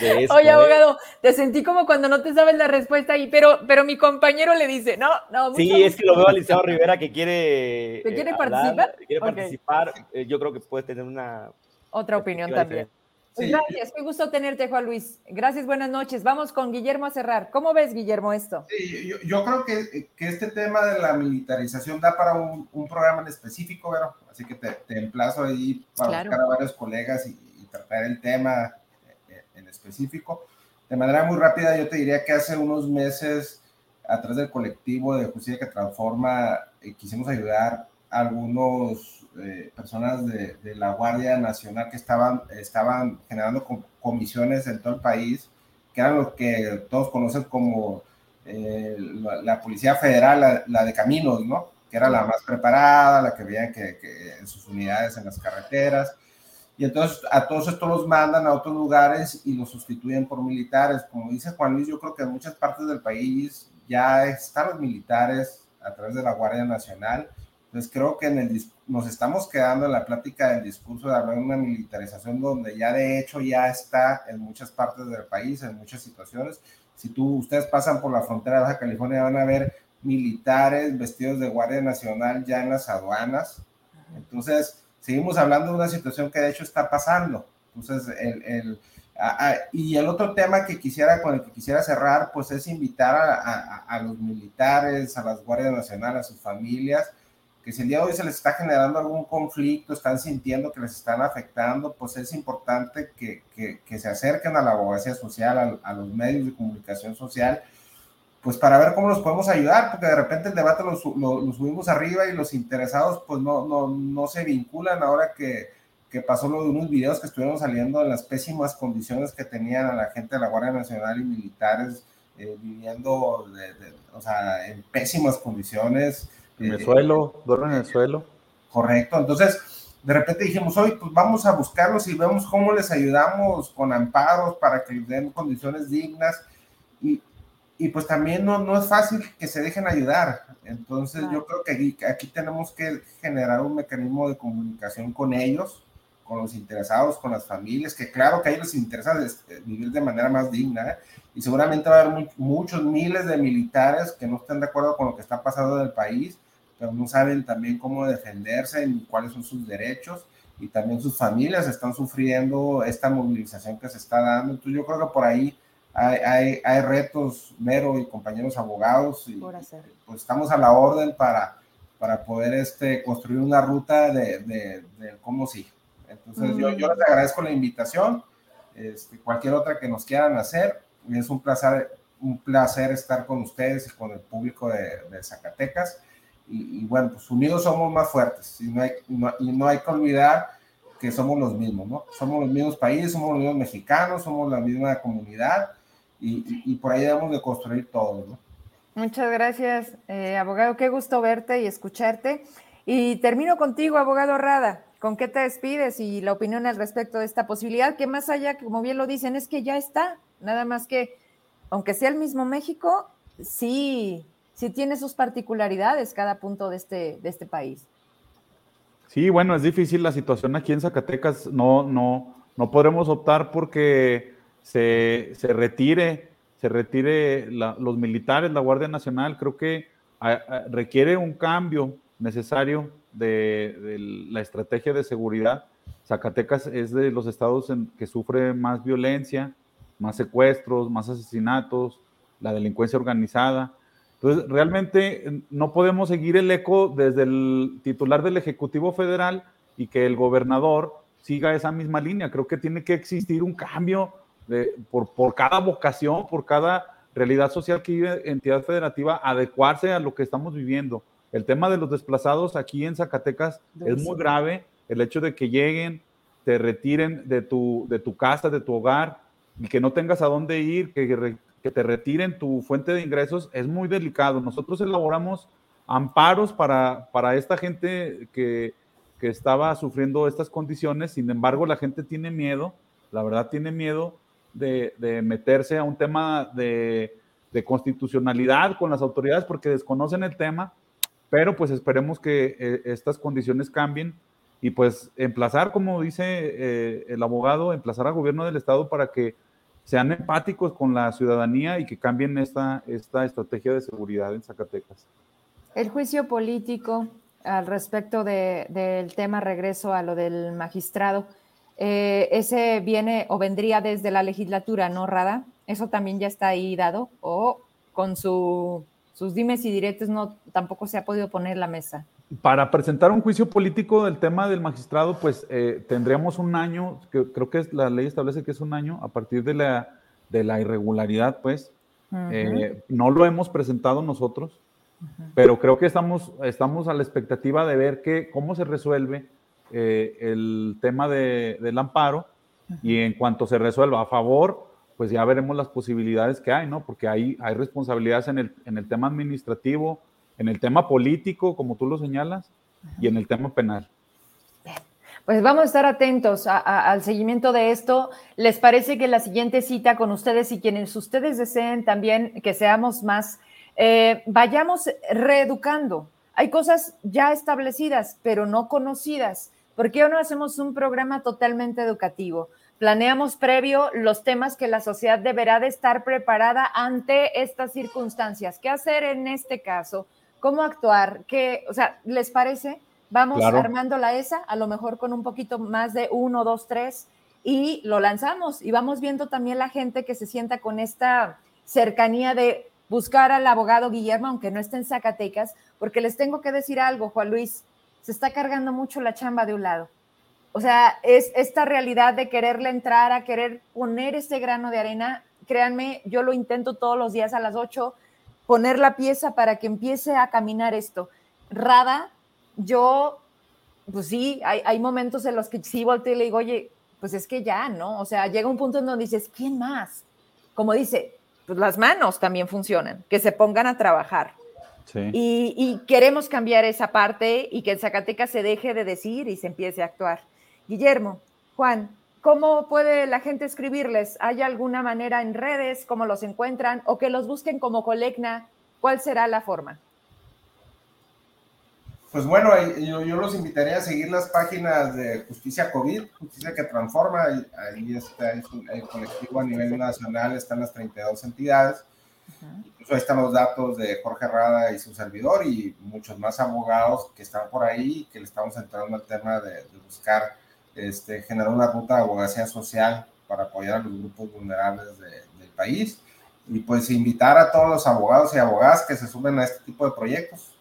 Speaker 1: de Oye, ¿eh? abogado, te sentí como cuando no te sabes la respuesta ahí, pero, pero mi compañero le dice, no, no.
Speaker 3: Sí, es que lo veo al licenciado Rivera que quiere.
Speaker 1: ¿Que quiere participar?
Speaker 3: Quiere participar. Eh, yo creo que puede tener una.
Speaker 1: Otra opinión también. Gracias, qué gusto tenerte, Juan Luis. Gracias, buenas noches. Vamos con Guillermo a cerrar. ¿Cómo ves, Guillermo, esto?
Speaker 4: Sí, yo, creo que, que, este tema de la militarización da para un, programa en específico, ¿verdad? Así que te, emplazo ahí para buscar a varios colegas y, tratar el tema eh, en específico. De manera muy rápida, yo te diría que hace unos meses, a través del colectivo de Justicia que Transforma, eh, quisimos ayudar a algunos eh, personas de, la Guardia Nacional que estaban, estaban generando comisiones en todo el país, que eran lo que todos conocen como eh, la, Policía Federal, la, de Caminos, ¿no? Que era la más preparada, la que veían que, en sus unidades en las carreteras. Y entonces a todos estos los mandan a otros lugares y los sustituyen por militares. Como dice Juan Luis, yo creo que en muchas partes del país ya están los militares a través de la Guardia Nacional entonces creo que en el, nos estamos quedando en la plática del discurso de hablar de una militarización donde ya de hecho ya está en muchas partes del país, en muchas situaciones. Si tú, ustedes pasan por la frontera de Baja California van a ver militares vestidos de Guardia Nacional ya en las aduanas. Entonces, seguimos hablando de una situación que de hecho está pasando. Entonces, el, el y el otro tema que quisiera, con el que quisiera cerrar, pues es invitar a, a, a los militares, a las Guardias Nacionales, a sus familias, que si el día de hoy se les está generando algún conflicto, están sintiendo que les están afectando, pues es importante que, que, se acerquen a la abogacía social, a, los medios de comunicación social, pues para ver cómo los podemos ayudar, porque de repente el debate lo, lo, subimos arriba y los interesados pues no, no, no se vinculan ahora que, que pasó lo de unos videos que estuvieron saliendo en las pésimas condiciones que tenían a la gente de la Guardia Nacional y militares eh, viviendo, o sea, en pésimas condiciones.
Speaker 2: En el suelo, duermen en el suelo.
Speaker 4: Correcto, entonces de repente dijimos, hoy pues vamos a buscarlos y vemos cómo les ayudamos con amparos para que les den condiciones dignas y, y pues también no, no es fácil que se dejen ayudar. Entonces yo creo que aquí, aquí, tenemos que generar un mecanismo de comunicación con ellos, con los interesados, con las familias, que claro que a ellos les interesa este, vivir de manera más digna, ¿eh? y seguramente va a haber muchos miles de militares que no estén de acuerdo con lo que está pasando en el país, pero no saben también cómo defenderse ni cuáles son sus derechos y también sus familias están sufriendo esta movilización que se está dando. Entonces yo creo que por ahí hay, hay, hay retos, Mero y compañeros abogados, y pues estamos a la orden para, para poder este, construir una ruta de, de, cómo sí. Entonces yo, yo, les agradezco la invitación, este, cualquier otra que nos quieran hacer, es un placer, un placer estar con ustedes y con el público de, de Zacatecas y, bueno, pues unidos somos más fuertes y no, hay, y no hay que olvidar que somos los mismos, ¿no? Somos los mismos países, somos los mismos mexicanos, somos la misma comunidad y, y, por ahí debemos de construir todo, ¿no?
Speaker 1: Muchas gracias, eh, abogado. Qué gusto verte y escucharte. Y termino contigo, abogado Rada. ¿Con qué te despides y la opinión al respecto de esta posibilidad? Que más allá, como bien lo dicen, es que ya está. Nada más que, aunque sea el mismo México, sí sí tiene sus particularidades cada punto de este, de este país.
Speaker 2: Sí, bueno, es difícil la situación aquí en Zacatecas. No, no, no podremos optar porque se, retire, se retire los militares, la Guardia Nacional. Creo que requiere un cambio necesario de, de, la estrategia de seguridad. Zacatecas es de los estados en que sufre más violencia, más secuestros, más asesinatos, la delincuencia organizada Entonces, realmente no podemos seguir el eco desde el titular del Ejecutivo Federal y que el gobernador siga esa misma línea. Creo que tiene que existir un cambio de, por, por cada vocación, por cada realidad social que vive entidad federativa, adecuarse a lo que estamos viviendo. El tema de los desplazados aquí en Zacatecas es muy grave. El hecho de que lleguen, te retiren de tu, de tu casa, de tu hogar, y que no tengas a dónde ir, que, que te retiren tu fuente de ingresos, es muy delicado. Nosotros elaboramos amparos para, para esta gente que, que estaba sufriendo estas condiciones, sin embargo la gente tiene miedo, la verdad tiene miedo de, meterse a un tema de, de, constitucionalidad con las autoridades porque desconocen el tema, pero pues esperemos que eh, estas condiciones cambien y pues emplazar, como dice eh, el abogado, emplazar al gobierno del estado para que sean empáticos con la ciudadanía y que cambien esta, esta estrategia de seguridad en Zacatecas.
Speaker 1: El juicio político al respecto del tema, regreso a lo del magistrado, eh, ese viene o vendría desde la legislatura, ¿no, Rada? Eso también ya está ahí dado o con su, sus dimes y diretes no tampoco se ha podido poner la mesa
Speaker 2: para presentar un juicio político del tema del magistrado, pues eh, tendríamos un año, que creo que la ley establece que es un año a partir de la, de la irregularidad, pues. Eh, no lo hemos presentado nosotros, pero creo que estamos, estamos a la expectativa de ver que, cómo se resuelve eh, el tema de, del amparo y en cuanto se resuelva a favor, pues ya veremos las posibilidades que hay, ¿no? Porque hay, hay responsabilidades en el, en el tema administrativo, en el tema político, como tú lo señalas, y en el tema penal.
Speaker 1: Pues vamos a estar atentos al seguimiento de esto. ¿Les parece que la siguiente cita con ustedes y quienes ustedes deseen también que seamos más, eh, vayamos reeducando? Hay cosas ya establecidas, pero no conocidas. ¿Por qué no hacemos un programa totalmente educativo? Planeamos previo los temas que la sociedad deberá de estar preparada ante estas circunstancias. ¿Qué hacer en este caso? cómo actuar, qué, o sea, ¿les parece? Vamos armando la ESA, a lo mejor con un poquito más de uno, dos, tres, y lo lanzamos. Y vamos viendo también la gente que se sienta con esta cercanía de buscar al abogado Guillermo, aunque no esté en Zacatecas, porque les tengo que decir algo, Juan Luis, se está cargando mucho la chamba de un lado. O sea, es esta realidad de quererle entrar, a querer poner este grano de arena. Créanme, yo lo intento todos los días a las 8 poner la pieza para que empiece a caminar esto. Rada, yo, pues sí, hay, momentos en los que sí volteo y le digo, oye, pues es que ya, ¿no? O sea, llega un punto en donde dices, ¿quién más? Como dice, pues las manos también funcionan, que se pongan a trabajar. Y, y, queremos cambiar esa parte y que en Zacatecas se deje de decir y se empiece a actuar. Guillermo, Juan, ¿Cómo puede la gente escribirles? ¿Hay alguna manera en redes? ¿Cómo los encuentran? ¿O que los busquen como Colecna? ¿Cuál será la forma?
Speaker 4: Pues bueno, yo, los invitaría a seguir las páginas de Justicia COVID, Justicia que Transforma. Ahí está el colectivo a nivel nacional, están las 32 entidades. Incluso ahí están los datos de Jorge Rada y su servidor y muchos más abogados que están por ahí que le estamos entrando al tema de, de buscar este, generar una ruta de abogacía social para apoyar a los grupos vulnerables del país y pues invitar a todos los abogados y abogadas que se sumen a este tipo de proyectos.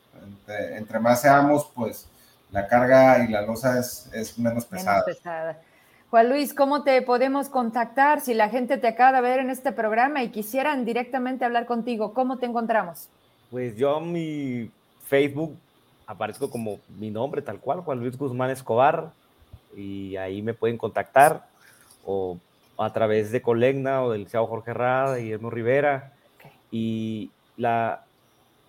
Speaker 4: Entre, más seamos, pues la carga y la losa es, es menos, pesada. menos pesada.
Speaker 1: Juan Luis, ¿cómo te podemos contactar si la gente te acaba de ver en este programa y quisieran directamente hablar contigo? ¿Cómo te encontramos?
Speaker 3: Pues yo mi Facebook aparezco como mi nombre tal cual, Juan Luis Guzmán Escobar y ahí me pueden contactar o a través de Colegna o del Liceo Jorge Rada y Guillermo Rivera. Y la,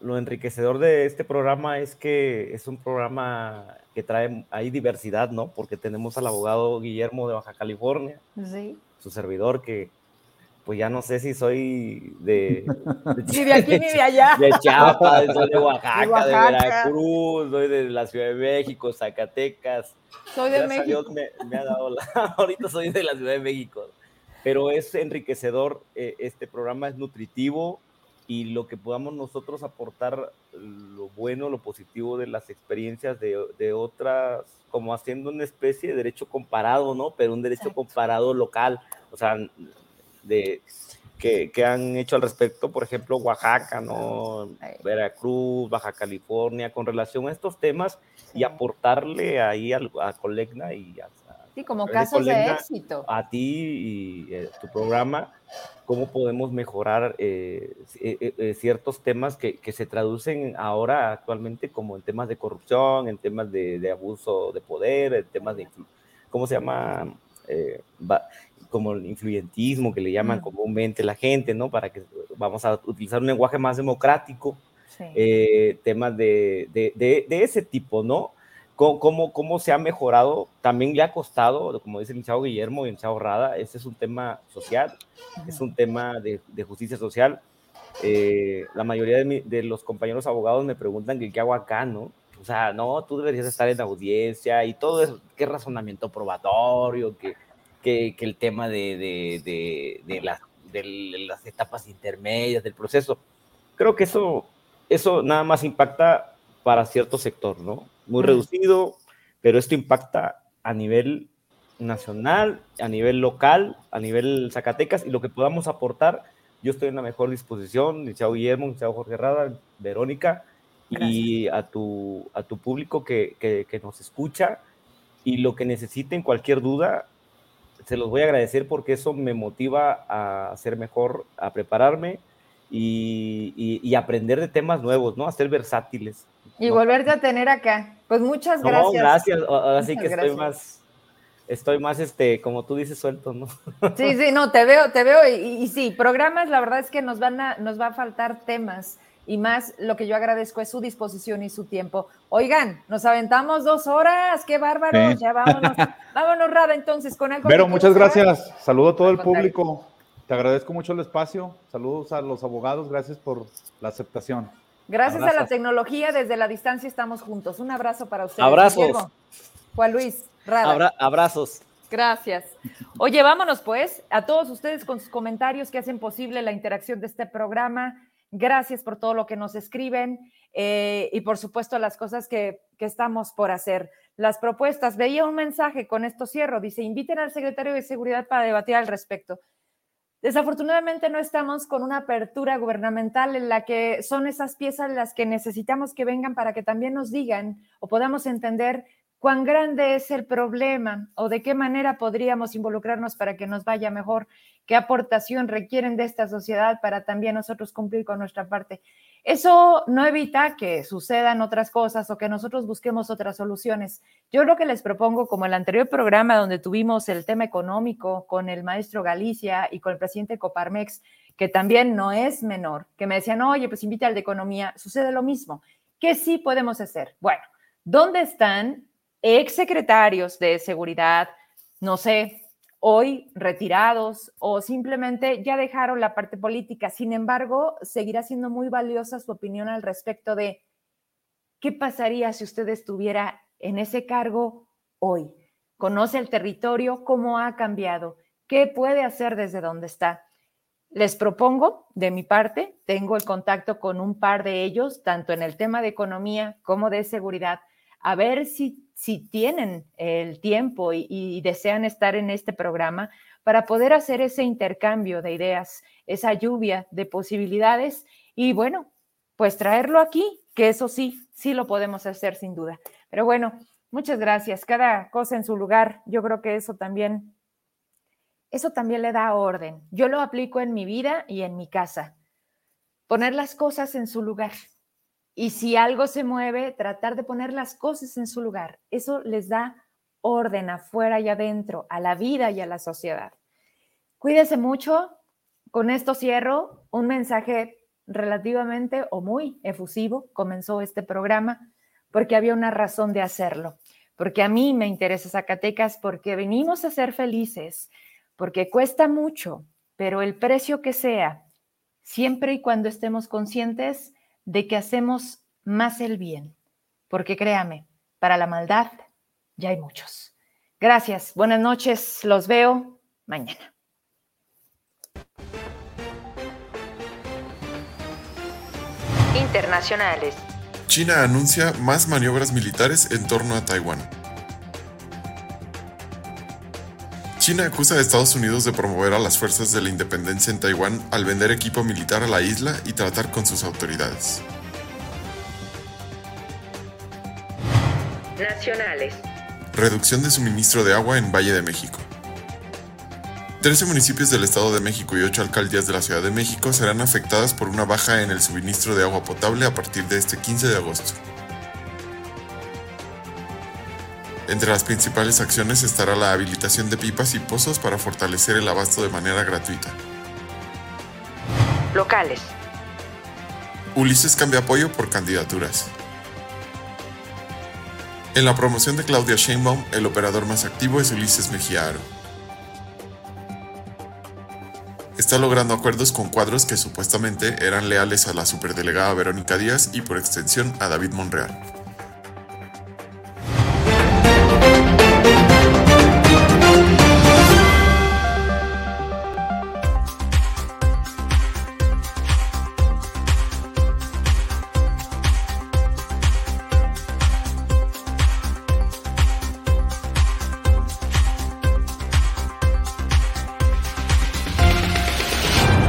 Speaker 3: lo enriquecedor de este programa es que es un programa que trae ahí diversidad, ¿no? Porque tenemos al abogado Guillermo de Baja California, su servidor que pues ya no sé si soy *laughs* de...
Speaker 1: ni de aquí ni de allá.
Speaker 3: De Chiapas, soy de Oaxaca, de, Veracruz, soy de la Ciudad de México, Zacatecas.
Speaker 1: Soy de México.
Speaker 3: me, ha dado la... *laughs* Ahorita soy de la Ciudad de México. Pero es enriquecedor, eh, este programa es nutritivo y lo que podamos nosotros aportar, lo bueno, lo positivo de las experiencias de, de otras, como haciendo una especie de derecho comparado, ¿no? Pero un derecho comparado local. O sea, de que, que, han hecho al respecto, por ejemplo, Oaxaca, ¿no? Veracruz, Baja California, con relación a estos temas y aportarle ahí a, a Colegna y a,
Speaker 1: Sí, como casos de éxito.
Speaker 3: A ti y eh, tu programa, cómo podemos mejorar eh, eh, ciertos temas que, que, se traducen ahora actualmente como en temas de corrupción, en temas de, de abuso de poder, en temas de, ¿cómo se llama? como el influyentismo que le llaman mm. comúnmente la gente, ¿no? Para que vamos a utilizar un lenguaje más democrático, temas de, de, de, ese tipo, ¿no? Cómo, cómo se ha mejorado, también le ha costado, como dice el chavo Guillermo y el chavo Rada, este es un tema social, es un tema de, de justicia social. Eh, la mayoría de, de, los compañeros abogados me preguntan que qué hago acá, ¿no? O sea, no, tú deberías estar en la audiencia y todo eso, qué razonamiento probatorio, que, que, que el tema de, de, de, las, las etapas intermedias del proceso. Creo que eso, eso nada más impacta para cierto sector, ¿no? Muy reducido, pero esto impacta a nivel nacional, a nivel local, a nivel Zacatecas y lo que podamos aportar. Yo estoy en la mejor disposición, licenciado Guillermo, licenciado Jorge Rada, Verónica, y a tu, a tu público que, que, nos escucha y lo que necesiten, cualquier duda, se los voy a agradecer porque eso me motiva a ser mejor, a prepararme y, y, aprender de temas nuevos, ¿no? A ser versátiles.
Speaker 1: Y volverte a tener acá. Pues muchas gracias. No,
Speaker 3: gracias. Así que estoy más, estoy más, este, como tú dices, suelto, ¿no?
Speaker 1: Sí, sí, no, te veo, te veo. Y, sí, programas, la verdad es que nos van a, nos va a faltar temas. Y más, lo que yo agradezco es su disposición y su tiempo. Oigan, nos aventamos dos horas, qué bárbaro. Ya vámonos, *laughs* vámonos, Rada, entonces, con algo.
Speaker 2: Pero muchas gracias. Saludo a todo el público. Te agradezco mucho el espacio. Saludos a los abogados. Gracias por la aceptación.
Speaker 1: Gracias a la tecnología, desde la distancia estamos juntos. Un abrazo para ustedes.
Speaker 3: Abrazos.
Speaker 1: Juan Luis,
Speaker 3: abrazos.
Speaker 1: Gracias. Oye, vámonos pues a todos ustedes con sus comentarios que hacen posible la interacción de este programa. Gracias por todo lo que nos escriben eh, y por supuesto las cosas que, que, estamos por hacer. Las propuestas. Veía un mensaje, con esto cierro, dice, inviten al secretario de Seguridad para debatir al respecto. Desafortunadamente no estamos con una apertura gubernamental en la que son esas piezas las que necesitamos que vengan para que también nos digan o podamos entender cuán grande es el problema o de qué manera podríamos involucrarnos para que nos vaya mejor, qué aportación requieren de esta sociedad para también nosotros cumplir con nuestra parte. Eso no evita que sucedan otras cosas o que nosotros busquemos otras soluciones. Yo lo que les propongo, como el anterior programa donde tuvimos el tema económico con el maestro Galicia y con el presidente Coparmex, que también no es menor, que me decían, oye, pues invita al de economía, sucede lo mismo. ¿Qué sí podemos hacer? Bueno, ¿dónde están exsecretarios de seguridad? No sé, hoy retirados o simplemente ya dejaron la parte política. Sin embargo, seguirá siendo muy valiosa su opinión al respecto de qué pasaría si usted estuviera en ese cargo hoy. Conoce el territorio, cómo ha cambiado, qué puede hacer desde donde está. Les propongo, de mi parte, tengo el contacto con un par de ellos, tanto en el tema de economía como de seguridad, a ver si si tienen el tiempo y, desean estar en este programa para poder hacer ese intercambio de ideas, esa lluvia de posibilidades y bueno, pues traerlo aquí, que eso sí, sí lo podemos hacer sin duda. Pero bueno, muchas gracias. Cada cosa en su lugar, yo creo que eso también, eso también le da orden. Yo lo aplico en mi vida y en mi casa. Poner las cosas en su lugar. Y si algo se mueve, tratar de poner las cosas en su lugar. Eso les da orden afuera y adentro, a la vida y a la sociedad. Cuídese mucho. Con esto cierro un mensaje relativamente o muy efusivo. Comenzó este programa porque había una razón de hacerlo. Porque a mí me interesa Zacatecas, porque venimos a ser felices, porque cuesta mucho, pero el precio que sea, siempre y cuando estemos conscientes de que hacemos más el bien, porque créame, para la maldad ya hay muchos. Gracias, buenas noches, los veo mañana.
Speaker 5: Internacionales.
Speaker 6: China anuncia más maniobras militares en torno a Taiwán. China acusa a Estados Unidos de promover a las fuerzas de la independencia en Taiwán al vender equipo militar a la isla y tratar con sus autoridades.
Speaker 5: Nacionales.
Speaker 6: Reducción de suministro de agua en Valle de México. 13 municipios del Estado de México y 8 alcaldías de la Ciudad de México serán afectadas por una baja en el suministro de agua potable a partir de este 15 de agosto. Entre las principales acciones estará la habilitación de pipas y pozos para fortalecer el abasto de manera gratuita.
Speaker 5: Locales.
Speaker 6: Ulises cambia apoyo por candidaturas. En la promoción de Claudia Sheinbaum, el operador más activo es Ulises Mejía Aro. Está logrando acuerdos con cuadros que supuestamente eran leales a la superdelegada Verónica Díaz y por extensión a David Monreal.